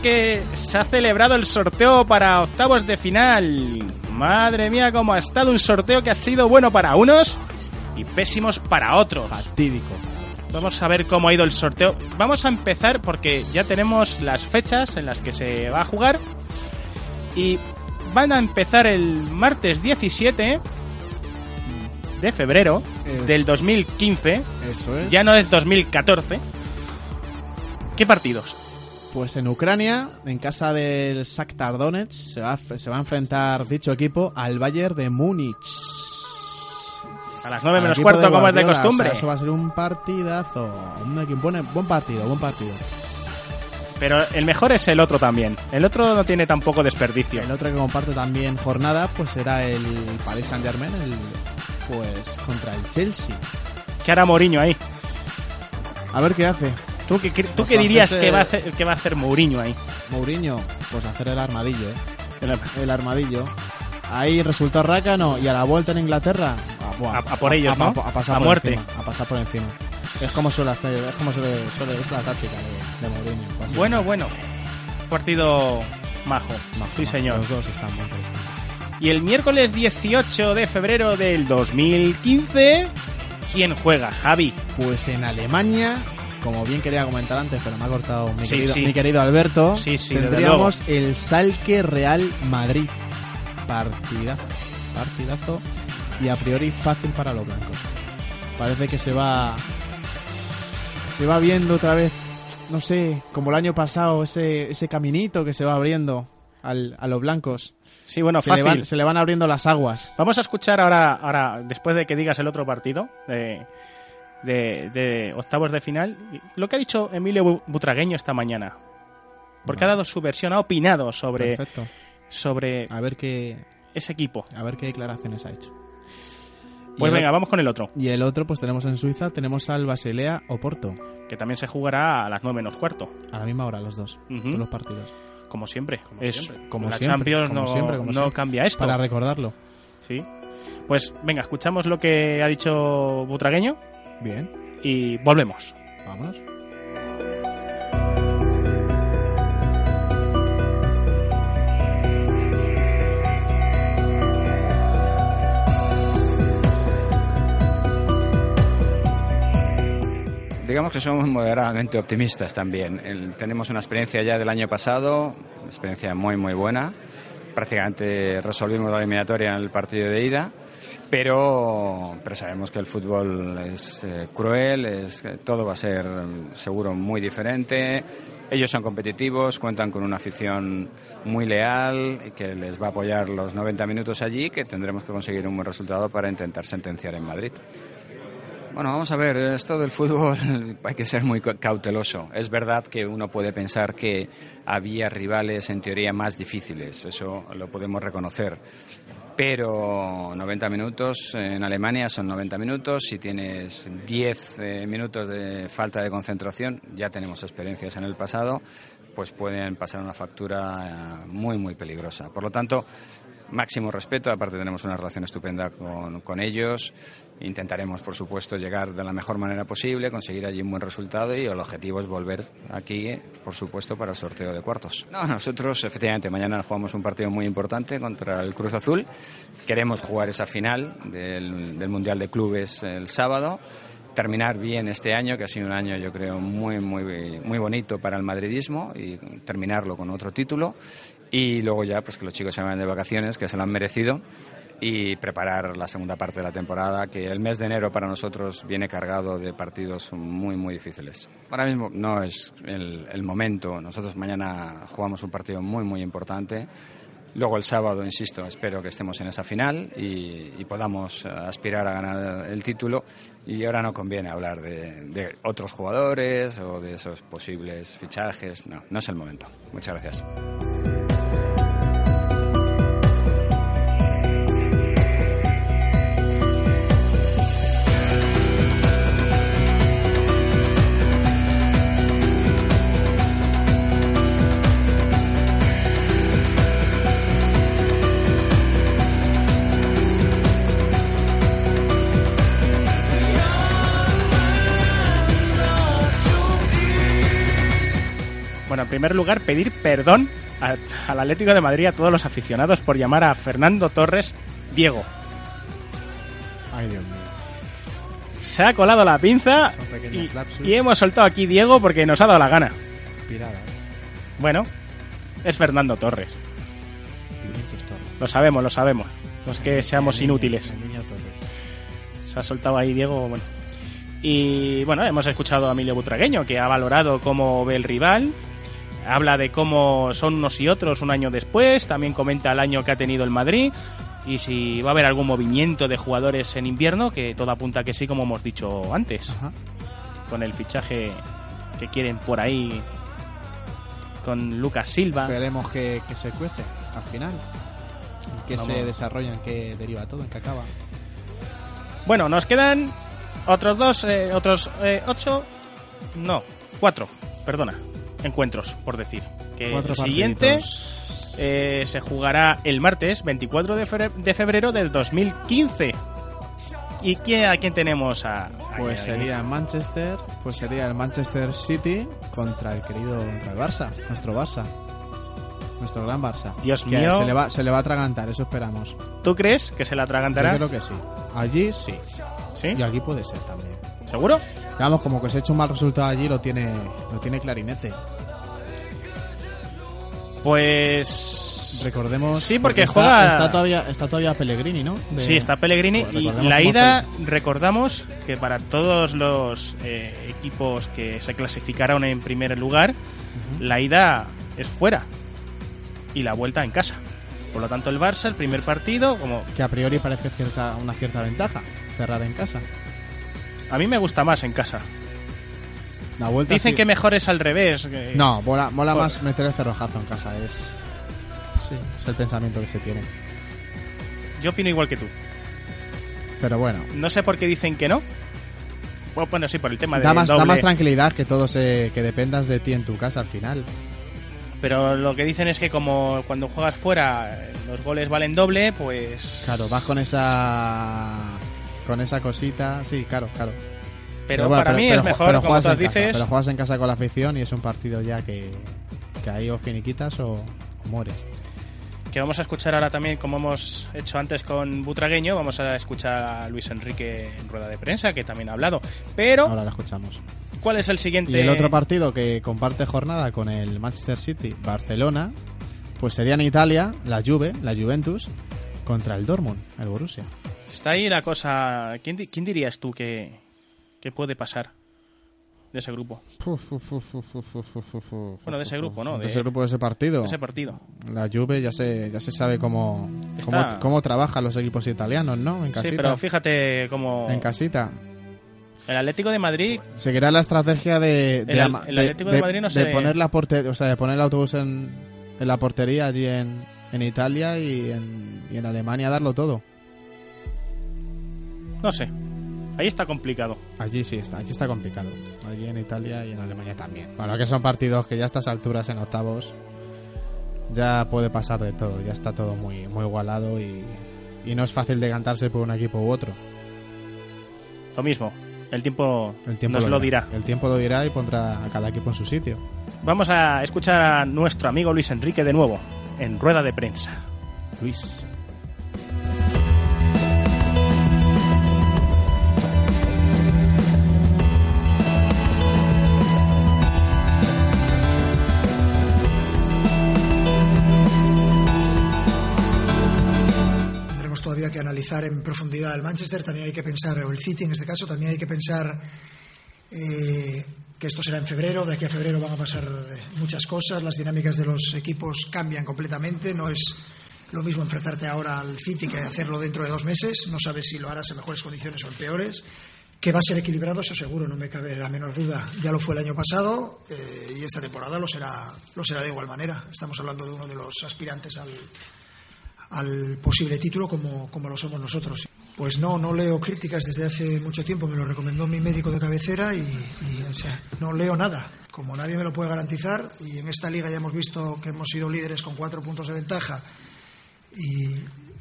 [SPEAKER 1] Que se ha celebrado el sorteo para octavos de final. Madre mía, cómo ha estado un sorteo que ha sido bueno para unos y pésimos para otros.
[SPEAKER 3] Fatídico.
[SPEAKER 1] Vamos a ver cómo ha ido el sorteo. Vamos a empezar porque ya tenemos las fechas en las que se va a jugar. Y van a empezar el martes 17 de febrero
[SPEAKER 3] Es-
[SPEAKER 1] del 2015.
[SPEAKER 3] Eso es.
[SPEAKER 1] Ya no es 2014. ¿Qué partidos?
[SPEAKER 3] Pues en Ucrania, en casa del Shakhtar Donetsk, se va, a- se va a enfrentar dicho equipo al Bayern de Múnich.
[SPEAKER 1] A las 9
[SPEAKER 3] Al
[SPEAKER 1] menos cuarto, como es de costumbre.
[SPEAKER 3] o sea, eso va a ser un partidazo. Un equipo- buen, buen partido, buen partido.
[SPEAKER 1] Pero el mejor es el otro también. El otro no tiene tampoco desperdicio.
[SPEAKER 3] El otro que comparte también jornada, pues será el Paris Saint Germain, el, pues contra el Chelsea.
[SPEAKER 1] ¿Qué hará Mourinho ahí?
[SPEAKER 3] A ver qué hace.
[SPEAKER 1] ¿Tú qué, qué- tú qué dirías
[SPEAKER 3] hacerse-
[SPEAKER 1] que va, a hacer, que va a hacer Mourinho ahí?
[SPEAKER 3] Mourinho, pues hacer el armadillo, ¿eh?
[SPEAKER 1] El-
[SPEAKER 3] El armadillo. Ahí resultó rácano y a la vuelta en Inglaterra a,
[SPEAKER 1] A- a por ellos, ¿no?
[SPEAKER 3] a pasar
[SPEAKER 1] A
[SPEAKER 3] por
[SPEAKER 1] muerte.
[SPEAKER 3] encima, a pasar por encima. Es como suele hacer, es como suele, suele- es la táctica de, de Mourinho.
[SPEAKER 1] Bueno, bueno. Partido majo. sí, señor.
[SPEAKER 3] Los dos están muy interesantes.
[SPEAKER 1] Y el miércoles 18 de febrero del 2015, ¿quién juega, Javi?
[SPEAKER 3] Pues en Alemania, como bien quería comentar antes, pero me ha cortado mi,
[SPEAKER 1] Sí,
[SPEAKER 3] querido,
[SPEAKER 1] sí.
[SPEAKER 3] mi querido Alberto,
[SPEAKER 1] Sí,
[SPEAKER 3] tendríamos el Salque Real Madrid. Partidazo, partidazo y a priori fácil para los blancos. Parece que se va se va viendo otra vez, no sé, como el año pasado, ese, ese caminito que se va abriendo al- a los blancos.
[SPEAKER 1] Sí, bueno,
[SPEAKER 3] se le,
[SPEAKER 1] fácil.
[SPEAKER 3] van, se le van abriendo las aguas.
[SPEAKER 1] Vamos a escuchar ahora, ahora después de que digas el otro partido de, de, de octavos de final, lo que ha dicho Emilio Bu- Butragueño esta mañana. Porque ha dado su versión, ha opinado sobre,
[SPEAKER 3] Perfecto.
[SPEAKER 1] sobre
[SPEAKER 3] A ver qué,
[SPEAKER 1] ese equipo.
[SPEAKER 3] a ver qué declaraciones ha hecho.
[SPEAKER 1] Pues venga, vamos con el otro,
[SPEAKER 3] Y el otro, pues tenemos en Suiza, tenemos al Basilea Oporto.
[SPEAKER 1] que también se jugará a las 9 menos cuarto.
[SPEAKER 3] A la misma hora, los dos.
[SPEAKER 1] Ujú.
[SPEAKER 3] Todos los partidos.
[SPEAKER 1] Como siempre. es,
[SPEAKER 3] siempre. Como
[SPEAKER 1] la
[SPEAKER 3] siempre,
[SPEAKER 1] Champions
[SPEAKER 3] como
[SPEAKER 1] no,
[SPEAKER 3] siempre, como
[SPEAKER 1] no
[SPEAKER 3] siempre.
[SPEAKER 1] cambia esto.
[SPEAKER 3] Para recordarlo.
[SPEAKER 1] Sí. Pues venga, escuchamos lo que ha dicho Butragueño
[SPEAKER 3] Bien.
[SPEAKER 1] y volvemos.
[SPEAKER 3] Vámonos.
[SPEAKER 20] Digamos que somos moderadamente optimistas también. El- tenemos una experiencia ya del año pasado, una experiencia muy muy buena. Prácticamente resolvimos la eliminatoria en el partido de ida, pero, pero sabemos que el fútbol es eh, cruel, es, todo va a ser mm, seguro muy diferente. Ellos son competitivos, cuentan con una afición muy leal y que les va a apoyar los 90 minutos allí, que tendremos que conseguir un buen resultado para intentar sentenciar en Madrid. Bueno, vamos a ver, esto del fútbol hay que ser muy cauteloso. Es verdad que uno puede pensar que había rivales en teoría más difíciles, eso lo podemos reconocer. Pero 90 minutos en Alemania son 90 minutos. Si tienes 10 eh, minutos de falta de concentración, ya tenemos experiencias en el pasado, pues pueden pasar una factura eh, muy, muy peligrosa. Por lo tanto, máximo respeto. Aparte, tenemos una relación estupenda con, con ellos. Intentaremos, por supuesto, llegar de la mejor manera posible, conseguir allí un buen resultado y el objetivo es volver aquí, por supuesto, para el sorteo de cuartos. No, nosotros, efectivamente, mañana jugamos un partido muy importante contra el Cruz Azul. Queremos jugar esa final del, del Mundial de Clubes el sábado terminar bien este año, que ha sido un año yo creo muy muy muy bonito para el madridismo y terminarlo con otro título y luego ya pues que los chicos se vayan de vacaciones, que se lo han merecido y preparar la segunda parte de la temporada, que el mes de enero para nosotros viene cargado de partidos muy, muy difíciles. Ahora mismo no es el, el momento, nosotros mañana jugamos un partido muy, muy importante. Luego el sábado, insisto, espero que estemos en esa final y, y podamos aspirar a ganar el título. Y ahora no conviene hablar de, de otros jugadores o de esos posibles fichajes. No, no es el momento. Muchas gracias.
[SPEAKER 1] Primer lugar, pedir perdón a- al Atlético de Madrid, a todos los aficionados, por llamar a Fernando Torres Diego.
[SPEAKER 3] Ay, Dios mío.
[SPEAKER 1] Se ha colado la pinza y, hemos soltado aquí Diego porque nos ha dado la gana.
[SPEAKER 3] Piradas.
[SPEAKER 1] Bueno, es Fernando Torres. Lo sabemos, lo sabemos. Los que seamos
[SPEAKER 3] El niño-
[SPEAKER 1] inútiles. Se ha soltado ahí Diego, bueno. Y bueno, hemos escuchado a Emilio Butragueño, que ha valorado cómo ve el rival. Habla de cómo son unos y otros un año después. También comenta el año que ha tenido el Madrid. Y si va a haber algún movimiento de jugadores en invierno, que todo apunta que sí, como hemos dicho antes. Con el fichaje que quieren por ahí con Lucas Silva.
[SPEAKER 3] Veremos que, que se cuece al final. En qué se
[SPEAKER 1] Vamos.
[SPEAKER 3] desarrolla, en qué deriva todo, en qué acaba.
[SPEAKER 1] Bueno, nos quedan otros dos, eh, otros eh, ocho, no, cuatro, perdona, encuentros, por decir. Que
[SPEAKER 3] Cuatro
[SPEAKER 1] el siguiente eh, se jugará el martes 24 de febrero, de febrero del 2015. ¿Y quién, a quién tenemos? A, a-
[SPEAKER 3] Pues sería Manchester, pues sería el Manchester City contra el querido contra el Barça, nuestro Barça. Nuestro gran Barça.
[SPEAKER 1] Dios
[SPEAKER 3] Que
[SPEAKER 1] mío.
[SPEAKER 3] Se le, va, se le va a atragantar, eso esperamos.
[SPEAKER 1] ¿Tú crees que se la atragantará?
[SPEAKER 3] Yo creo que sí. Allí sí.
[SPEAKER 1] ¿Sí?
[SPEAKER 3] Y aquí puede ser también.
[SPEAKER 1] ¿Seguro?
[SPEAKER 3] Vamos, como que se ha hecho un mal resultado allí, lo tiene, lo tiene clarinete.
[SPEAKER 1] Pues
[SPEAKER 3] Recordemos.
[SPEAKER 1] Sí, porque juega-
[SPEAKER 3] Está todavía, está todavía Pellegrini, ¿no? De-
[SPEAKER 1] Sí, está Pellegrini
[SPEAKER 3] Pues
[SPEAKER 1] y la ida, recordamos que para todos los eh, equipos que se clasificaron en primer lugar, la ida es fuera y la vuelta en casa. Por lo tanto, el Barça, el primer partido, como
[SPEAKER 3] Que a priori parece cierta, una cierta ventaja cerrar en casa.
[SPEAKER 1] A mí me gusta más en casa.
[SPEAKER 3] La vuelta
[SPEAKER 1] Dicen
[SPEAKER 3] sí-
[SPEAKER 1] que mejor es al revés. que-
[SPEAKER 3] No, mola, mola
[SPEAKER 1] Por-
[SPEAKER 3] más meter el cerrojazo en casa. Es, sí, es el pensamiento que se tiene.
[SPEAKER 1] Yo opino igual que tú.
[SPEAKER 3] Pero bueno,
[SPEAKER 1] No sé por qué dicen que no. Bueno, Bueno, sí, por el tema de
[SPEAKER 3] da más, da
[SPEAKER 1] doble.
[SPEAKER 3] más tranquilidad que todo se, que dependas de ti en tu casa al final.
[SPEAKER 1] Pero lo que dicen es que como cuando juegas fuera eh, los goles valen doble, pues...
[SPEAKER 3] Claro, vas con esa con esa cosita, sí, claro, claro.
[SPEAKER 1] Pero para mí es mejor, como
[SPEAKER 3] juegas
[SPEAKER 1] tú
[SPEAKER 3] en casa, pero juegas en casa con la afición y es un partido ya que, que ahí o finiquitas o, o mueres.
[SPEAKER 1] que vamos a escuchar ahora también, como hemos hecho antes con Butragueño, vamos a escuchar a Luis Enrique en rueda de prensa, que también ha hablado. Pero,
[SPEAKER 3] Ahora la escuchamos.
[SPEAKER 1] ¿cuál es el siguiente?
[SPEAKER 3] Y el otro partido que comparte jornada con el Manchester City, Barcelona, pues sería en Italia, la Juve, la Juventus, contra el Dortmund, el Borussia.
[SPEAKER 1] Está ahí la cosa... ¿Quién, di- quién dirías tú que, que puede pasar de ese grupo? Bueno, de ese grupo, ¿no?
[SPEAKER 3] De, ese grupo, de ese partido.
[SPEAKER 1] de ese partido.
[SPEAKER 3] La Juve ya se, ya se sabe cómo, cómo, cómo trabajan los equipos italianos, ¿no? En casita.
[SPEAKER 1] Sí, pero fíjate cómo...
[SPEAKER 3] En casita.
[SPEAKER 1] El Atlético de Madrid
[SPEAKER 3] Seguirá la estrategia de, de,
[SPEAKER 1] El Atlético de Madrid no
[SPEAKER 3] de
[SPEAKER 1] se-
[SPEAKER 3] poner la porter- o sea, de poner el autobús en, en la portería allí en, en Italia y en, y en Alemania darlo todo.
[SPEAKER 1] No sé. Ahí está complicado.
[SPEAKER 3] Allí sí está, allí está complicado. Allí en Italia y en Alemania también. Bueno, que son partidos que ya a estas alturas en octavos ya puede pasar de todo, ya está todo muy, muy igualado y, y no es fácil decantarse por un equipo u otro.
[SPEAKER 1] Lo mismo. El tiempo,
[SPEAKER 3] El tiempo
[SPEAKER 1] nos lo dirá.
[SPEAKER 3] El tiempo lo dirá y pondrá a cada equipo en su sitio.
[SPEAKER 1] Vamos a escuchar a nuestro amigo Luis Enrique de nuevo, en rueda de prensa.
[SPEAKER 3] Luis.
[SPEAKER 5] En profundidad el Manchester, también hay que pensar, o el City en este caso, también hay que pensar eh, que esto será en febrero, de aquí a febrero van a pasar eh, muchas cosas, las dinámicas de los equipos cambian completamente, no es lo mismo enfrentarte ahora al City que hacerlo dentro de dos meses, no sabes si lo harás en mejores condiciones o en peores. Que va a ser equilibrado, eso seguro, no me cabe la menor duda. Ya lo fue el año pasado eh, y esta temporada lo será, lo será de igual manera. Estamos hablando de uno de los aspirantes al, al posible título como, como lo somos nosotros. Pues no, no leo críticas desde hace mucho tiempo, me lo recomendó mi médico de cabecera y, o sea, no leo nada. Como nadie me lo puede garantizar, y en esta liga ya hemos visto que hemos sido líderes con cuatro puntos de ventaja y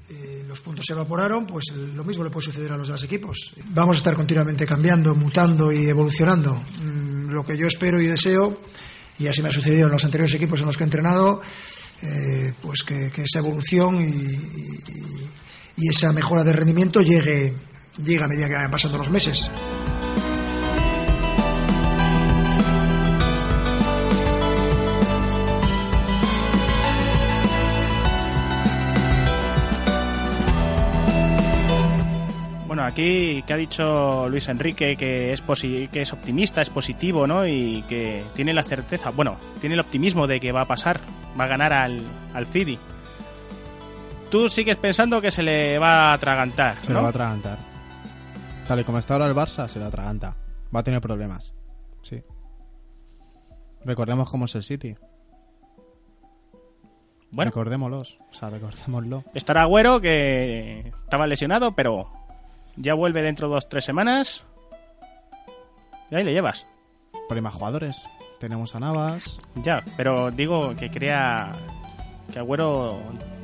[SPEAKER 5] eh, los puntos se evaporaron, pues lo mismo le puede suceder a los demás equipos. Vamos a estar continuamente cambiando, mutando y evolucionando. Mm, lo que yo espero y deseo, y así me ha sucedido en los anteriores equipos en los que he entrenado, eh, pues que, esa evolución y esa mejora de rendimiento llegue, llegue a medida que vayan pasando los meses.
[SPEAKER 1] Aquí que ha dicho Luis Enrique que es posi- que es optimista, es positivo, ¿no? Y que tiene la certeza, bueno, tiene el optimismo de que va a pasar, va a ganar al, al City. Tú sigues pensando que se le va a atragantar,
[SPEAKER 3] Se
[SPEAKER 1] ¿no?
[SPEAKER 3] lo va a atragantar. Tal y como está ahora el Barça, se lo atraganta. Va a tener problemas. Sí. Recordemos cómo es el City.
[SPEAKER 1] Bueno.
[SPEAKER 3] Recordémoslos. O sea, recordémoslo.
[SPEAKER 1] Estará Agüero, que estaba lesionado, pero ya vuelve dentro de dos tres semanas. Y ahí le llevas.
[SPEAKER 3] Ahí más jugadores. Tenemos a Navas.
[SPEAKER 1] Ya, pero digo que crea que Agüero,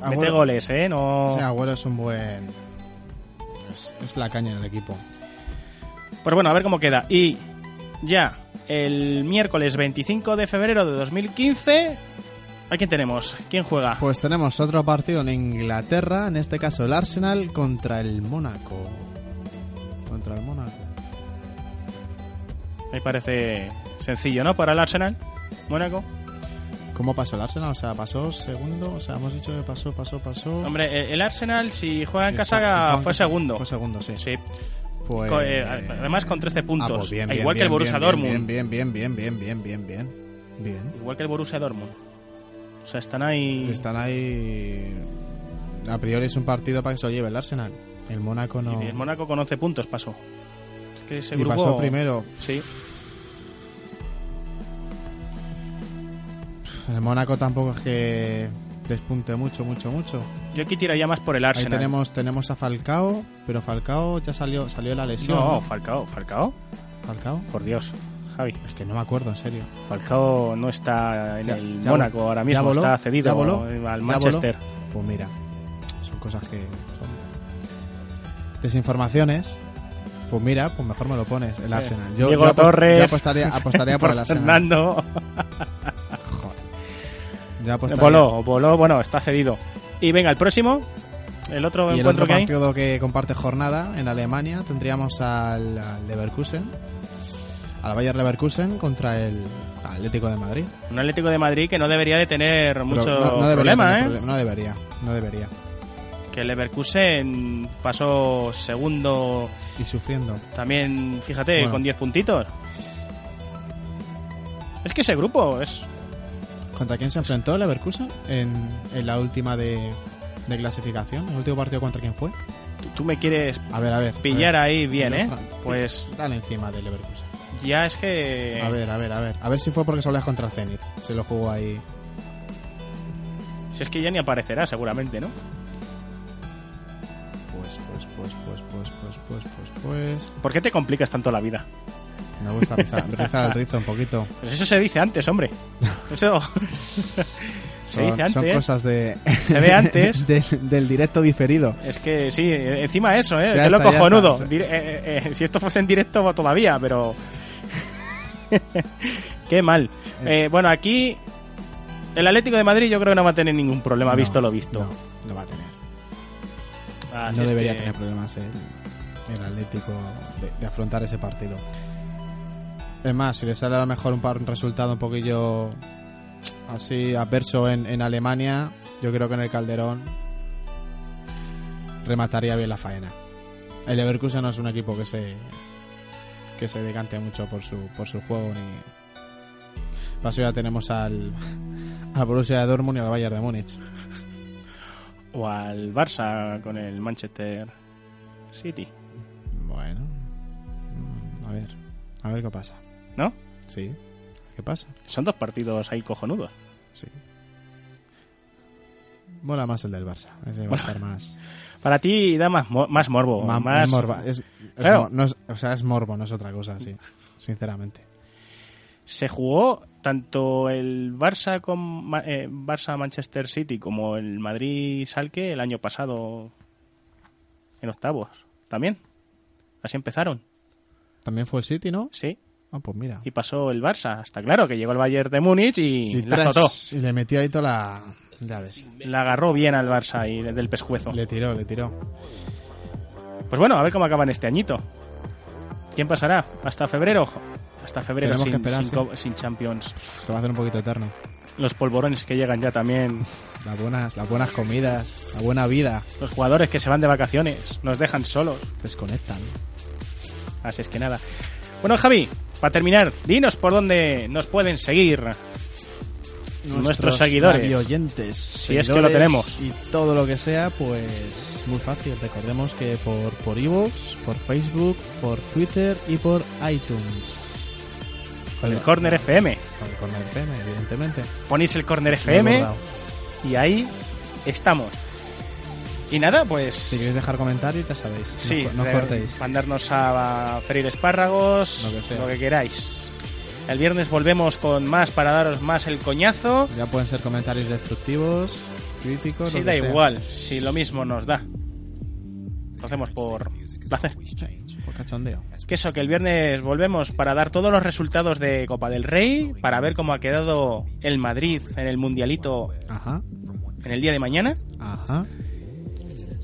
[SPEAKER 1] mete goles, ¿eh? No...
[SPEAKER 3] Sí, Agüero es un buen... Es, es la caña del equipo.
[SPEAKER 1] Pues bueno, a ver cómo queda. Y ya, el miércoles 25 de febrero de 2015, ¿a quién tenemos? ¿Quién juega?
[SPEAKER 3] Pues tenemos otro partido en Inglaterra, en este caso el Arsenal contra el Mónaco. Contra el Mónaco.
[SPEAKER 1] Me parece sencillo, ¿no? Para el Arsenal, Mónaco.
[SPEAKER 3] ¿Cómo pasó el Arsenal? O sea, pasó segundo, o sea, hemos dicho que pasó, pasó, pasó.
[SPEAKER 1] Hombre, el- el Arsenal, si juega en casa,
[SPEAKER 3] juega en
[SPEAKER 1] fue
[SPEAKER 3] casa.
[SPEAKER 1] segundo.
[SPEAKER 3] Fue segundo, sí.
[SPEAKER 1] Sí.
[SPEAKER 3] Pues-
[SPEAKER 1] Co- eh, además con 13 puntos.
[SPEAKER 3] Ah, pues bien,
[SPEAKER 1] E
[SPEAKER 3] bien,
[SPEAKER 1] igual que el Borussia
[SPEAKER 3] bien,
[SPEAKER 1] Dortmund.
[SPEAKER 3] Bien, bien, bien, bien, bien, bien, bien, bien.
[SPEAKER 1] Igual que el Borussia Dortmund. O sea, están ahí...
[SPEAKER 3] Están ahí. A priori es un partido para que se lo lleve el Arsenal. El Mónaco no.
[SPEAKER 1] Y el Mónaco con 11 puntos pasó. Es que ese
[SPEAKER 3] Y
[SPEAKER 1] grupo...
[SPEAKER 3] pasó primero.
[SPEAKER 1] Sí.
[SPEAKER 3] El Mónaco tampoco es que despunte mucho, mucho, mucho.
[SPEAKER 1] Yo aquí tiraría más por el
[SPEAKER 3] Ahí
[SPEAKER 1] Arsenal.
[SPEAKER 3] tenemos, tenemos a Falcao, pero Falcao ya salió, salió de la lesión.
[SPEAKER 1] No, Falcao, Falcao.
[SPEAKER 3] Falcao.
[SPEAKER 1] Por Dios, Javi.
[SPEAKER 3] Es que no me acuerdo, en serio.
[SPEAKER 1] Falcao no está en
[SPEAKER 3] Ya-
[SPEAKER 1] el
[SPEAKER 3] ya
[SPEAKER 1] Mónaco ahora
[SPEAKER 3] ya
[SPEAKER 1] mismo,
[SPEAKER 3] voló,
[SPEAKER 1] está cedido
[SPEAKER 3] ya voló,
[SPEAKER 1] al Manchester.
[SPEAKER 3] Pues mira, son cosas que son desinformaciones. Pues mira, pues mejor me lo pones, el Arsenal. Yo,
[SPEAKER 1] Diego
[SPEAKER 3] yo apost-
[SPEAKER 1] Torres.
[SPEAKER 3] yo apostaría, apostaría por el Arsenal.
[SPEAKER 1] Fernando.
[SPEAKER 3] Yo apostaría-
[SPEAKER 1] Voló, voló, bueno, está cedido. Y venga, el próximo, el otro
[SPEAKER 3] Y el
[SPEAKER 1] encuentro
[SPEAKER 3] otro
[SPEAKER 1] que hay.
[SPEAKER 3] partido que comparte jornada en Alemania tendríamos al, al Leverkusen, al Bayer Leverkusen contra el Atlético de Madrid.
[SPEAKER 1] Un Atlético de Madrid que no debería de tener
[SPEAKER 3] Pero
[SPEAKER 1] mucho
[SPEAKER 3] no, no debería
[SPEAKER 1] problema,
[SPEAKER 3] tener
[SPEAKER 1] ¿eh?
[SPEAKER 3] no debería, no debería.
[SPEAKER 1] Que el Leverkusen pasó segundo
[SPEAKER 3] Y sufriendo.
[SPEAKER 1] también, fíjate,
[SPEAKER 3] Bueno.
[SPEAKER 1] con 10 puntitos. Es que ese grupo es...
[SPEAKER 3] ¿Contra quién se enfrentó el Leverkusen en, en la última de, de clasificación? ¿El último partido contra quién fue?
[SPEAKER 1] tú, tú me quieres
[SPEAKER 3] A ver, a ver.
[SPEAKER 1] pillar
[SPEAKER 3] a ver.
[SPEAKER 1] ahí bien, ¿eh? Pues
[SPEAKER 3] Dale encima del Leverkusen.
[SPEAKER 1] ya es que...
[SPEAKER 3] A ver, a ver, a ver. A ver si fue porque solías contra Zenit. Se lo jugó ahí.
[SPEAKER 1] Si es que ya ni aparecerá seguramente, ¿no?
[SPEAKER 3] Pues, pues, pues, pues.
[SPEAKER 1] ¿Por qué te complicas tanto la vida?
[SPEAKER 3] Me gusta rizar, rizar el rizo un poquito.
[SPEAKER 1] Pues eso se dice antes, hombre. Eso se dice
[SPEAKER 3] Son,
[SPEAKER 1] antes.
[SPEAKER 3] son cosas de.
[SPEAKER 1] Se ve antes.
[SPEAKER 3] del, del directo diferido.
[SPEAKER 1] Es que sí, eh, encima eso, ¿eh? Que lo cojonudo.
[SPEAKER 3] está.
[SPEAKER 1] Eh, eh, eh, si esto fuese en directo todavía, pero... Qué mal. Eh, bueno, aquí el Atlético de Madrid yo creo que no va a tener ningún problema,
[SPEAKER 3] No,
[SPEAKER 1] visto lo visto.
[SPEAKER 3] No, no va a tener.
[SPEAKER 1] Así
[SPEAKER 3] no
[SPEAKER 1] es
[SPEAKER 3] debería
[SPEAKER 1] que-
[SPEAKER 3] tener problemas el, el Atlético de, afrontar ese partido. Es más, si le sale a lo mejor un, par- un resultado un poquillo así adverso en, en Alemania, yo creo que en el Calderón remataría bien la faena. El Leverkusen no es un equipo que se que se decante mucho por su por su juego ni paso ya tenemos al al Borussia de Dortmund y al Bayern de Múnich.
[SPEAKER 1] O al Barça con el Manchester City.
[SPEAKER 3] Bueno, mm, a ver, a ver qué pasa.
[SPEAKER 1] ¿No?
[SPEAKER 3] Sí. ¿Qué pasa?
[SPEAKER 1] Son dos partidos ahí cojonudos.
[SPEAKER 3] Sí. Mola más el del Barça. Ese va a estar más.
[SPEAKER 1] Para ti da más, más morbo.
[SPEAKER 3] ma-
[SPEAKER 1] más...
[SPEAKER 3] morba. Es, es
[SPEAKER 1] Claro.
[SPEAKER 3] mo- no es- o sea, es morbo, no es otra cosa, sí. Sinceramente.
[SPEAKER 1] Se jugó tanto el Barça con eh, Barça Manchester City como el Madrid Salque el año pasado en octavos. También. Así empezaron.
[SPEAKER 3] También fue el City, ¿no?
[SPEAKER 1] Sí.
[SPEAKER 3] Ah, pues mira.
[SPEAKER 1] Y pasó el Barça. Está claro que llegó el Bayern de Múnich y,
[SPEAKER 3] Y,
[SPEAKER 1] la
[SPEAKER 3] tras-
[SPEAKER 1] azotó.
[SPEAKER 3] y le metió ahí toda la. Ya ves.
[SPEAKER 1] La agarró bien al Barça y del pescuezo.
[SPEAKER 3] Le tiró, le tiró.
[SPEAKER 1] Pues bueno, a ver cómo acaban este añito. ¿Quién pasará? ¿Hasta febrero? Hasta febrero
[SPEAKER 3] Tenemos
[SPEAKER 1] sin,
[SPEAKER 3] que esperar,
[SPEAKER 1] sin
[SPEAKER 3] sí.
[SPEAKER 1] sin Champions.
[SPEAKER 3] Se va a hacer un poquito eterno.
[SPEAKER 1] Los polvorones que llegan ya también.
[SPEAKER 3] Las buenas, las buenas comidas, la buena vida.
[SPEAKER 1] Los jugadores que se van de vacaciones. Nos dejan solos.
[SPEAKER 3] Desconectan.
[SPEAKER 1] Así es que nada. Bueno, Javi, para terminar, dinos por dónde nos pueden seguir nuestros, seguidores.
[SPEAKER 3] oyentes,
[SPEAKER 1] Si es que lo tenemos.
[SPEAKER 3] Y todo lo que sea, pues muy fácil. Recordemos que por por iVoox, por Facebook, por Twitter y por iTunes.
[SPEAKER 1] Con el Corner FM.
[SPEAKER 3] Con el Corner FM, evidentemente.
[SPEAKER 1] Ponéis el Corner FM y ahí estamos. Y nada, pues...
[SPEAKER 3] Si queréis dejar comentarios, ya sabéis. No
[SPEAKER 1] Sí,
[SPEAKER 3] no, cortéis.
[SPEAKER 1] mandarnos a freír espárragos,
[SPEAKER 3] Lo que sea.
[SPEAKER 1] lo que queráis. El viernes volvemos con más para daros más el coñazo.
[SPEAKER 3] Ya pueden ser comentarios destructivos, críticos.
[SPEAKER 1] Sí,
[SPEAKER 3] lo
[SPEAKER 1] da
[SPEAKER 3] que sea.
[SPEAKER 1] igual, si lo mismo nos da. Lo hacemos por placer.
[SPEAKER 3] Por cachondeo.
[SPEAKER 1] Que eso, que el viernes volvemos para dar todos los resultados de Copa del Rey, para ver cómo ha quedado el Madrid en el Mundialito
[SPEAKER 3] Ajá.
[SPEAKER 1] en el día de mañana,
[SPEAKER 3] Ajá.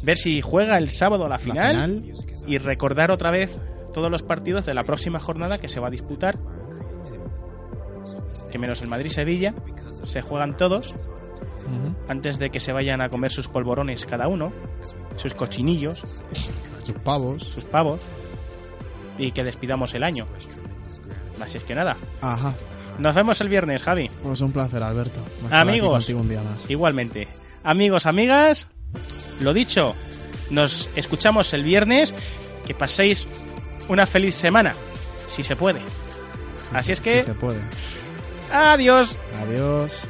[SPEAKER 1] Ver si juega el sábado la final,
[SPEAKER 3] final.
[SPEAKER 1] y recordar otra vez todos los partidos de la próxima jornada que se va a disputar. Que menos el Madrid-Sevilla, se juegan todos antes de que se vayan a comer sus polvorones cada uno, sus cochinillos,
[SPEAKER 3] Sus pavos.
[SPEAKER 1] sus pavos, y que despidamos el año. Así es que nada.
[SPEAKER 3] Ajá.
[SPEAKER 1] Nos vemos el viernes, Javi.
[SPEAKER 3] Pues un placer, Alberto.
[SPEAKER 1] Amigos,
[SPEAKER 3] contigo un día más.
[SPEAKER 1] igualmente. Amigos, amigas, lo dicho, nos escuchamos el viernes. Que paséis una feliz semana, si se puede. Así es que,
[SPEAKER 3] Si se puede.
[SPEAKER 1] adiós.
[SPEAKER 3] Adiós.